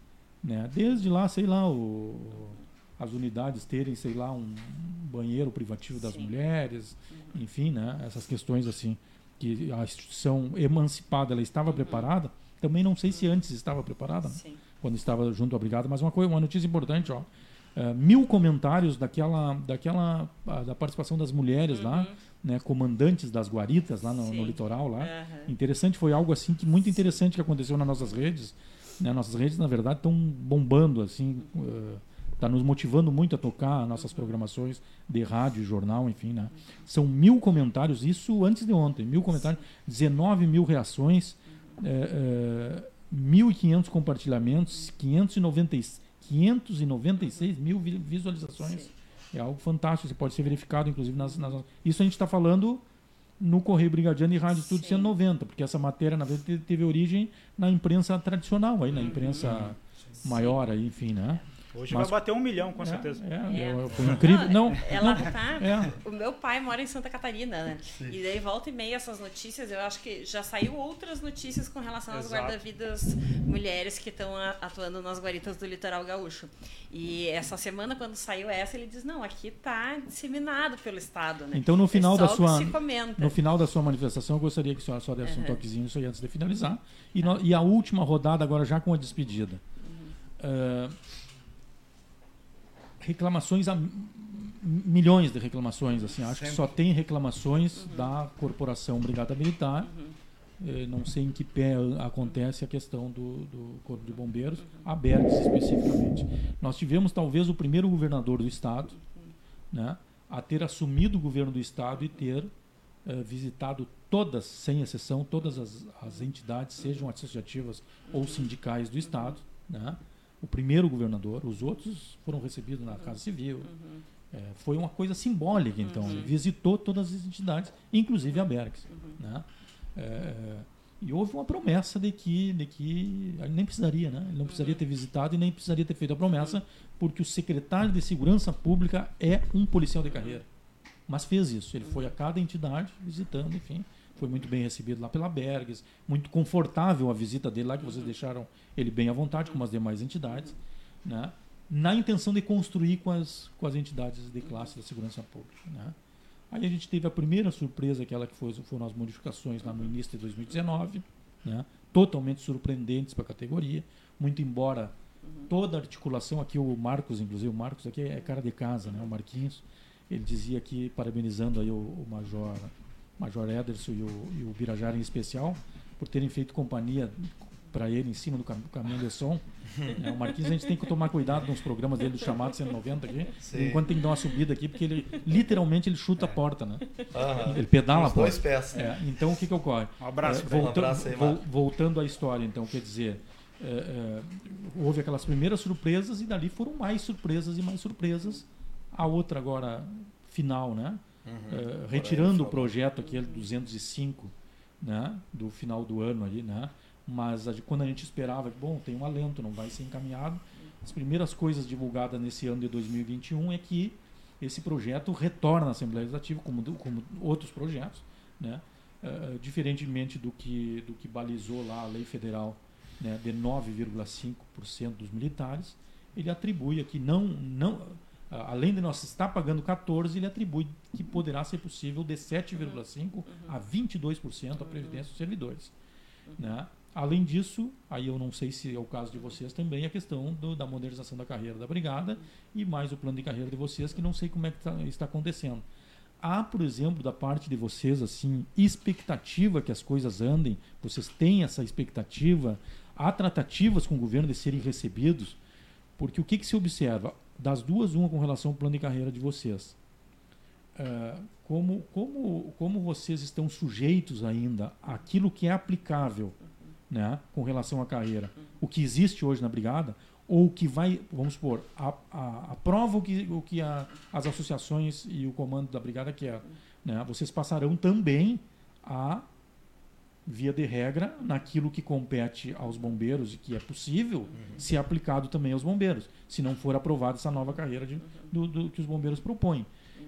né, desde lá, sei lá, o, as unidades terem, sei lá, um banheiro privativo das Sim. mulheres, uhum. enfim, né? Essas questões assim que a instituição emancipada ela estava uhum. preparada. Também não sei se antes estava preparada, né? quando estava junto à brigada, mas uma coisa, uma notícia importante, ó. Uh, mil comentários daquela, daquela uh, da participação das mulheres uhum. lá, né, comandantes das guaritas lá no, no litoral lá. Uhum. Interessante, foi algo assim que muito interessante que aconteceu nas nossas redes. Né, nossas redes na verdade estão bombando assim. Uh, está nos motivando muito a tocar nossas programações de rádio, jornal, enfim, né? São mil comentários, isso antes de ontem, mil comentários, 19 mil reações, é, é, 1.500 compartilhamentos, 590, 596 mil visualizações. Sim. É algo fantástico, você pode ser verificado, inclusive, nas... nas isso a gente está falando no Correio Brigadiano e Rádio Estúdio 190, porque essa matéria, na verdade, teve origem na imprensa tradicional, aí, na imprensa uhum. maior, aí, enfim, né? Hoje Mas, vai bater um milhão, com é, certeza. É, é. foi incrível. Não, ela tá. É. O meu pai mora em Santa Catarina, né? Sim. E daí volta e meia essas notícias. Eu acho que já saiu outras notícias com relação às guarda-vidas mulheres que estão atuando nas guaritas do litoral gaúcho. E essa semana, quando saiu essa, ele diz: não, aqui tá disseminado pelo Estado, né? Então, no final da sua. No final da sua manifestação, eu gostaria que a senhora só desse uhum. um toquezinho isso aí antes de finalizar. E, no, e a última rodada, agora já com a despedida. Uhum. Uh, reclamações a milhões de reclamações assim. Acho Sempre. que só tem reclamações da corporação brigada militar. Eh, não sei em que pé acontece a questão do, do corpo de bombeiros a Bergs especificamente. Nós tivemos talvez o primeiro governador do estado né a ter assumido o governo do estado e ter eh, visitado todas sem exceção todas as, as entidades sejam associativas ou sindicais do estado né o primeiro governador os outros foram recebidos na casa civil é, foi uma coisa simbólica, então. Ele visitou todas as entidades, inclusive a Bergs. Né? É, e houve uma promessa de que, de que ele nem precisaria, né? Ele não precisaria ter visitado e nem precisaria ter feito a promessa, porque o secretário de Segurança Pública é um policial de carreira. Mas fez isso. Ele foi a cada entidade visitando, enfim. Foi muito bem recebido lá pela Bergs, muito confortável a visita dele lá, que vocês deixaram ele bem à vontade, como as demais entidades, né? na intenção de construir com as, com as entidades de classe da segurança pública. Né? Aí a gente teve a primeira surpresa, aquela que foi, foram as modificações lá no início de 2019, né? totalmente surpreendentes para a categoria, muito embora toda a articulação, aqui o Marcos, inclusive, o Marcos aqui é cara de casa, né? o Marquinhos, ele dizia aqui, parabenizando aí o, o Major, Major Ederson e o, e o Birajara em especial, por terem feito companhia para ele em cima do cam- caminhão de som. É, o Marquinhos a gente tem que tomar cuidado nos programas dele do chamado 190 aqui. Sim. Enquanto tem que dar uma subida aqui, porque ele literalmente ele chuta a porta, né? Aham. Ele pedala a Os dois porta. pés. É, então o que, que ocorre? Um abraço É, volta- Um abraço aí, Marco. voltando à história, então, quer dizer, é, é, houve aquelas primeiras surpresas e dali foram mais surpresas e mais surpresas. A outra agora final, né? Uhum. Por retirando o projeto aquele 205, né? Do final do ano ali, né? Mas a- quando a gente esperava, bom, tem um alento, não vai ser encaminhado. As primeiras coisas divulgadas nesse ano de 2021 é que esse projeto retorna à Assembleia Legislativa, como, como outros projetos, né? Eh, diferentemente do que, do que balizou lá a lei federal né, de 9,5% dos militares, ele atribui aqui, não, não, além de nós estar pagando 14%, ele atribui que poderá ser possível de 7,5% a 22% a previdência dos servidores. Né? Além disso, aí eu não sei se é o caso de vocês também, a questão do- da modernização da carreira da brigada e mais o plano de carreira de vocês, que não sei como é que tá- está acontecendo. Há, por exemplo, da parte de vocês, assim, expectativa que as coisas andem? Vocês têm essa expectativa? Há tratativas com o governo de serem recebidos? Porque o que, que se observa? Das duas, uma com relação ao plano de carreira de vocês. É, como, como, como vocês estão sujeitos ainda àquilo que é aplicável né, com relação à carreira? O que existe hoje na brigada? Ou o que vai, vamos supor, a, a, aprova o que, o que a, as associações e o comando da brigada quer. Né? Vocês passarão também a, via de regra, naquilo que compete aos bombeiros e que é possível ser aplicado também aos bombeiros, se não for aprovada essa nova carreira de, do, do que os bombeiros propõem.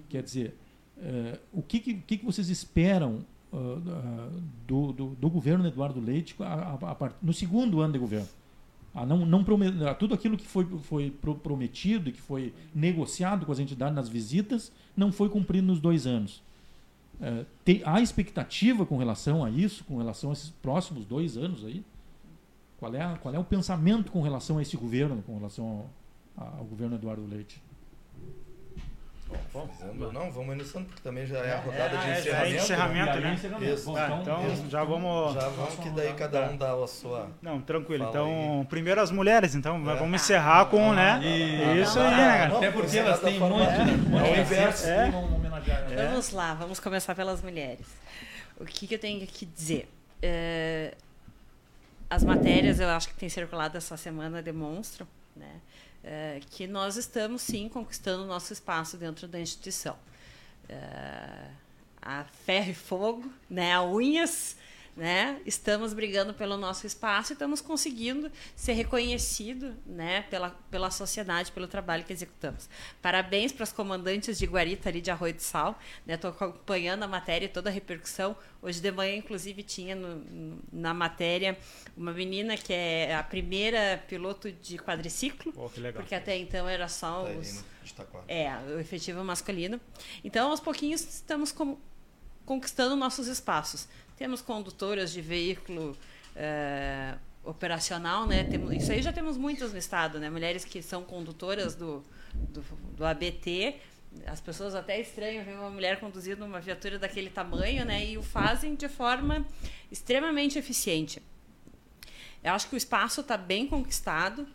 Quer dizer, eh, o que, que, que vocês esperam ah, do, do, do governo Eduardo Leite a, a- a no segundo ano de governo? A não, não tudo aquilo que foi, foi pro- prometido e que foi negociado com as entidades nas visitas não foi cumprido nos dois anos. Eh, tem, há expectativa com relação a isso, com relação a esses próximos dois anos aí? Qual é, a- qual é o pensamento com relação a esse governo, com relação ao, ao governo Eduardo Leite? Bom, vamos, não, vamos iniciando, porque também já é a rodada é, de já é encerramento. né? encerramento, né? Isso. Bom, Ah, então já vamos. Já vamos que daí cada um dá a sua. Não, tranquilo. Então, primeiro as mulheres, então. É. vamos encerrar com, né? Isso aí, né, cara? Até porque elas têm muito, é. muito É o de inverso. É. Vamos lá, vamos começar pelas mulheres. O que, que eu tenho que dizer? É, as matérias, eu acho que tem circulado essa semana, demonstram né, é, que nós estamos, sim, conquistando o nosso espaço dentro da instituição. É, a ferro e fogo, né, a unhas, né, estamos brigando pelo nosso espaço e estamos conseguindo ser reconhecido né, pela, pela sociedade, pelo trabalho que executamos. Parabéns para as comandantes de Guarita ali de Arroio do Sal. Estou acompanhando a matéria e toda a repercussão. Hoje de manhã, inclusive, tinha no- no- na matéria uma menina que é a primeira piloto de quadriciclo, legal. porque até então era só Tá os, de Taquara. é, o efetivo masculino. Então, aos pouquinhos, estamos com- conquistando nossos espaços. Temos condutoras de veículo eh, operacional, né? Temos, isso aí já temos muitas no estado, né? Mulheres que são condutoras do, do, do ABT, as pessoas até estranham ver uma mulher conduzindo uma viatura daquele tamanho, né? E o fazem de forma extremamente eficiente. Eu acho que o espaço está bem conquistado,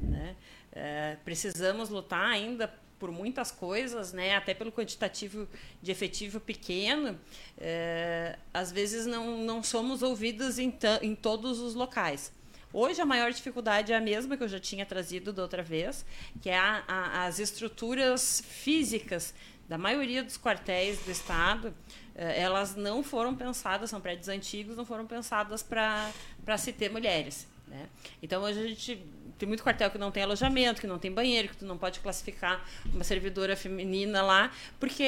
né? É, precisamos lutar ainda por muitas coisas, né? Até pelo quantitativo de efetivo pequeno, é, às vezes não, não somos ouvidos em, em todos os locais. Hoje a maior dificuldade é a mesma que eu já tinha trazido da outra vez, que é a, a, as estruturas físicas da maioria dos quartéis do estado, eh, elas não foram pensadas, são prédios antigos, não foram pensadas para se ter mulheres. Né? Então hoje a gente tem muito quartel que não tem alojamento, que não tem banheiro, que tu não pode classificar uma servidora feminina lá, porque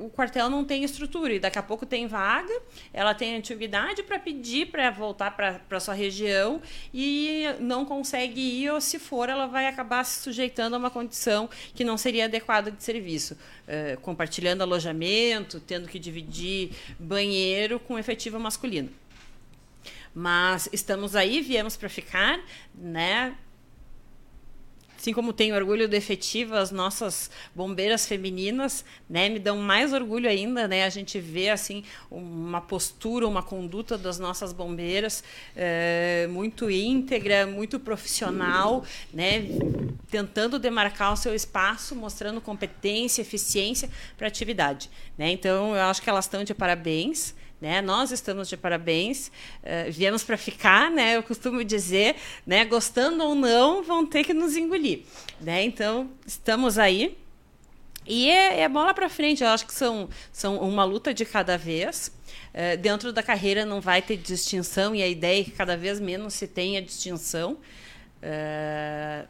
o quartel não tem estrutura. E daqui a pouco tem vaga, ela tem antiguidade para pedir para voltar para sua região e não consegue ir, ou se for, ela vai acabar se sujeitando a uma condição que não seria adequada de serviço. Uh, compartilhando alojamento, tendo que dividir banheiro com efetivo masculino. Mas estamos aí, viemos para ficar, né? Assim como tenho orgulho do efetivo, as nossas bombeiras femininas, né, me dão mais orgulho ainda, né, a gente vê assim uma postura, uma conduta das nossas bombeiras é, muito íntegra, muito profissional, né, tentando demarcar o seu espaço, mostrando competência, eficiência para a atividade, né. Então eu acho que elas estão de parabéns. Né? Nós estamos de parabéns, uh, viemos para ficar, né? Eu costumo dizer, né? Gostando ou não, vão ter que nos engolir, né? Então estamos aí e é, é bola para frente. Eu acho que são, são uma luta de cada vez. Uh, dentro da carreira não vai ter distinção e a ideia é que cada vez menos se tenha distinção uh,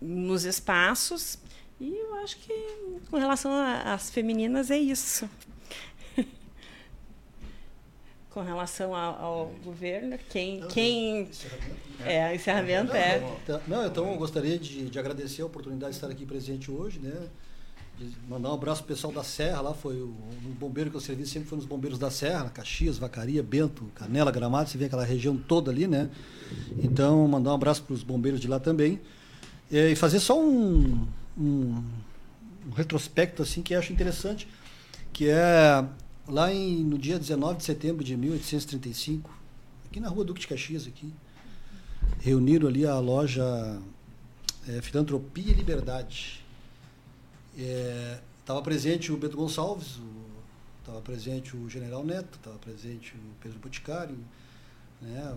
nos espaços. E eu acho que com relação às femininas é isso com relação ao, ao governo, quem, quem é encerramento é. Não, então eu gostaria de, de, agradecer a oportunidade de estar aqui presente hoje, né? De mandar um abraço pro pessoal da Serra, lá foi o, o bombeiro que eu servi sempre foi nos bombeiros da Serra, Caxias, Vacaria, Bento, Canela, Gramado, você vê aquela região toda ali, né? Então, mandar um abraço para os bombeiros de lá também. E fazer só um, um, um retrospecto assim que eu acho interessante, que é lá em, no dia 19 de setembro de 1835, aqui na rua Duque de Caxias, aqui, reuniram ali a loja é, Filantropia e Liberdade. Estava é, presente o Beto Gonçalves, estava presente o General Neto, estava presente o Pedro Boticário, né,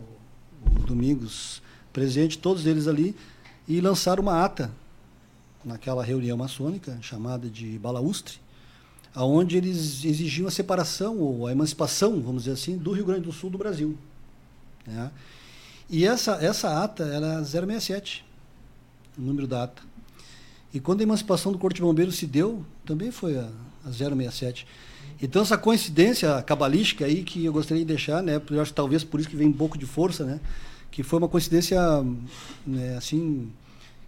o, o Domingos presente, todos eles ali, e lançaram uma ata naquela reunião maçônica chamada de Balaustre, aonde eles exigiam a separação ou a emancipação, vamos dizer assim, do Rio Grande do Sul do Brasil. Né? E essa, essa ata era 067, o número da ata. E quando a emancipação do Corpo de Bombeiros se deu, também foi a, a 067. Então essa coincidência cabalística aí que eu gostaria de deixar, né, eu acho que talvez por isso que vem um pouco de força, né, que foi uma coincidência né, assim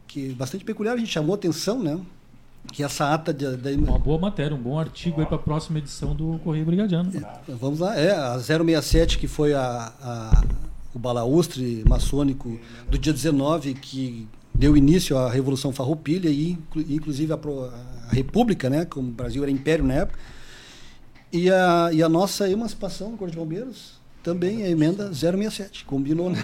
que bastante peculiar, a gente chamou atenção, né, que essa ata de, de... Uma boa matéria, um bom artigo aí para a próxima edição do Correio Brigadiano. É, vamos lá, é a 067 que foi a, a, o balaustre maçônico do dia 19 que deu início à Revolução Farroupilha e inclusive a, a República, né, como o Brasil era império na época. E a, e a nossa emancipação do Corpo de Bombeiros também é emenda 067, combinou, né?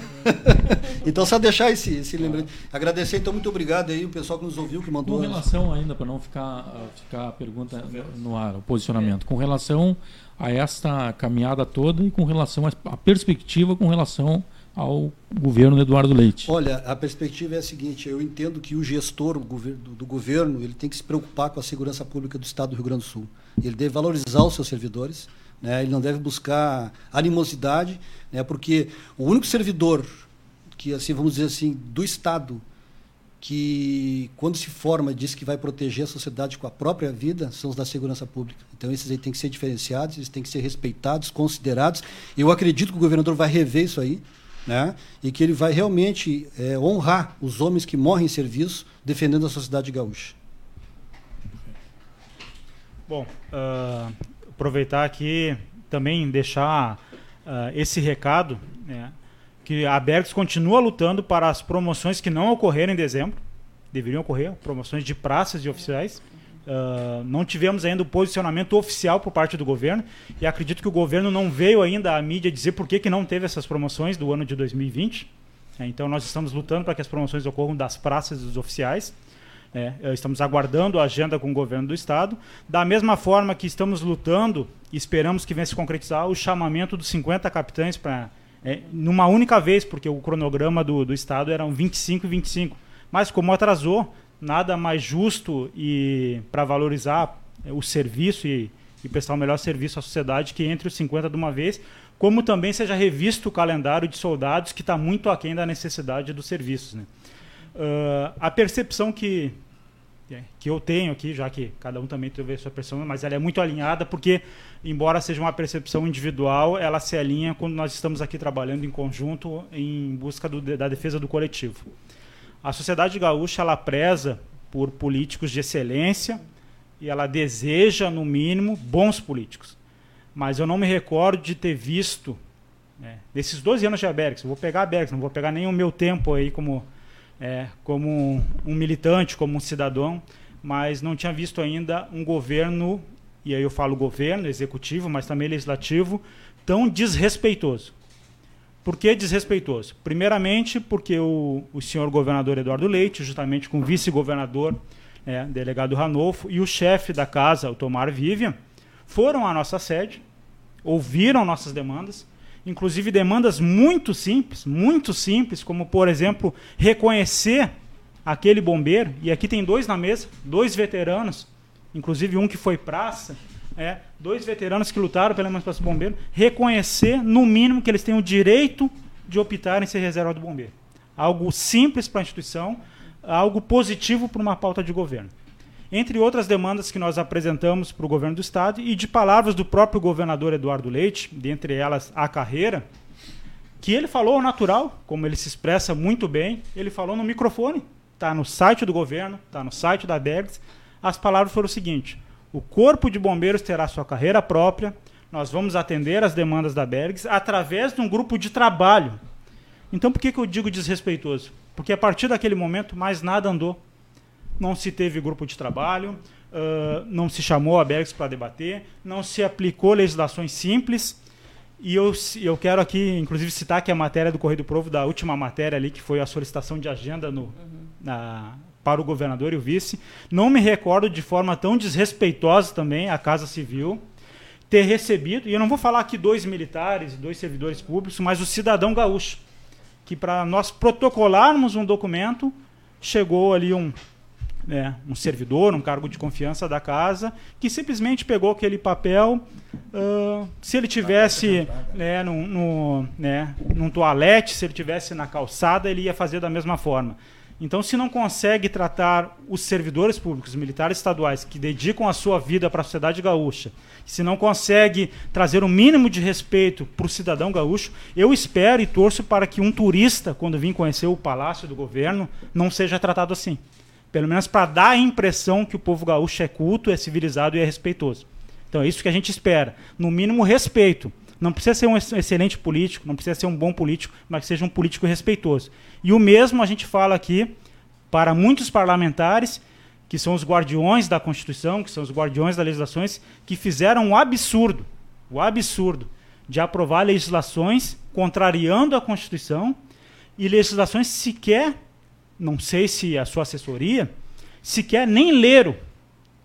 então, só deixar esse, esse lembrete. Agradecer, então, muito obrigado aí, o pessoal que nos ouviu, que mandou. Com relação ainda, para não ficar, ficar a pergunta no ar, o posicionamento, com relação a esta caminhada toda e com relação à perspectiva com relação ao governo Eduardo Leite. Olha, a perspectiva é a seguinte: eu entendo que o gestor do governo ele tem que se preocupar com a segurança pública do Estado do Rio Grande do Sul. Ele deve valorizar os seus servidores né? Ele não deve buscar animosidade, né? porque o único servidor que, assim, vamos dizer assim, do Estado que quando se forma diz que vai proteger a sociedade com a própria vida são os da segurança pública. Então esses aí têm que ser diferenciados, eles têm que ser respeitados, considerados. Eu acredito que o governador vai rever isso aí, né? E que ele vai realmente é, honrar os homens que morrem em serviço defendendo a sociedade gaúcha. Bom, uh, aproveitar aqui também deixar uh, esse recado, né? que a Bergs continua lutando para as promoções que não ocorreram em dezembro, deveriam ocorrer, promoções de praças e oficiais. Uh, não tivemos ainda o posicionamento oficial por parte do governo e acredito que o governo não veio ainda à mídia dizer por que, que não teve essas promoções do ano de 2020. É, então nós estamos lutando para que as promoções ocorram das praças e dos oficiais. É, estamos aguardando a agenda com o governo do estado. Da mesma forma que estamos lutando esperamos que venha se concretizar o chamamento dos 50 capitães para é, numa única vez, porque o cronograma do, do estado eram 25 e 25. Mas como atrasou, nada mais justo e para valorizar o serviço e, e prestar o melhor serviço à sociedade que entre os 50 de uma vez, como também seja revisto o calendário de soldados que está muito aquém da necessidade dos serviços. Né? Uh, a percepção que, é, que eu tenho aqui, já que cada um também teve a sua percepção, mas ela é muito alinhada porque, embora seja uma percepção individual, ela se alinha quando nós estamos aqui trabalhando em conjunto em busca do, da defesa do coletivo. A sociedade gaúcha ela preza por políticos de excelência e ela deseja, no mínimo, bons políticos. Mas eu não me recordo de ter visto, né, nesses 12 anos de Aberx, vou pegar Aberx, não vou pegar nem o meu tempo aí como, é, como um, um militante, como um cidadão, mas não tinha visto ainda um governo, e aí eu falo governo, executivo, mas também legislativo, tão desrespeitoso. Por que desrespeitoso? Primeiramente, porque o, o senhor governador Eduardo Leite, justamente com o vice-governador, é, delegado Ranolfo, e o chefe da casa, o Tomar Vivian, foram à nossa sede, ouviram nossas demandas, inclusive demandas muito simples, muito simples, como, por exemplo, reconhecer aquele bombeiro, e aqui tem dois na mesa, dois veteranos, inclusive um que foi praça, é, dois veteranos que lutaram pela emancipação do bombeiro, reconhecer, no mínimo, que eles têm o direito de optar em ser reserva do bombeiro. Algo simples para a instituição, algo positivo para uma pauta de governo. Entre outras demandas que nós apresentamos para o governo do Estado e de palavras do próprio governador Eduardo Leite, dentre elas a carreira, que ele falou natural, como ele se expressa muito bem, ele falou no microfone, está no site do governo, está no site da Bergs. As palavras foram o seguinte: o Corpo de Bombeiros terá sua carreira própria. Nós vamos atender as demandas da Bergs através de um grupo de trabalho. Então, por que, que eu digo desrespeitoso? Porque a partir daquele momento, mais nada andou. Não se teve grupo de trabalho, uh, não se chamou a Bergs para debater, não se aplicou legislações simples. E eu, eu quero aqui, inclusive, citar que a matéria do Correio do Provo, da última matéria ali, que foi a solicitação de agenda no, uhum. na, para o governador e o vice. Não me recordo de forma tão desrespeitosa também a Casa Civil ter recebido, e eu não vou falar aqui dois militares, dois servidores públicos, mas o cidadão gaúcho, que para nós protocolarmos um documento, chegou ali um, é, um servidor, um cargo de confiança da casa, que simplesmente pegou aquele papel. Uh, se ele tivesse né, no, no, né, num toalete, se ele tivesse na calçada, ele ia fazer da mesma forma. Então, se não consegue tratar os servidores públicos, os militares estaduais, que dedicam a sua vida para a sociedade gaúcha, se não consegue trazer o um mínimo de respeito para o cidadão gaúcho, eu espero e torço para que um turista, quando vir conhecer o palácio do governo, não seja tratado assim. Pelo menos para dar a impressão que o povo gaúcho é culto, é civilizado e é respeitoso. Então, é isso que a gente espera. No mínimo, respeito. Não precisa ser um excelente político, não precisa ser um bom político, mas que seja um político respeitoso. E o mesmo a gente fala aqui para muitos parlamentares, que são os guardiões da Constituição, que são os guardiões das legislações, que fizeram o absurdo, o absurdo de aprovar legislações contrariando a Constituição e legislações sequer, não sei se a sua assessoria, sequer nem leram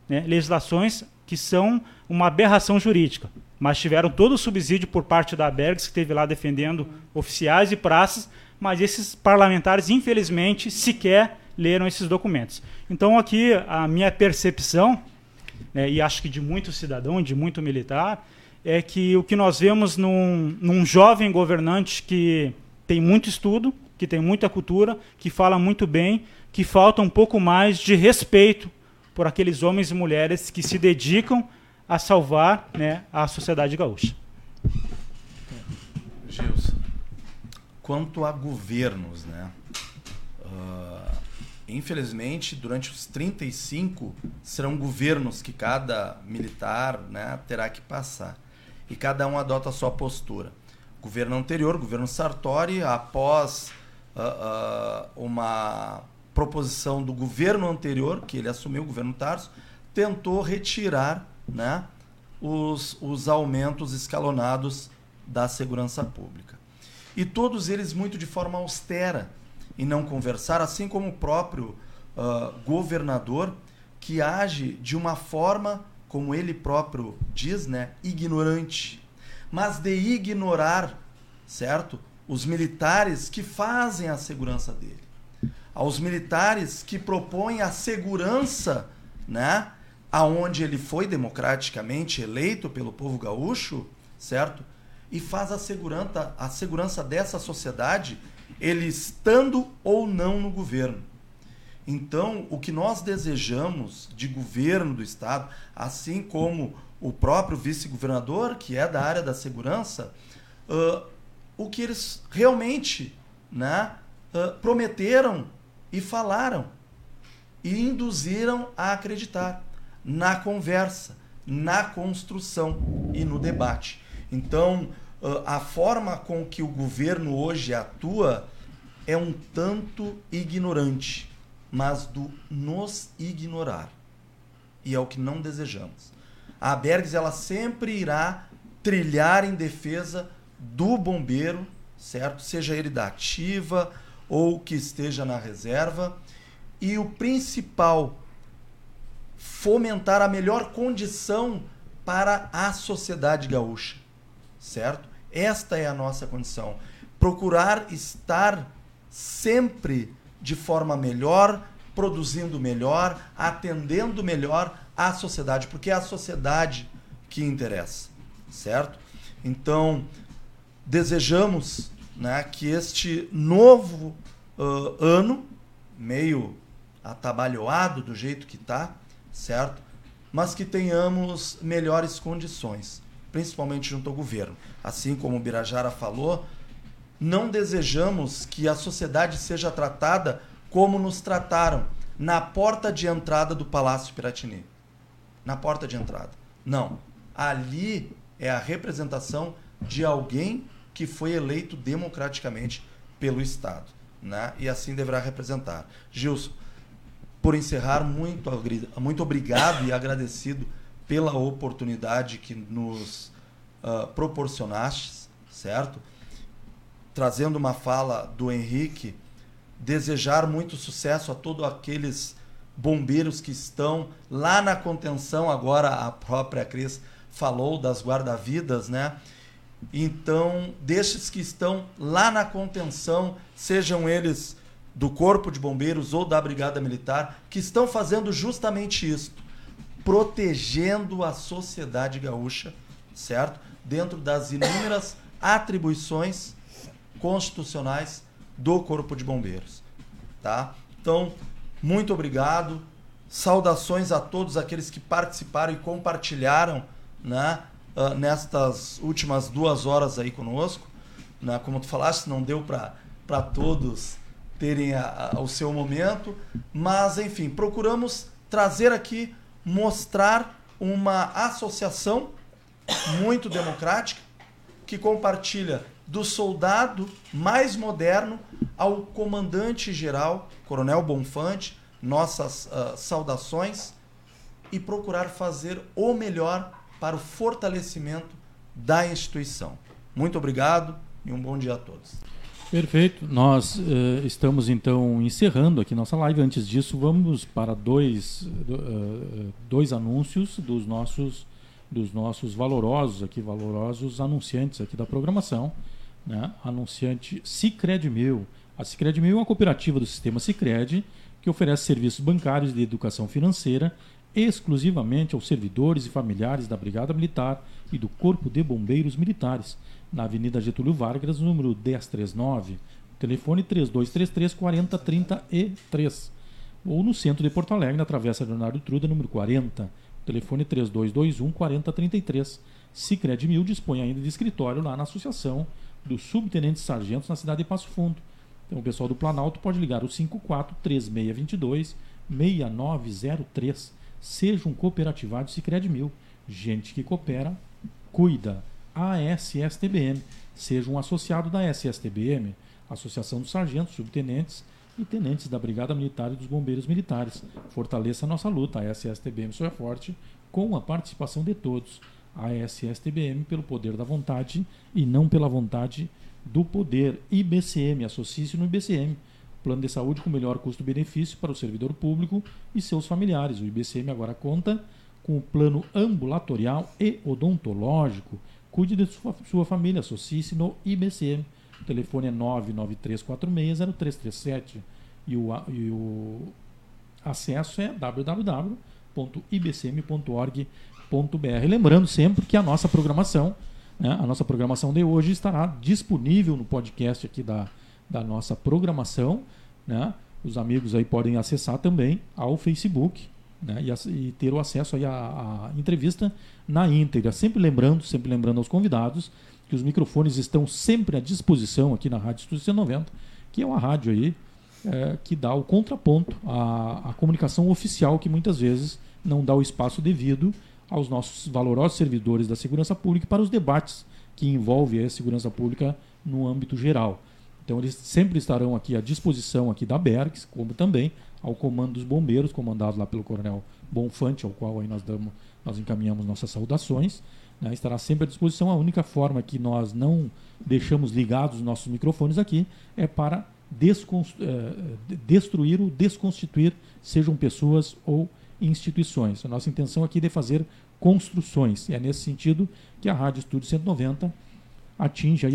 né, legislações que são uma aberração jurídica mas tiveram todo o subsídio por parte da Bergs, que esteve lá defendendo oficiais e praças, mas esses parlamentares, infelizmente, sequer leram esses documentos. Então, aqui, a minha percepção, né, e acho que de muito cidadão, de muito militar, é que o que nós vemos num, num jovem governante que tem muito estudo, que tem muita cultura, que fala muito bem, que falta um pouco mais de respeito por aqueles homens e mulheres que se dedicam a salvar né, a sociedade gaúcha. Gilson, quanto a governos, né? Uh, infelizmente, durante os 35 serão governos que cada militar né, terá que passar. E cada um adota a sua postura. Governo anterior, governo Sartori, após uh, uh, uma proposição do governo anterior, que ele assumiu, o governo Tarso, tentou retirar né, os, os aumentos escalonados da segurança pública. E todos eles muito de forma austera e não conversar, assim como o próprio uh, governador, que age de uma forma, como ele próprio diz, né, ignorante. Mas de ignorar, certo? Os militares que fazem a segurança dele. Aos militares que propõem a segurança, né? Aonde ele foi democraticamente eleito pelo povo gaúcho, certo? E faz a segurança, a segurança dessa sociedade, ele estando ou não no governo. Então, o que nós desejamos de governo do Estado, assim como o próprio vice-governador, que é da área da segurança, uh, o que eles realmente né, uh, prometeram e falaram e induziram a acreditar na conversa, na construção e no debate. Então, uh, a forma com que o governo hoje atua é um tanto ignorante mas do nos ignorar. E é o que não desejamos. A Bergs ela sempre irá trilhar em defesa do bombeiro, certo? Seja ele da ativa ou que esteja na reserva. E o principal, fomentar a melhor condição para a sociedade gaúcha, certo? Esta é a nossa condição. Procurar estar sempre de forma melhor, produzindo melhor, atendendo melhor à sociedade, porque é a sociedade que interessa, certo? Então, desejamos né, que este novo uh, ano, meio atabalhoado do jeito que está, certo? Mas que tenhamos melhores condições, principalmente junto ao governo. Assim como o Birajara falou, não desejamos que a sociedade seja tratada como nos trataram na porta de entrada do Palácio Piratini. Na porta de entrada. Não. Ali é a representação de alguém que foi eleito democraticamente pelo Estado. Né? E assim deverá representar. Gilson, por encerrar, muito, muito obrigado e agradecido pela oportunidade que nos uh, proporcionaste, certo? trazendo uma fala do Henrique, desejar muito sucesso a todos aqueles bombeiros que estão lá na contenção, agora a própria Cris falou das guarda-vidas, né? Então, destes que estão lá na contenção, sejam eles do Corpo de Bombeiros ou da Brigada Militar, que estão fazendo justamente isso, protegendo a sociedade gaúcha, certo? Dentro das inúmeras atribuições constitucionais do Corpo de Bombeiros. Tá? Então, muito obrigado. Saudações a todos aqueles que participaram e compartilharam né, uh, nestas últimas duas horas aí conosco. Né? Como tu falaste, não deu para todos terem a, a, o seu momento, mas enfim, procuramos trazer aqui, mostrar uma associação muito democrática que compartilha do soldado mais moderno ao comandante-geral, Coronel Bonfante, nossas uh, saudações e procurar fazer o melhor para o fortalecimento da instituição. Muito obrigado e um bom dia a todos. Perfeito. Nós uh, estamos então encerrando aqui nossa live. Antes disso, vamos para dois, uh, dois anúncios dos nossos, dos nossos valorosos aqui, valorosos anunciantes aqui da programação né, anunciante Cicred Mil. A Cicred Mil é uma cooperativa do sistema Cicred que oferece serviços bancários de educação financeira exclusivamente aos servidores e familiares da Brigada Militar e do Corpo de Bombeiros Militares, na Avenida Getúlio Vargas, número 1039, telefone 3233 4033, ou no centro de Porto Alegre, na Travessa Leonardo Truda, número 40, telefone 3221 4033. Cicred Mil dispõe ainda de escritório lá na associação dos subtenentes sargentos na cidade de Passo Fundo. Então o pessoal do Planalto pode ligar o 54 3622 6903. Seja um cooperativado Sicredi Mil. Gente que coopera, cuida. ASSTBM. Seja um associado da SSTBM, Associação dos Sargentos, Subtenentes e Tenentes da Brigada Militar e dos Bombeiros Militares. Fortaleça a nossa luta, a SSTBM Sou é Forte, com a participação de todos. A SSTBM pelo poder da vontade e não pela vontade do poder. IBCM, associe-se no IBCM. Plano de saúde com melhor custo-benefício para o servidor público e seus familiares. O IBCM agora conta com o plano ambulatorial e odontológico. Cuide de sua, sua família, associe-se no IBCM. O telefone é 993460337 e o, e o acesso é www.ibcm.org.br. Lembrando sempre que a nossa programação, né, a nossa programação de hoje estará disponível no podcast aqui da, da nossa programação. Né? Os amigos aí podem acessar também ao Facebook né? e, e, ter o acesso aí à, à entrevista na íntegra. Sempre lembrando, sempre lembrando aos convidados que os microfones estão sempre à disposição aqui na Rádio Estúdio C90, que é uma rádio aí é, que dá o contraponto à, à comunicação oficial que muitas vezes não dá o espaço devido aos nossos valorosos servidores da segurança pública para os debates que envolvem a segurança pública no âmbito geral. Então eles sempre estarão aqui à disposição aqui da Bergs, como também ao comando dos bombeiros, comandado lá pelo Coronel Bonfante, ao qual aí nós damos, nós encaminhamos nossas saudações né, estará sempre à disposição. A única forma que nós não deixamos ligados os nossos microfones aqui é para eh, destruir ou desconstituir, sejam pessoas ou instituições. A nossa intenção aqui é fazer construções. E é nesse sentido que a Rádio Estúdio 190 atinge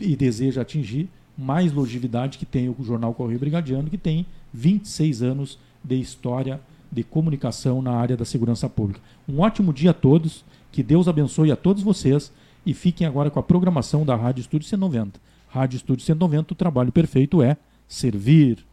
e deseja atingir mais longevidade que tem o Jornal Correio Brigadiano, que tem 26 anos de história de comunicação na área da segurança pública. Um ótimo dia a todos. Que Deus abençoe a todos vocês e fiquem agora com a programação da Rádio Estúdio 190. Rádio Estúdio 190, o trabalho perfeito é servir.